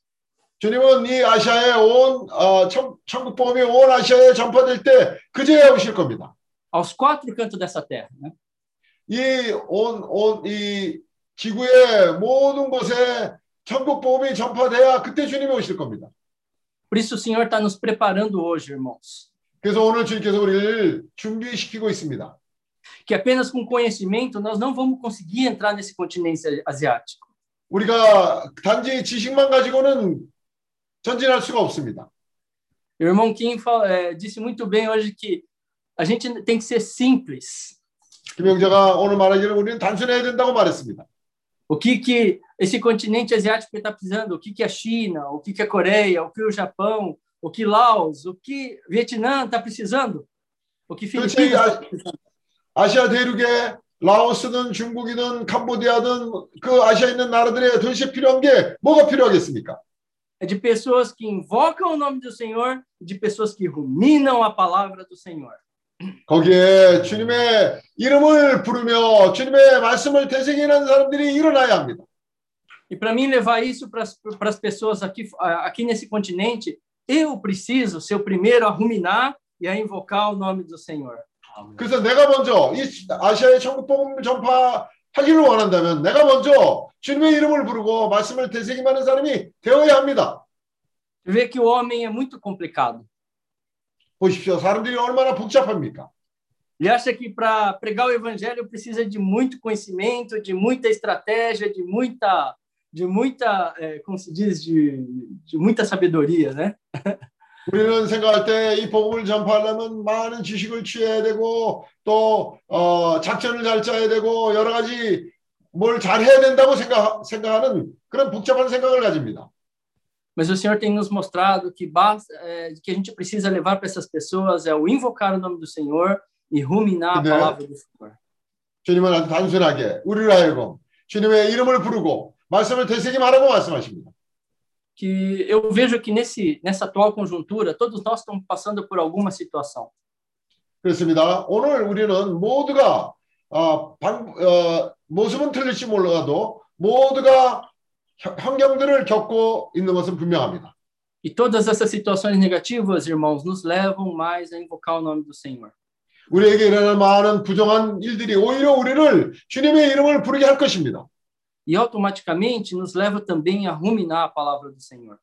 주님은 이 아시아에 온 어, 천, 천국 복음이 온 아시아에 전파될 때 그제야 오실 겁니다. aos quatro cantos dessa terra. Né? 이온온이 지구의 모든 곳에 천국 복음이 전파돼야 그때 주님이 오실 겁니다. Por isso o Senhor está nos preparando hoje, irmãos. 그래서 오늘 주님께서 우리를 준비시키고 있습니다. Que apenas com conhecimento nós não vamos conseguir entrar nesse continente asiático. 우리가 단지 지식만 가지고는 전진할 수가 없습니다. O irmão Kim fala- é, disse muito bem hoje que a gente tem que ser simples. 김영자가 오늘 말하기를 우리는 단순해야 된다고 말했습니다. O que que esse continente asiático está precisando? O que que a China? O que que a Coreia? O que o Japão? O que Laos? O que Vietnã está precisando? O que 그렇지 Filipinas 아, está precisando? 아시아 대륙에 라오스든 중국이든 캄보디아든 그 아시아에 있는 나라들에 도대체 필요한 게 뭐가 필요하겠습니까? É de pessoas que invocam o nome do Senhor, de pessoas que ruminam a palavra do Senhor. 거기에 주님의 이름을 부르며 주님의 말씀을 되새기는 사람들이 일어나야 합니다. E para mim levar isso para as pessoas aqui, aqui nesse continente, eu preciso ser o primeiro a ruminar e a invocar o nome do Senhor. 그래서 내가 먼저 이 아시아의 천국 복음을 전파 하기를 원한다면 내가 먼저 주님의 이름을 부르고 말씀을 되새김하는 사람이 되어야 합니다. Vê que o homem é muito complicado. 보십시오. 사람들이 얼마나 복잡합니까? Ele acha que para pregar o evangelho precisa de muito conhecimento, de muita estratégia, de muita, de muita, é, como se diz, de, de muita sabedoria, né? (laughs) 우리는 생각할 때 이 복음을 전파하려면 많은 지식을 취해야 되고 또 어, 작전을 잘 짜야 되고 여러 가지 뭘 잘해야 된다고 생각, 생각하는 그런 복잡한 생각을 가집니다. Mas o Senhor tem nos mostrado que basta, é, que a gente precisa levar para essas pessoas é o invocar o nome do Senhor e ruminar a 네. palavra do Senhor. 주님은 아주 단순하게 우리를 하여금 주님의 이름을 부르고 말씀을 되새김하라고 말씀하십니다. Que eu vejo que nesse nessa atual conjuntura todos nós estamos passando por alguma situação. 그렇습니다. 오늘 우리는 모두가 어, 방, 어, 모습은 틀릴지 몰라도 모두가 혀- 환경들을 겪고 있는 것은 분명합니다. E todas essas situações negativas, irmãos, nos levam mais a invocar o nome do Senhor. 우리에게 일어날 많은 부정한 일들이 오히려 우리를 주님의 이름을 부르게 할 것입니다. E automaticamente nos leva também a ruminar a palavra do Senhor.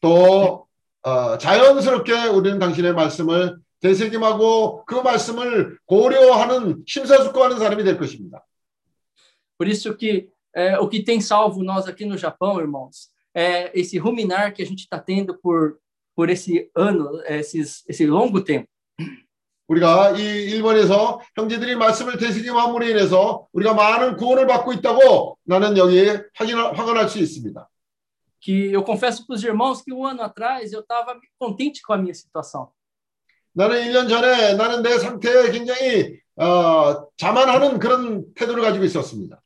또 어, 자연스럽게 우리는 당신의 말씀을 되새김하고 그 말씀을 고려하는 심사숙고하는 사람이 될 것입니다. Por isso que é, o que tem salvo nós aqui no Japão, irmãos, é esse ruminar que a gente está tendo por por esse ano, esses, esse longo tempo. 우리가 이 일본에서 형제들이 말씀을 되새김함으로 인해서 우리가 많은 구원을 받고 있다고 나는 여기 확인 확언할 수 있습니다. Que eu confesso para os irmãos que um ano atrás eu estava contente com a minha situação. 나는 1년 전에 나는 내 상태에 굉장히 어, 자만하는 그런 태도를 가지고 있었습니다.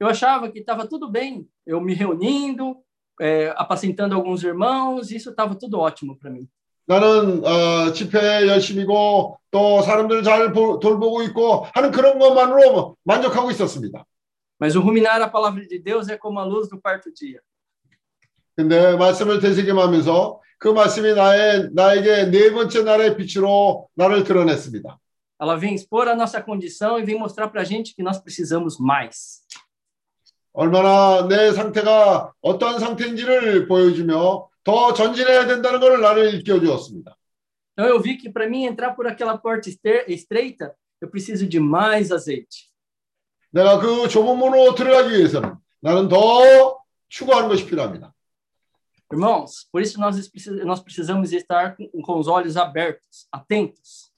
Eu achava que estava tudo bem, eu me reunindo, é, apacentando alguns irmãos, isso estava tudo ótimo para mim. 나는 어, 집회 열심이고 또 사람들을 잘 보- 돌보고 있고 하는 그런 것만으로 만족하고 있었습니다. Mas o ruminar a palavra de Deus é como a luz do quarto dia. 근데 말씀을 되새김하면서 그 말씀이 나의 나에게 네 번째 날의 빛으로 나를 드러냈습니다. Ela vem expor a nossa condição e vem mostrar para a gente que nós precisamos mais. 얼마나 내 상태가 어떠한 상태인지를 보여주며 더 전진해야 된다는 것을 나를 일깨워 주었습니다. Então eu vi que para mim entrar por aquela porta ester- estreita, eu preciso de mais azeite. 내가 그 좁은 문으로 들어가기 위해서는 나는 더 추구하는 것이 필요합니다. Irmãos, por isso nós, precis- nós precisamos estar com, com os olhos abertos, atentos.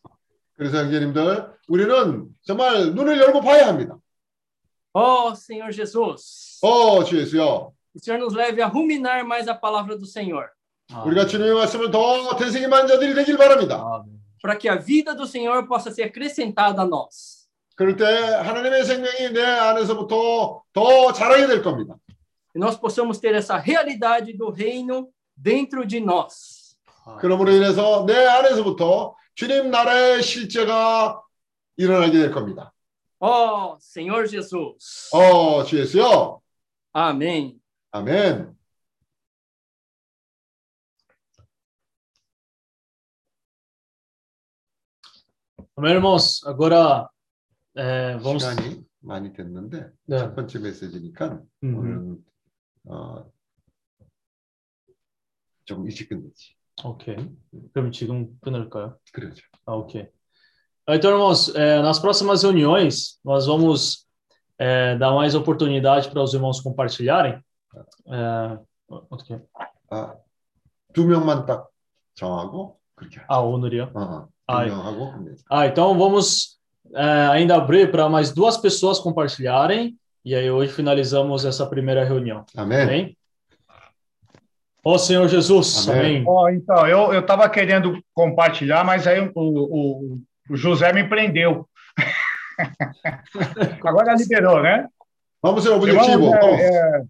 그래서 형제님들, 우리는 정말 눈을 열고 봐야 합니다. Oh, Senhor Jesus, 어, 주 예수여. o Senhor nos leve a ruminar mais a palavra do Senhor, 우리가 주님의 말씀을 더 되새김한 자들이 되길 바랍니다. para que a vida do Senhor possa ser acrescentada a nós. 그럴 때 하나님의 생명이 내 안에서부터 더 자라게 될 겁니다. E nós possamos ter essa realidade do reino dentro de nós. 그러므로 인해서 내 안에서부터 주님 나라의 실제가 일어나게 될 겁니다. Ó Senhor Jesus. 어, 주 예수요. Amém. 아멘. Meu irmãos, agora é, vamos. 시간이 많이 됐는데 네. 첫 번째 메시지니까 음. 오늘은 어, 좀 일찍 끝내지. Ok. K럼 지금 끊을까요? 그러죠. Ah, ok. Então, irmãos, é, nas próximas reuniões, nós vamos é, dar mais oportunidade para os irmãos compartilharem. É, 어떻게? 아, 두 명만 딱 정하고 그렇게 하죠. Ah, 오늘이요? 어, 아, 두 명하고 끝내자. Ah, então vamos é, ainda abrir para mais duas pessoas compartilharem. E aí hoje finalizamos essa primeira reunião. Amém. Ó Senhor Jesus, amém. Ó, então, eu eu estava querendo compartilhar, mas aí o, o, o José me prendeu. (laughs) Agora liberou, né? Vamos ao Irmãos, objetivo. é, é,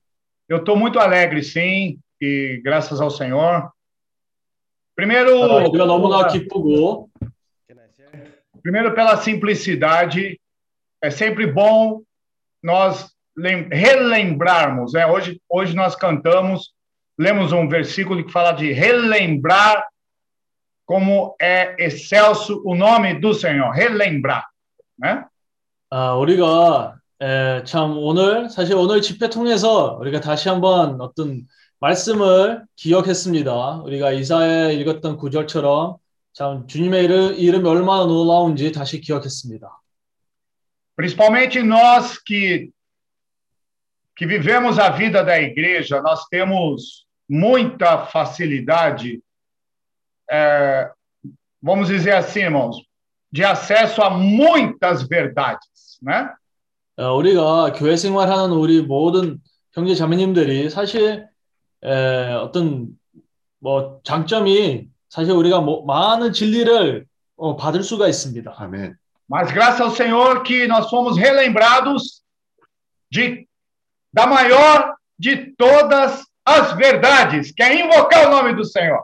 eu estou muito alegre, sim, e graças ao Senhor. Primeiro, 아, 우리가 너무나 기쁘고 primeiro pela simplicidade, é sempre bom nós lem- relembrarmos, né? Hoje, hoje nós cantamos, lemos um versículo que fala de relembrar como é excelso o nome do Senhor, relembrar, né? 아, 우리가 에, 참 오늘 사실 오늘 집회 통해서 우리가 다시 한번 어떤 말씀을 기억했습니다. 우리가 이사에 읽었던 구절처럼 참 주님의 이름, 이름이 얼마나 놀라운지 다시 기억했습니다. Principalmente nós que que vivemos a vida da igreja, nós temos muita facilidade, é, vamos dizer assim, irmãos, de acesso a muitas verdades, né? 어, 우리가 교회 생활하는 우리 모든 형제 자매님들이 사실 에, 어떤 뭐 장점이 사실 우리가 뭐, 많은 진리를 어, 받을 수가 있습니다. 아멘. Mas graças ao Senhor que nós fomos relembrados de da maior de todas as verdades, que é invocar o nome do Senhor.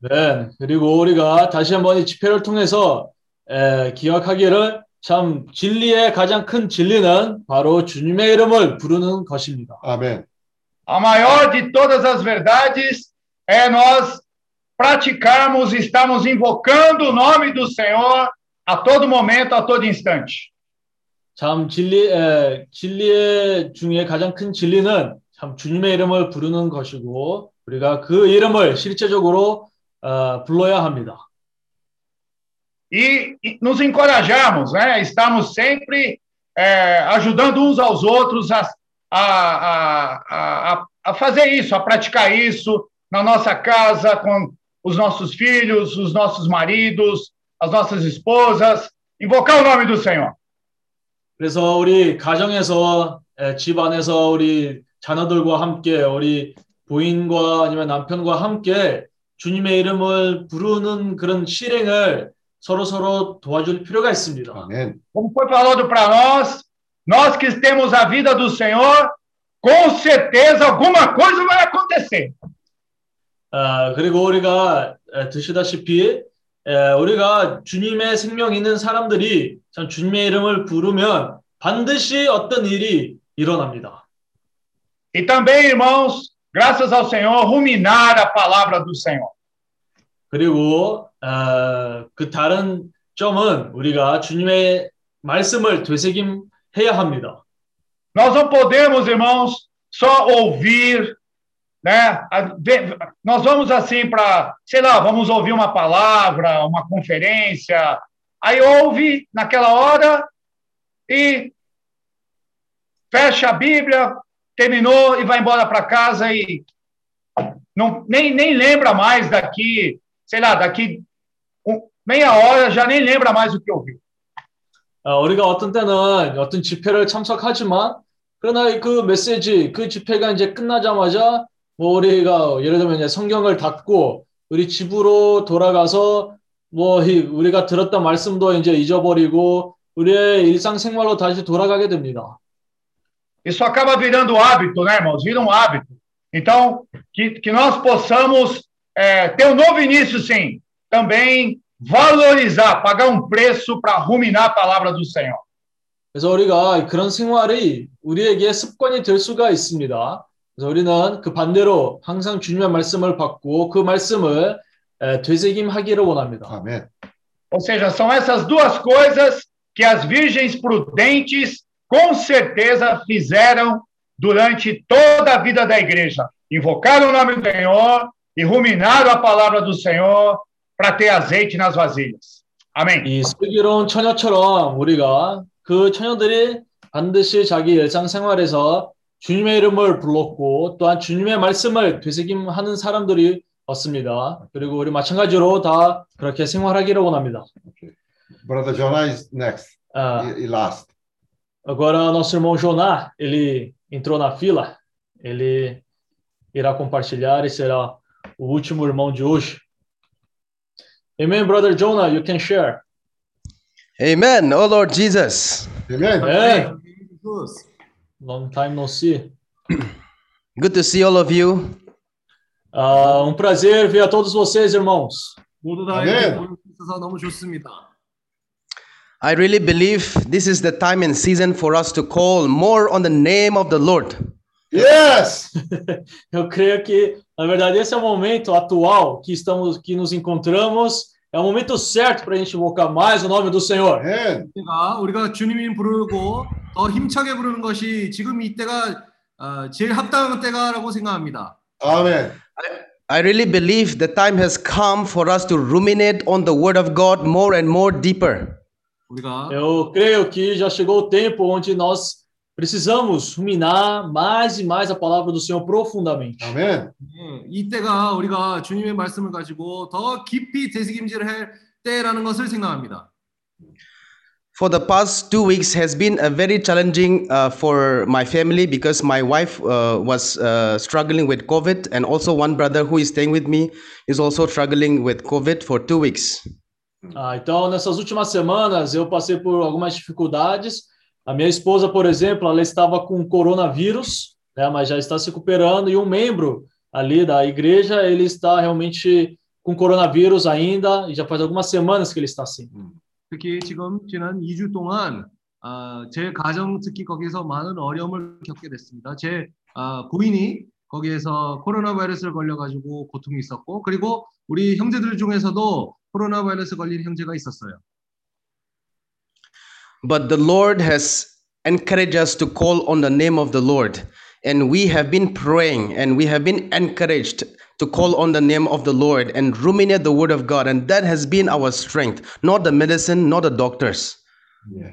네, 그리고 우리가 다시 한번 이 집회를 통해서 에, 기억하기를 참 진리의 가장 큰 진리는 바로 주님의 이름을 부르는 것입니다. 아멘. A maior de todas as verdades é nós praticarmos, estarmos invocando o nome do Senhor a todo momento, a todo instante. 참 진리 에, 진리의 중에 가장 큰 진리는 참 주님의 이름을 부르는 것이고 우리가 그 이름을 실제적으로 어, 불러야 합니다. E, e nos encorajarmos, né? Estamos sempre é, ajudando uns aos outros a, a, a, a, a fazer isso, a praticar isso na nossa casa, com os nossos filhos, os nossos maridos, as nossas esposas, invocar o nome do Senhor. 그래서 우리 가정에서 에, 집 안에서 우리 자녀들과 함께 우리 부인과 아니면 남편과 함께 주님의 이름을 부르는 그런 실행을 서로 서로 도와줄 필요가 있습니다. 아멘. Como foi falado para nós, nós que temos a vida do Senhor, com certeza alguma coisa vai acontecer. 아, 그리고 우리가 에, 드시다시피 에, 우리가 주님의 생명 있는 사람들이 참 주님의 이름을 부르면 반드시 어떤 일이 일어납니다. E também, irmãos, graças ao Senhor, ruminar a palavra do Senhor. 그리고 어, 그 다른 점은 우리가 주님의 말씀을 되새김해야 합니다. Nós não podemos, irmãos, só ouvir, né? A- de- Nós vamos assim para, sei lá, vamos ouvir uma palavra, uma conferência, aí ouve naquela hora e fecha a Bíblia, terminou e vai embora para casa e não, nem, nem lembra mais daqui, sei lá, daqui um- meia hora já nem lembra mais o que ouviu. 어, 우리가 어떤 때는 어떤 집회를 참석하지만 그러나 그 메시지 그 집회가 이제 끝나자마자 뭐 우리가 예를 들면 이제 성경을 닫고 우리 집으로 돌아가서 뭐 이- 우리가 들었던 말씀도 이제 잊어버리고 우리의 일상생활로 다시 돌아가게 됩니다. Isso acaba virando hábito, né, irmãos? Vira um hábito. Então, que, que nós possamos é, ter um novo início, sim. Também valorizar, pagar um preço para ruminar a palavra do Senhor. 그래서 우리가 그런 생활이 우리에게 습관이 될 수가 있습니다. 그래서 우리는 그 반대로 항상 주님의 말씀을 받고 그 말씀을 에, 되새김하기를 원합니다. 아멘. Ou seja, são essas duas coisas que as virgens prudentes com certeza fizeram durante toda a vida da igreja. Invocaram o nome do Senhor e ruminaram a palavra do Senhor para ter azeite nas vasilhas. Amém. 이 슬기로운 처녀처럼 우리가 그 처녀들이 반드시 자기 일상생활에서 주님의 이름을 불렀고 또한 주님의 말씀을 되새김하는 사람들이 없습니다. 그리고 우리 마찬가지로 다 그렇게 생활하기를 원합니다. Brother Jonah is next. Ah, E, e last. agora nosso irmão Joná, ele entrou na fila, ele irá compartilhar e será o último irmão de hoje. Amen, brother Jonah, you can share. Amen, oh Lord Jesus. Amen. Amen. Long time no see. (clears throat) Good to see all of you. Uh, um prazer ver a todos vocês, irmãos. Amen. I really believe this is the time and season for us to call more on the name of the Lord. Yes! (laughs) Eu creio que na verdade, esse é o momento atual que estamos, que nos encontramos. É o momento certo para a gente invocar mais o nome do Senhor. Amen. 우리가 우리가 주님이 부르고 더 힘차게 부르는 것이 지금 이때가 어, 제일 합당한 때가라고 생각합니다. Amen. I really believe the time has come for us to ruminate on the word of God more and more deeper. 우리가 Eu creio que já chegou o tempo onde nós precisamos ruminar mais e mais a palavra do Senhor profundamente. Amen. 예, 이때가 우리가 주님의 말씀을 가지고 더 깊이 되새김질을 할 때라는 것을 생각합니다. For the past two weeks has been a very challenging uh, for my family because my wife uh, was uh, struggling with COVID, and also one brother who is staying with me is also struggling with COVID for two weeks. Ah, então, nessas últimas semanas, eu passei por algumas dificuldades. A minha esposa, por exemplo, ela estava com coronavírus, né, mas já está se recuperando, e um membro ali da igreja, ele está realmente com coronavírus ainda, e já faz algumas semanas que ele está assim. 특히 지금 지난 2주 동안 아, 제 가정 특히 거기서 많은 어려움을 겪게 됐습니다. 제 아, 부인이 거기에서 코로나 바이러스를 걸려가지고 고통이 있었고 그리고 우리 형제들 중에서도 코로나 바이러스 걸린 형제가 있었어요. But the Lord has encouraged us to call on the name of the Lord. And we have been praying and we have been encouraged to call on the name of the Lord and ruminate the word of God. And that has been our strength, not the medicine, not the doctors.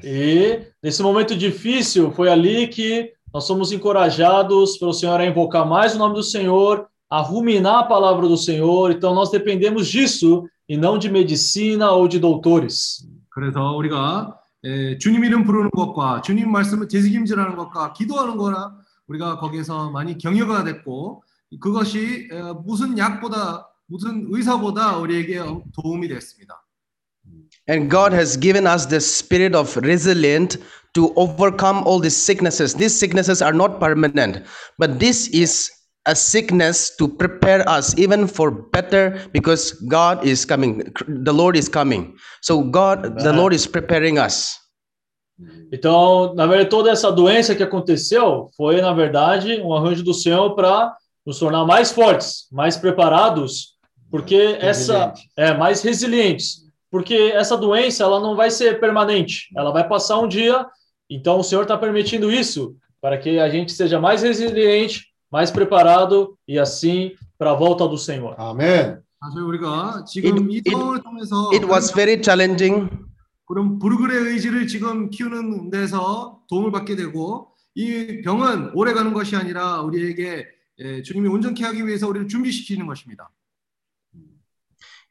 E nesse momento difícil, foi ali que nós somos encorajados pelo Senhor a invocar mais o nome do Senhor, a ruminar a palavra do Senhor. Então, nós dependemos disso e não de medicina ou de doutores. 그래서 우리가 에, 주님 이름 부르는 것과 주님 말씀을 되새김질하는 것과 기도하는 거나 우리가 거기에서 많이 경유가 됐고 그것이 에, 무슨 약보다 무슨 의사보다 우리에게 도움이 됐습니다. And God has given us the spirit of resilient to overcome all these sicknesses. These sicknesses are not permanent, but this is a sickness to prepare us even for better because God is coming. The Lord is coming. So God, the. Lord is preparing us. Então, na verdade, toda essa doença que aconteceu foi, na verdade, um arranjo do Senhor para nos tornar mais fortes, mais preparados, porque essa é mais resilientes, porque essa doença ela não vai ser permanente, ela vai passar um dia. Então, o Senhor está permitindo isso para que a gente seja mais resiliente, mais preparado e assim para a volta do Senhor. Amém. 사실 우리가 지금 이 상황을 통해서 It was very challenging. 그런 불굴의 의지를 지금 키우는 데서 도움을 받게 되고 이 병은 오래 가는 것이 아니라 우리에게 예, 주님이 온전케 하기 위해서 우리를 준비시키는 것입니다.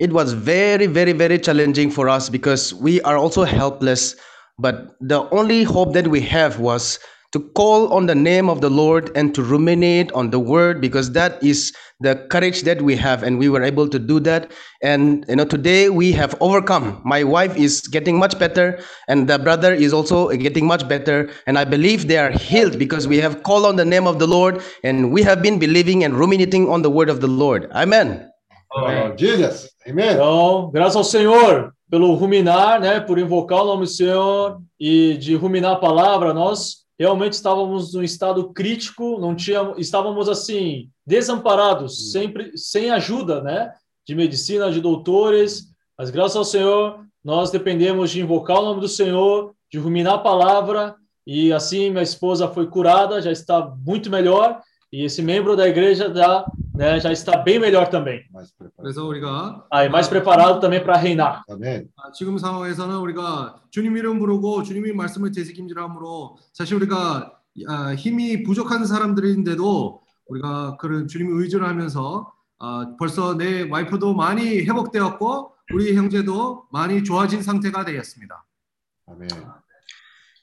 It was very, very, very challenging for us because we are also helpless. But the only hope that we have was to call on the name of the Lord and to ruminate on the word because that is the courage that we have and we were able to do that. And you know today we have overcome. My wife is getting much better and the brother is also getting much better and i believe they are healed because we have called on the name of the lord and we have been believing and ruminating on the word of the lord. Amen. Oh, Jesus. Amen. Então, graças ao Senhor pelo ruminar, né, por invocar o nome do Senhor e de ruminar a palavra, nós realmente estávamos num estado crítico, não tínhamos, estávamos assim desamparados, sempre sem ajuda, né, de medicina, de doutores. Mas graças ao Senhor, nós dependemos de invocar o nome do Senhor, de ruminar a palavra e assim minha esposa foi curada, já está muito melhor e esse membro da igreja já, né, já está bem melhor também. 그래서 우리가 Aí mais preparado também para reinar. 아멘. 아, 지금 상황에서는 우리가 주님 이름 부르고 주님이 말씀을 되새김질함으로 사실 우리가 아, 힘이 부족한 사람들인데도 우리가 그런 주님 의지를 하면서 아, 벌써 내 와이프도 많이 회복되었고 우리 형제도 많이 좋아진 상태가 되었습니다. 아멘.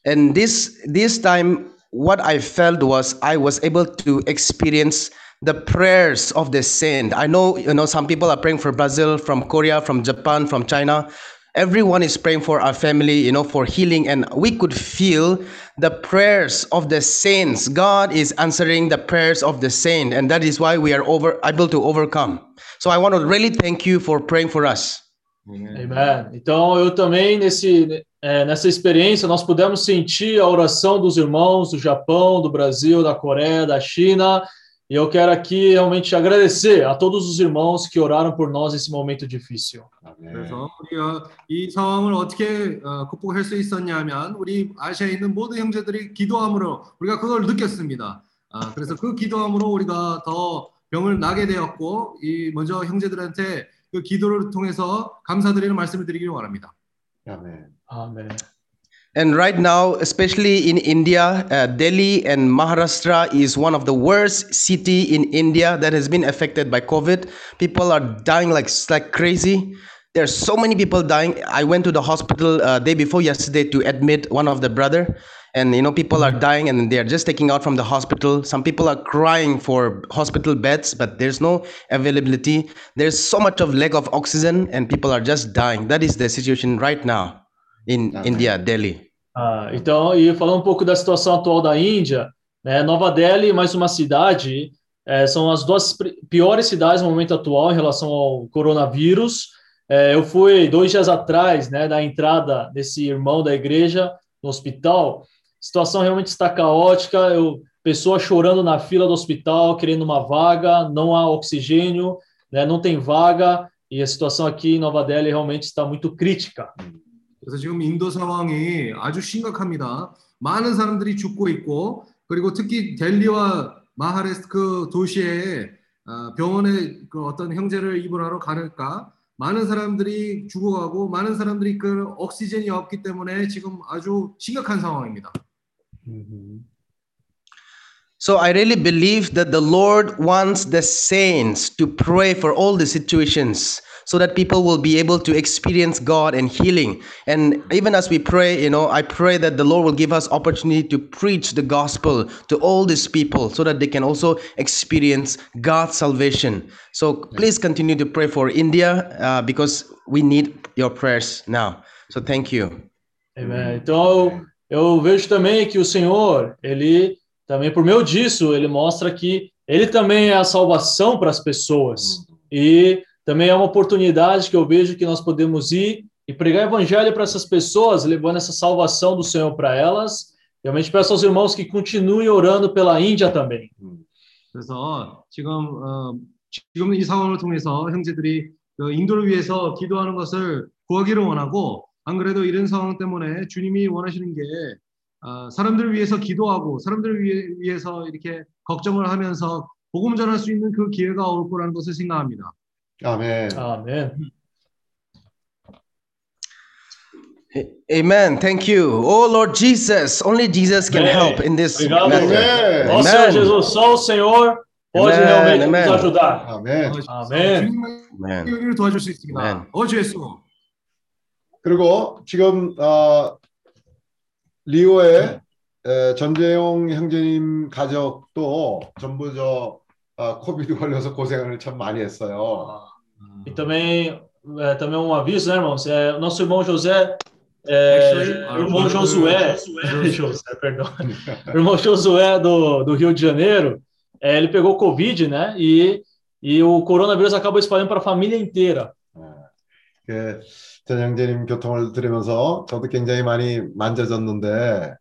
And this this time, what I felt was I was able to experience the prayers of the saint. I know you know some people are praying for Brazil, from Korea, from Japan, from China. Everyone is praying for our family, you know, for healing, and we could feel the prayers of the saints. God is answering the prayers of the saint, and that is why we are over able to overcome. So I want to really thank you for praying for us. Amen. Então eu também nesse é, nessa experiência nós pudemos sentir a oração dos irmãos do Japão, do Brasil, da Coreia, da China. E eu quero aqui realmente agradecer a todos os irmãos que oraram por nós nesse momento difícil. 그래서 우리가 이 상황을 어떻게 어, 극복할 수 있었냐면 우리 아시아에 있는 모든 형제들이 기도함으로 우리가 그걸 느꼈습니다. 아, 그래서 그 기도함으로 우리가 더 병을 나게 되었고 이 먼저 형제들한테 그 기도를 통해서 감사드리는 말씀을 드리기를 원합니다. 아멘. 아멘. And right now, especially in India, uh, Delhi and Maharashtra is one of the worst city in India that has been affected by COVID. People are dying like like crazy. There's so many people dying. I went to the hospital uh, day before yesterday to admit one of the brother, and you know people are dying and they are just taking out from the hospital. Some people are crying for hospital beds, but there's no availability. There's so much of lack of oxygen, and people are just dying. That is the situation right now in India, Delhi. Ah, então, e falando um pouco da situação atual da Índia, né, Nova Delhi, mais uma cidade, eh, são as duas piores cidades no momento atual em relação ao coronavírus. Eh, eu fui dois dias atrás, né, da entrada desse irmão da igreja no hospital. A situação realmente está caótica. Eu, pessoas chorando na fila do hospital, querendo uma vaga, não há oxigênio, né, não tem vaga. E a situação aqui em Nova Delhi realmente está muito crítica. 그래서 지금 인도 상황이 아주 심각합니다. 많은 사람들이 죽고 있고 그리고 특히 델리와 마하레스크 도시에 어, 병원에 그 어떤 형제를 입원하러 가니까 많은 사람들이 죽어가고 많은 사람들이 그 옥시전이 없기 때문에 지금 아주 심각한 상황입니다. So I really believe that the Lord wants the saints to pray for all the situations so that people will be able to experience God and healing. And even as we pray, you know, I pray that the Lord will give us opportunity to preach the gospel to all these people so that they can also experience God's salvation. So please continue to pray for India uh, because we need your prayers now. So thank you. Amen. Então, eu vejo também que o Senhor, ele também por meio disso, ele mostra que ele também é a salvação para as pessoas. E também é uma oportunidade que eu vejo que nós podemos ir e pregar o evangelho para essas pessoas, levando essa salvação do Senhor para elas. Realmente peço aos irmãos que continuem orando pela Índia também. 그래서 지금 어, 지금 이 상황을 통해서 형제들이 그 인도를 위해서 기도하는 것을 구하기를 원하고 안 그래도 이런 상황 때문에 주님이 원하시는 게 어, 사람들을 위해서 기도하고 사람들을 위해, 위해서 이렇게 걱정을 하면서 복음 전할 수 있는 그 기회가 올 거라는 것을 생각합니다. 아멘. 아멘. Amen. Thank you. Oh Lord Jesus, only Jesus can Amém. help in this Obrigado. matter. Ó Senhor Jesus, só o Senhor pode Amen, realmente amen. nos ajudar. 아멘. Amen. 우리를 도와줄 수 있습니다. 어주 예수. 그리고 지금 어, 리오의 에, 전재용 형제님 가족도 전부 저 아, 코비드 걸려서 고생을 참 많이 했어요. E também, é, também um aviso, né, irmãos? É, o nosso irmão José, é, Actually, irmão our Josué, Josué. (laughs) José, perdão, (laughs) o irmão Josué do, do Rio de Janeiro, é, ele pegou Covid, né? E e o coronavírus acabou espalhando para a família inteira. 그 전영재님 교통을 들으면서 저도 굉장히 많이 만져졌는데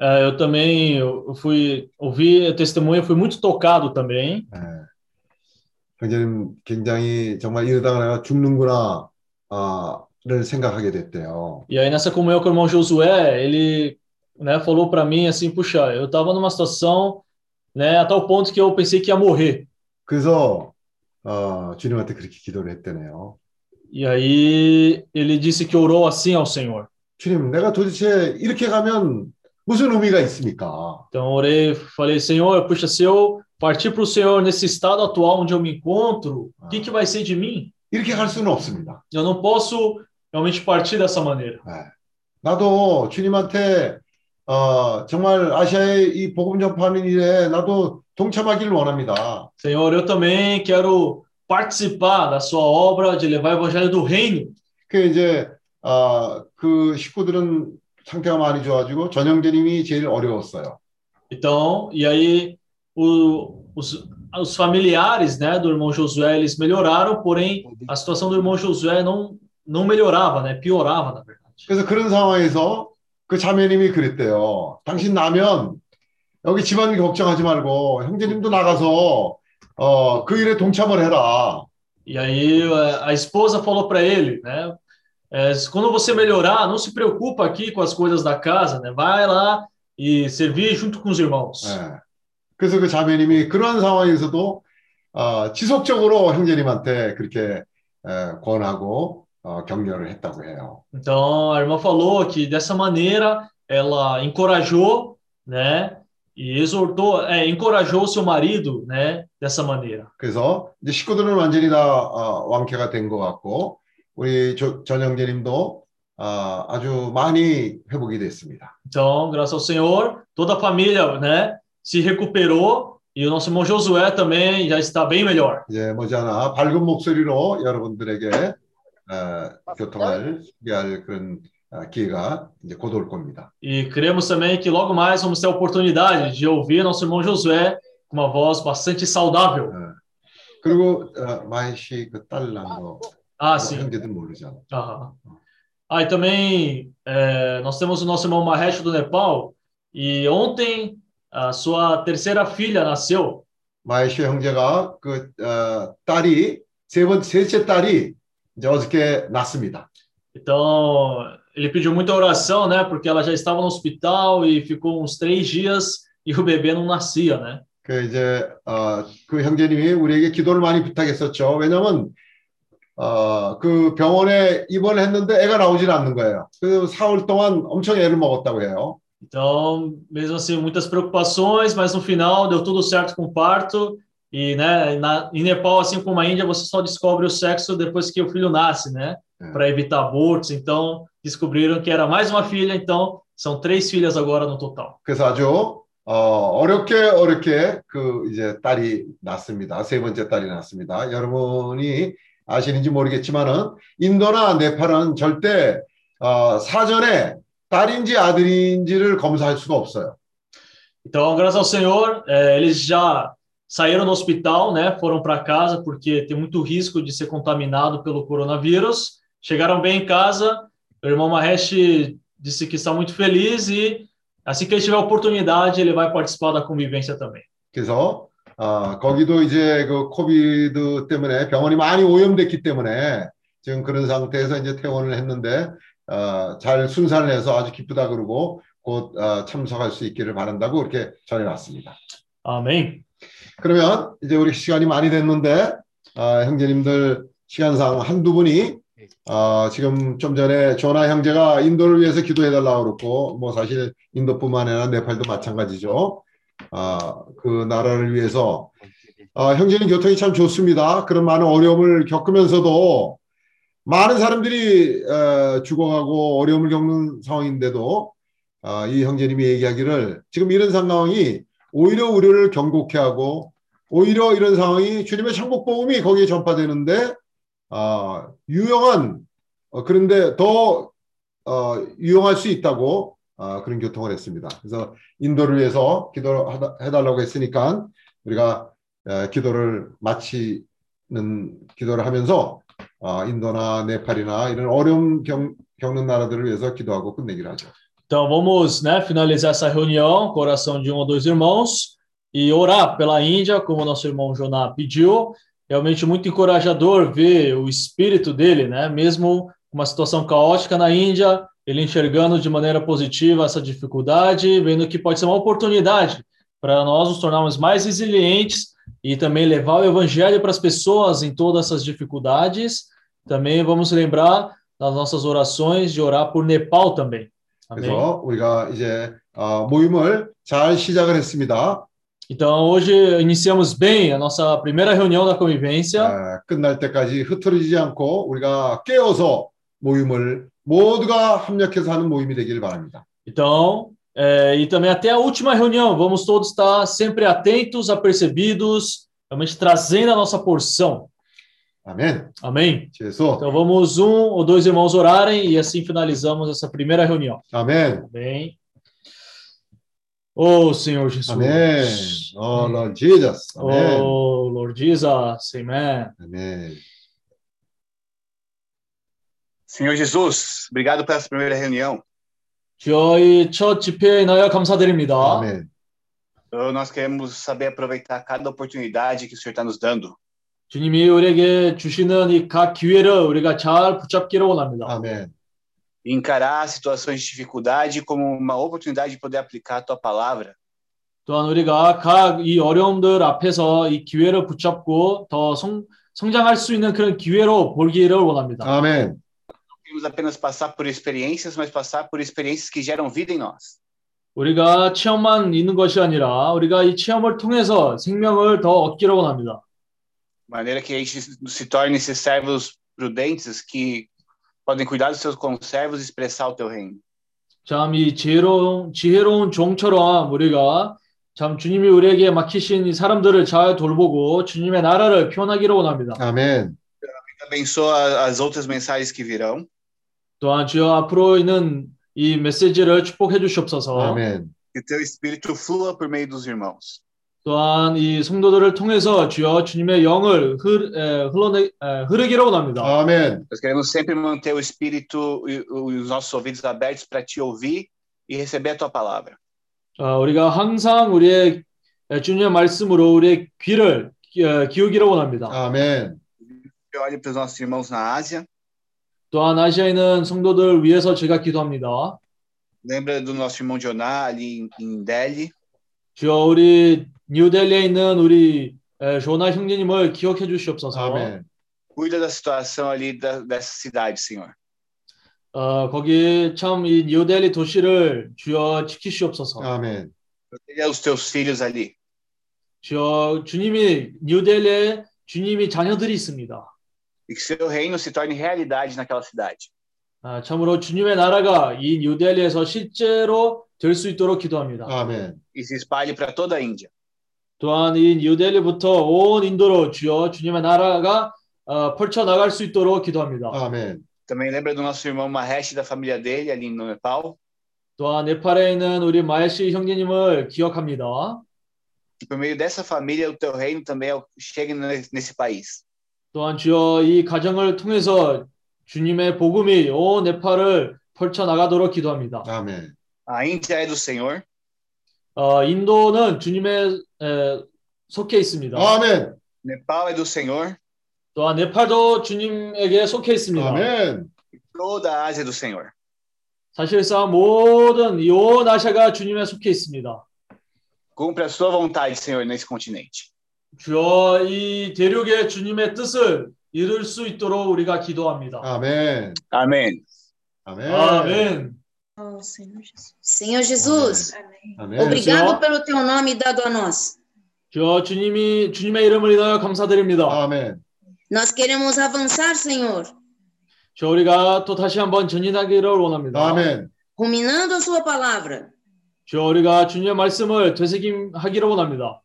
É, eu também eu fui ouvir testemunho, fui muito tocado também. 형제님 굉장히 정말 이러다가 내가 죽는구나 아를 생각하게 됐대요. E aí nessa comunhão com o irmão Josué, ele né, falou para mim assim, puxa, eu estava numa situação, né, a tal ponto que eu pensei que ia morrer. 그래서 어, 주님한테 그렇게 기도를 했대네요. E aí ele disse que orou assim ao Senhor. 주님, 내가 도대체 이렇게 가면 무슨 의미가 있습니까? Então orei, falei, Senhor, puxa, se eu partir para o Senhor nesse estado atual onde eu me encontro, o que, que vai ser de mim? 이렇게 갈 수는 없습니다. Eu não posso realmente partir dessa maneira. 나도 주님한테 어, 정말 아시아의 이 복음 전파하는 일에 나도 동참하기를 원합니다. Senhor, eu também quero participar da sua obra de levar o evangelho do reino. 그 이제 어, 그 식구들은 상태가 많이 좋아지고 전형제님이 제일 어려웠어요. Então, e aí o, os, os familiares, né, do irmão Josué, eles melhoraram, porém a situação do irmão Josué não não melhorava, né, piorava na verdade. 그래서 그런 상황에서 그 자매님이 그랬대요. 당신 나면 여기 집안 걱정하지 말고 형제님도 나가서 어, 그 일에 동참을 해라. E aí a esposa falou para ele, né, é, quando você melhorar, não se preocupa aqui com as coisas da casa, né, vai lá e servir junto com os irmãos. 예. 그래서 그 자매님이 그러한 상황에서도 어, 지속적으로 형제님한테 그렇게 에, 권하고 어, 격려를 했다고 해요. Então a irmã falou que dessa maneira ela encorajou, né, e exortou, é, encorajou o seu marido, né, dessa maneira. 그래서 이제 식구들은 완전히 다 어, 완쾌가 된 것 같고 우리 조, 전형제님도 어, 아주 많이 회복이 됐습니다. Então, graças ao Senhor, toda a família, né, se recuperou e o nosso irmão Josué também já está bem melhor. 이제 머지않아 밝은 목소리로 여러분들에게 어, 교통을 소개할 그런 어, 기회가 이제 곧 올 겁니다. E cremos também que logo mais vamos ter a oportunidade de ouvir nosso irmão Josué com uma voz bastante saudável. 그리고 어, 마이 씨그딸 낳은 거 Ah, sim. 형제들 모르잖아. Aham. Ah, e também é, nós temos o nosso irmão Mahesh do Nepal e ontem a sua terceira filha nasceu. 마이 씨 형제가 그 어, 딸이 세번 셋째 딸이 이제 어저께 낳습니다. Então ele pediu muita oração, né? Porque ela já estava no hospital e ficou uns três dias e o bebê não nascia, né? 그 이제 어, 그 형제님이 우리에게 기도를 많이 부탁했었죠. 왜냐면 어, 그 병원에 입원을 했는데 애가 나오질 않는 거예요. 그래서 사흘 동안 엄청 애를 먹었다고 해요. Então, mesmo assim, muitas preocupações, mas no final deu tudo certo com o parto. E, né, na, em Nepal, assim como a Índia, você só descobre o sexo depois que o filho nasce, né? Para evitar abortos. Então, descobriram que era mais uma filha, então são três filhas agora no total. 그래서 아주 어, 어렵게 어렵게 그 이제 딸이 낳습니다. 세 번째 딸이 낳습니다. 여러분이 아시는지 모르겠지만은 인도나 네팔은 절대 어, 사전에 딸인지 아들인지를 검사할 수가 없어요. Então, graças ao Senhor, eh, eles já saíram do hospital, né? Foram para casa porque tem muito risco de ser contaminado pelo coronavírus. Chegaram bem em casa. O irmão Mahesh disse que está muito feliz e assim que ele tiver a oportunidade, ele vai participar da convivência também. 그래서 어, 거기도 이제 그 코비드 때문에 병원이 많이 오염됐기 때문에 지금 그런 상태에서 이제 퇴원을 했는데 어, 잘 순산을 해서 아주 기쁘다 그러고 곧 어, 참석할 수 있기를 바란다고 그렇게 전해놨습니다. 아멘. 그러면 이제 우리 시간이 많이 됐는데 어, 형제님들 시간상 한두 분이 어, 지금 좀 전에 조나 형제가 인도를 위해서 기도해달라고 그렇고 뭐 사실 인도뿐만 아니라 네팔도 마찬가지죠. 어, 그 나라를 위해서 어, 형제님 교통이 참 좋습니다. 그런 많은 어려움을 겪으면서도 많은 사람들이 어, 죽어가고 어려움을 겪는 상황인데도 어, 이 형제님이 얘기하기를 지금 이런 상황이 오히려 우리를 경고케 하고 오히려 이런 상황이 주님의 천국 복음이 거기에 전파되는데 어, 유용한 어, 그런데 더 어, 유용할 수 있다고 어, 그런 교통을 했습니다. 그래서 인도를 위해서 기도해달라고 했으니까 우리가 에, 기도를 마치는 기도를 하면서 어, 인도나 네팔이나 이런 어려움 겪, 겪는 나라들을 위해서 기도하고 끝내기로 하죠. Então vamos né, finalizar essa reunião com a oração de um ou dois irmãos e orar pela Índia, como o nosso irmão Joná pediu. Realmente muito encorajador ver o espírito dele, né? Mesmo uma situação caótica na Índia, ele enxergando de maneira positiva essa dificuldade, vendo que pode ser uma oportunidade para nós nos tornarmos mais resilientes e também levar o evangelho para as pessoas em todas essas dificuldades. Também vamos lembrar nas nossas orações de orar por Nepal também. Amém. 그래서 우리가 이제 어, 모임을 잘 시작을 했습니다. Então, hoje iniciamos bem a nossa primeira reunião da convivência. 에, 끝날 때까지 흐트러지지 않고 우리가 깨어서 모임을 모두가 합력해서 하는 모임이 되길 바랍니다. Então, é, e também até a última reunião, vamos todos estar sempre atentos, apercebidos, realmente trazendo a nossa porção. 아멘. Amém? Jesus. Então vamos um ou dois irmãos orarem e assim finalizamos essa primeira reunião. 아멘. Amém. Oh, Senhor Jesus. 아멘. Oh, Lord Jesus. 아멘. Oh, Lord Jesus. Amen. 아멘. Senhor Jesus, obrigado pela essa primeira reunião. 저희 첫 집회에 인하여 감사드립니다. 아멘. Nós queremos saber aproveitar cada oportunidade que o Senhor está nos dando. 주님이 우리에게 주시는 이 각 기회를 우리가 잘 붙잡기를 원합니다. 아멘. E encarar situações de dificuldade como uma oportunidade de poder aplicar a tua palavra. 또한 우리가 각 이 어려움들 앞에서 이 기회를 붙잡고 더 성, 성장할 수 있는 그런 기회로 보기를 원합니다. 아멘. Não queremos apenas passar por experiências, mas passar por experiências que geram vida em nós. 우리가 체험만 있는 것이 아니라 우리가 이 체험을 통해서 생명을 더 얻기를 원합니다. De maneira que a gente se torne esses servos prudentes que podem cuidar dos seus conservos e expressar o teu reino. 참 이 지혜로운 지혜로운 종처럼 우리가 참 주님이 우리에게 맡기신 이 사람들을 잘 돌보고 주님의 나라를 표현하기를 원합니다. 아멘. Abençoa as outras mensagens que virão. 또한 주여 앞으로 있는 이 메시지를 축복해 주시옵소서. 아멘. Que teu espírito flua por meio dos irmãos. 또한 이 성도들을 통해서 주여 주님의 영을 흐, 에, 흘러내, 에, 흐르기를 원합니다. 아멘. Nós queremos sempre manter o espírito e os nossos ouvidos abertos para te ouvir e receber a tua palavra. 어, 우리가 항상 우리의 에, 주님의 말씀으로 우리의 귀를 기, 에, 기울기를 원합니다. 아멘. Eu olho para os nossos irmãos na Ásia. 또한 아시아에 있는 성도들 위해서 제가 기도합니다. Lembra do nosso irmão Joná ali em, Delhi. 주여 우리 뉴델리에 있는 우리 에, 조나 형제님을 기억해 주시옵소서. 아멘. Cuida da situação ali da, dessa cidade, Senhor. 어, 거기 참 이 뉴델리 도시를 주여 지키시옵소서. 아멘. Proteja os teus filhos ali. 주여 주님이 뉴델리에 주님이 자녀들이 있습니다. E que seu reino se torne realidade naquela cidade. 아, 참으로 주님의 나라가 이 뉴델리에서 실제로 될 수 있도록 기도합니다. 아멘. E se espalhe para toda a Índia. 또한 이 뉴델리부터 온 인도로 주여 주님의 나라가 어, 펼쳐 나갈 수 있도록 기도합니다. 아멘. Também lembra do nosso irmão Mahesh e da família dele ali no Nepal. 또한 네팔에 있는 우리 마야시 형제님을 기억합니다. E por meio dessa família, o teu reino também chegue nesse nesse país. 또한 주여 이 가정을 통해서 주님의 복음이 온 네팔을 펼쳐 나가도록 기도합니다. 아멘. A Índia é do Senhor. 어, 인도는 주님의 에, 속해 있습니다. 아멘. Nepal é do Senhor. 또한 네팔도 주님에게 속해 있습니다. 아멘. Toda a Ásia é do Senhor. 사실상 모든 이 온 아시아가 주님에 속해 있습니다. Cumpre a sua vontade, Senhor, nesse continente. 주여 이 대륙의 주님의 뜻을 이룰 수 있도록 우리가 기도합니다. 아멘. 아멘. 아멘. Oh, Senhor Jesus. Senhor Jesus, 아멘. obrigado pelo teu nome dado a nós. 주여 주님이 주님의 이름을 인하여 감사드립니다. 아멘. Nós queremos avançar, Senhor, 저 우리가 또 다시 한번 전진하기를 원합니다. 아멘. ruminando a sua palavra, 저 우리가 주님의 말씀을 되새김하기를 원합니다.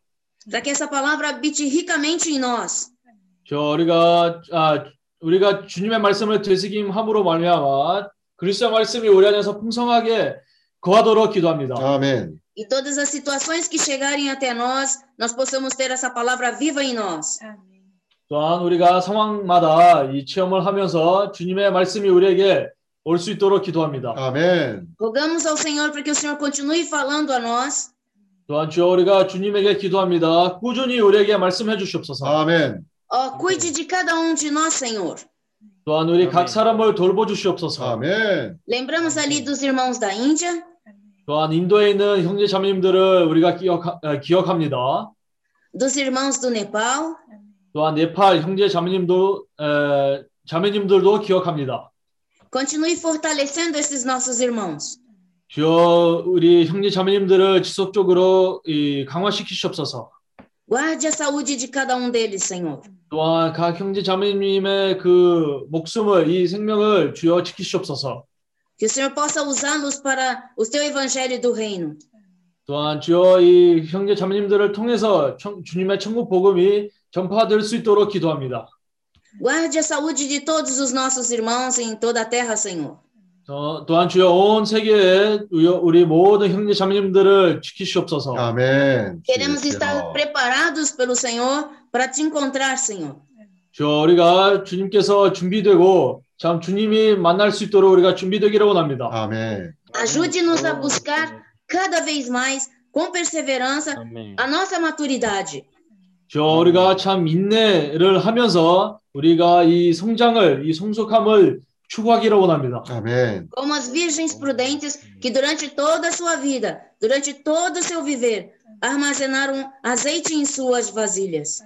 para que essa palavra habite ricamente em nós. 저 우리가 아, 우리가 주님의 말씀을 되새김함으로 말미암아 그리스도의 말씀이 우리 안에서 풍성하게 거하도록 기도합니다. 아멘. E todas as situações que chegarem até nós, nós possamos ter essa palavra viva em nós. 또한 우리가 상황마다 이 체험을 하면서 주님의 말씀이 우리에게 올 수 있도록 기도합니다. 아멘. Rogamos ao Senhor para que o Senhor continue falando a nós. 또한 주여 우리가 주님에게 기도합니다. 꾸준히 우리에게 말씀해 주시옵소서. 아멘. Ó, cuide de cada um de nós, Senhor. 또한 우리 각 사람을 돌보 주시옵소서. 아멘. Lembramos ali dos irmãos da Índia, 또한 인도에 있는 형제 자매님들을 우리가 기억, 어, 기억합니다. dos irmãos do Nepal, 또한 네팔 형제 자매님도 에, 자매님들도 기억합니다. continue fortalecendo esses nossos irmãos. 주여 우리 형제 자매님들을 지속적으로 이, 강화시키시옵소서. Guarde a saúde de cada um deles, Senhor. 또한 각 형제 자매님의 그 목숨을 이 생명을 주여 지키시옵소서. Que o Senhor possa usá-los para o teu evangelho do reino. 또한 주여 이 형제 자매님들을 통해서 청- 주님의 천국 복음이 전파될 수 있도록 기도합니다. Guarde a saúde de todos os nossos irmãos em toda a terra, Senhor. 또, 또한 주여 온 세계에 우리- 모든 형제 자매님들을 지키시옵소서. 아멘. Queremos estar preparados pelo Senhor para te encontrar, Senhor. 주여 우리가 주님께서 준비되고 참 주님이 만날 수 있도록 우리가 준비되기를 원합니다. 아멘. Ajude-nos a buscar cada vez mais, com perseverança, a nossa maturidade. 주여 우리가 참 인내를 하면서 우리가 이 성장을 이 성숙함을 추구하기를 원합니다. 아멘. Como as virgens prudentes que durante toda a sua vida, durante todo o seu viver, armazenaram azeite em suas vasilhas.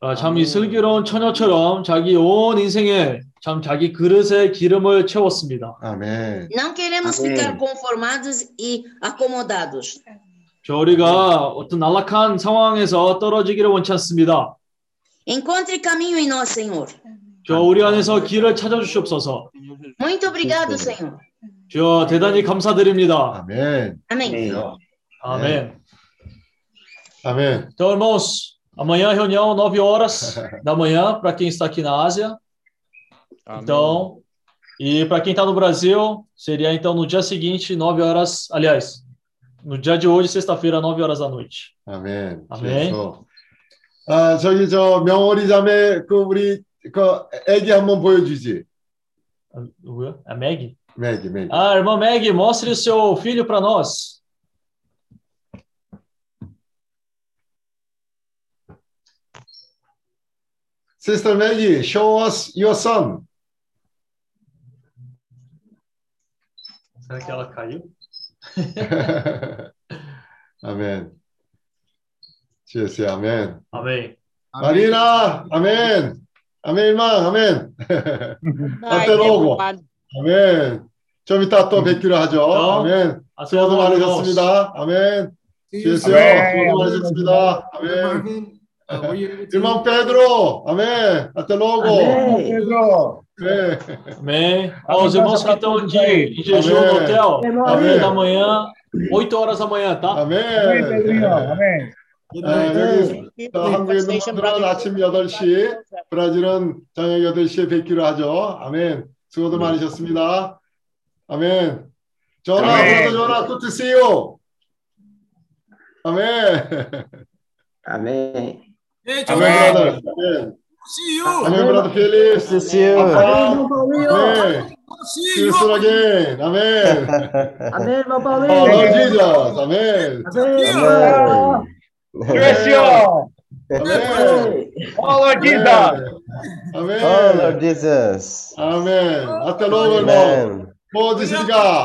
아, 참 이 슬기로운 처녀처럼 자기 온 인생에 참 자기 그릇에 기름을 채웠습니다. 아멘. Não queremos Amém. ficar conformados e acomodados. 저 우리가 어떤 안락한 상황에서 떨어지기를 원치 않습니다. Encontre caminho em nós, Senhor. 저 우리 안에서 길을 찾아주시옵소서. Muito obrigado, Senhor. 주여 대단히 감사드립니다. 아멘. Amém. Amém. Amém. Então, irmãos, amanhã reunião 9 horas (laughs) da manhã para quem está aqui na Ásia. Então, e para quem está no Brasil, seria então no dia seguinte, 9 horas, aliás, no dia de hoje, sexta-feira, 9 horas da noite. 아멘. 아멘. 그래서 아 저기 저 명월이 자매 그 우리 qual, Egg Armand Boyodizier. A Meg? Meg, Meg. Ah, irmã Meg, mostre o seu filho para nós. Sister Maggie, show us your son. Será que ela caiu? (laughs) amém. Deixa amém. Amém. Marina, amém. 아멘 일망 아멘. Até logo. 아멘. 좀 이따 또 뵙기로 하죠. 아멘. 수고도 많으셨습니다. 아멘. 아멘. 수고도 많으셨습니다. 아멘. Irmão Pedro, amém. Até logo. Amém. Pedro. Amém. Amém. Ó, os irmãos que estão aqui em jejum no Amém. hotel, Amém. da manhã, 8 horas da manhã, tá? 아멘. 아, 여 기또 한국에 있는 분들은 아침 8시, 브라질은 저녁 8시에 뵙기로 하죠. 아멘. 수고도 많으셨습니다. 아멘. 전화, 아멘. 브라더 전화, good to see you. 아멘. 아멘. 아멘, brother. 아멘. See you. 아멘, Felix. Good to see you. 아멘. 아멘. See you again. 아멘. 아멘, Oh, Paulinho. Lord Jesus. 아멘. Cresceu. 아멘. Christian! Amen. Oh, Lord Jesus! Amen. Jesus! Amen. Até logo, irmão. pode desligar.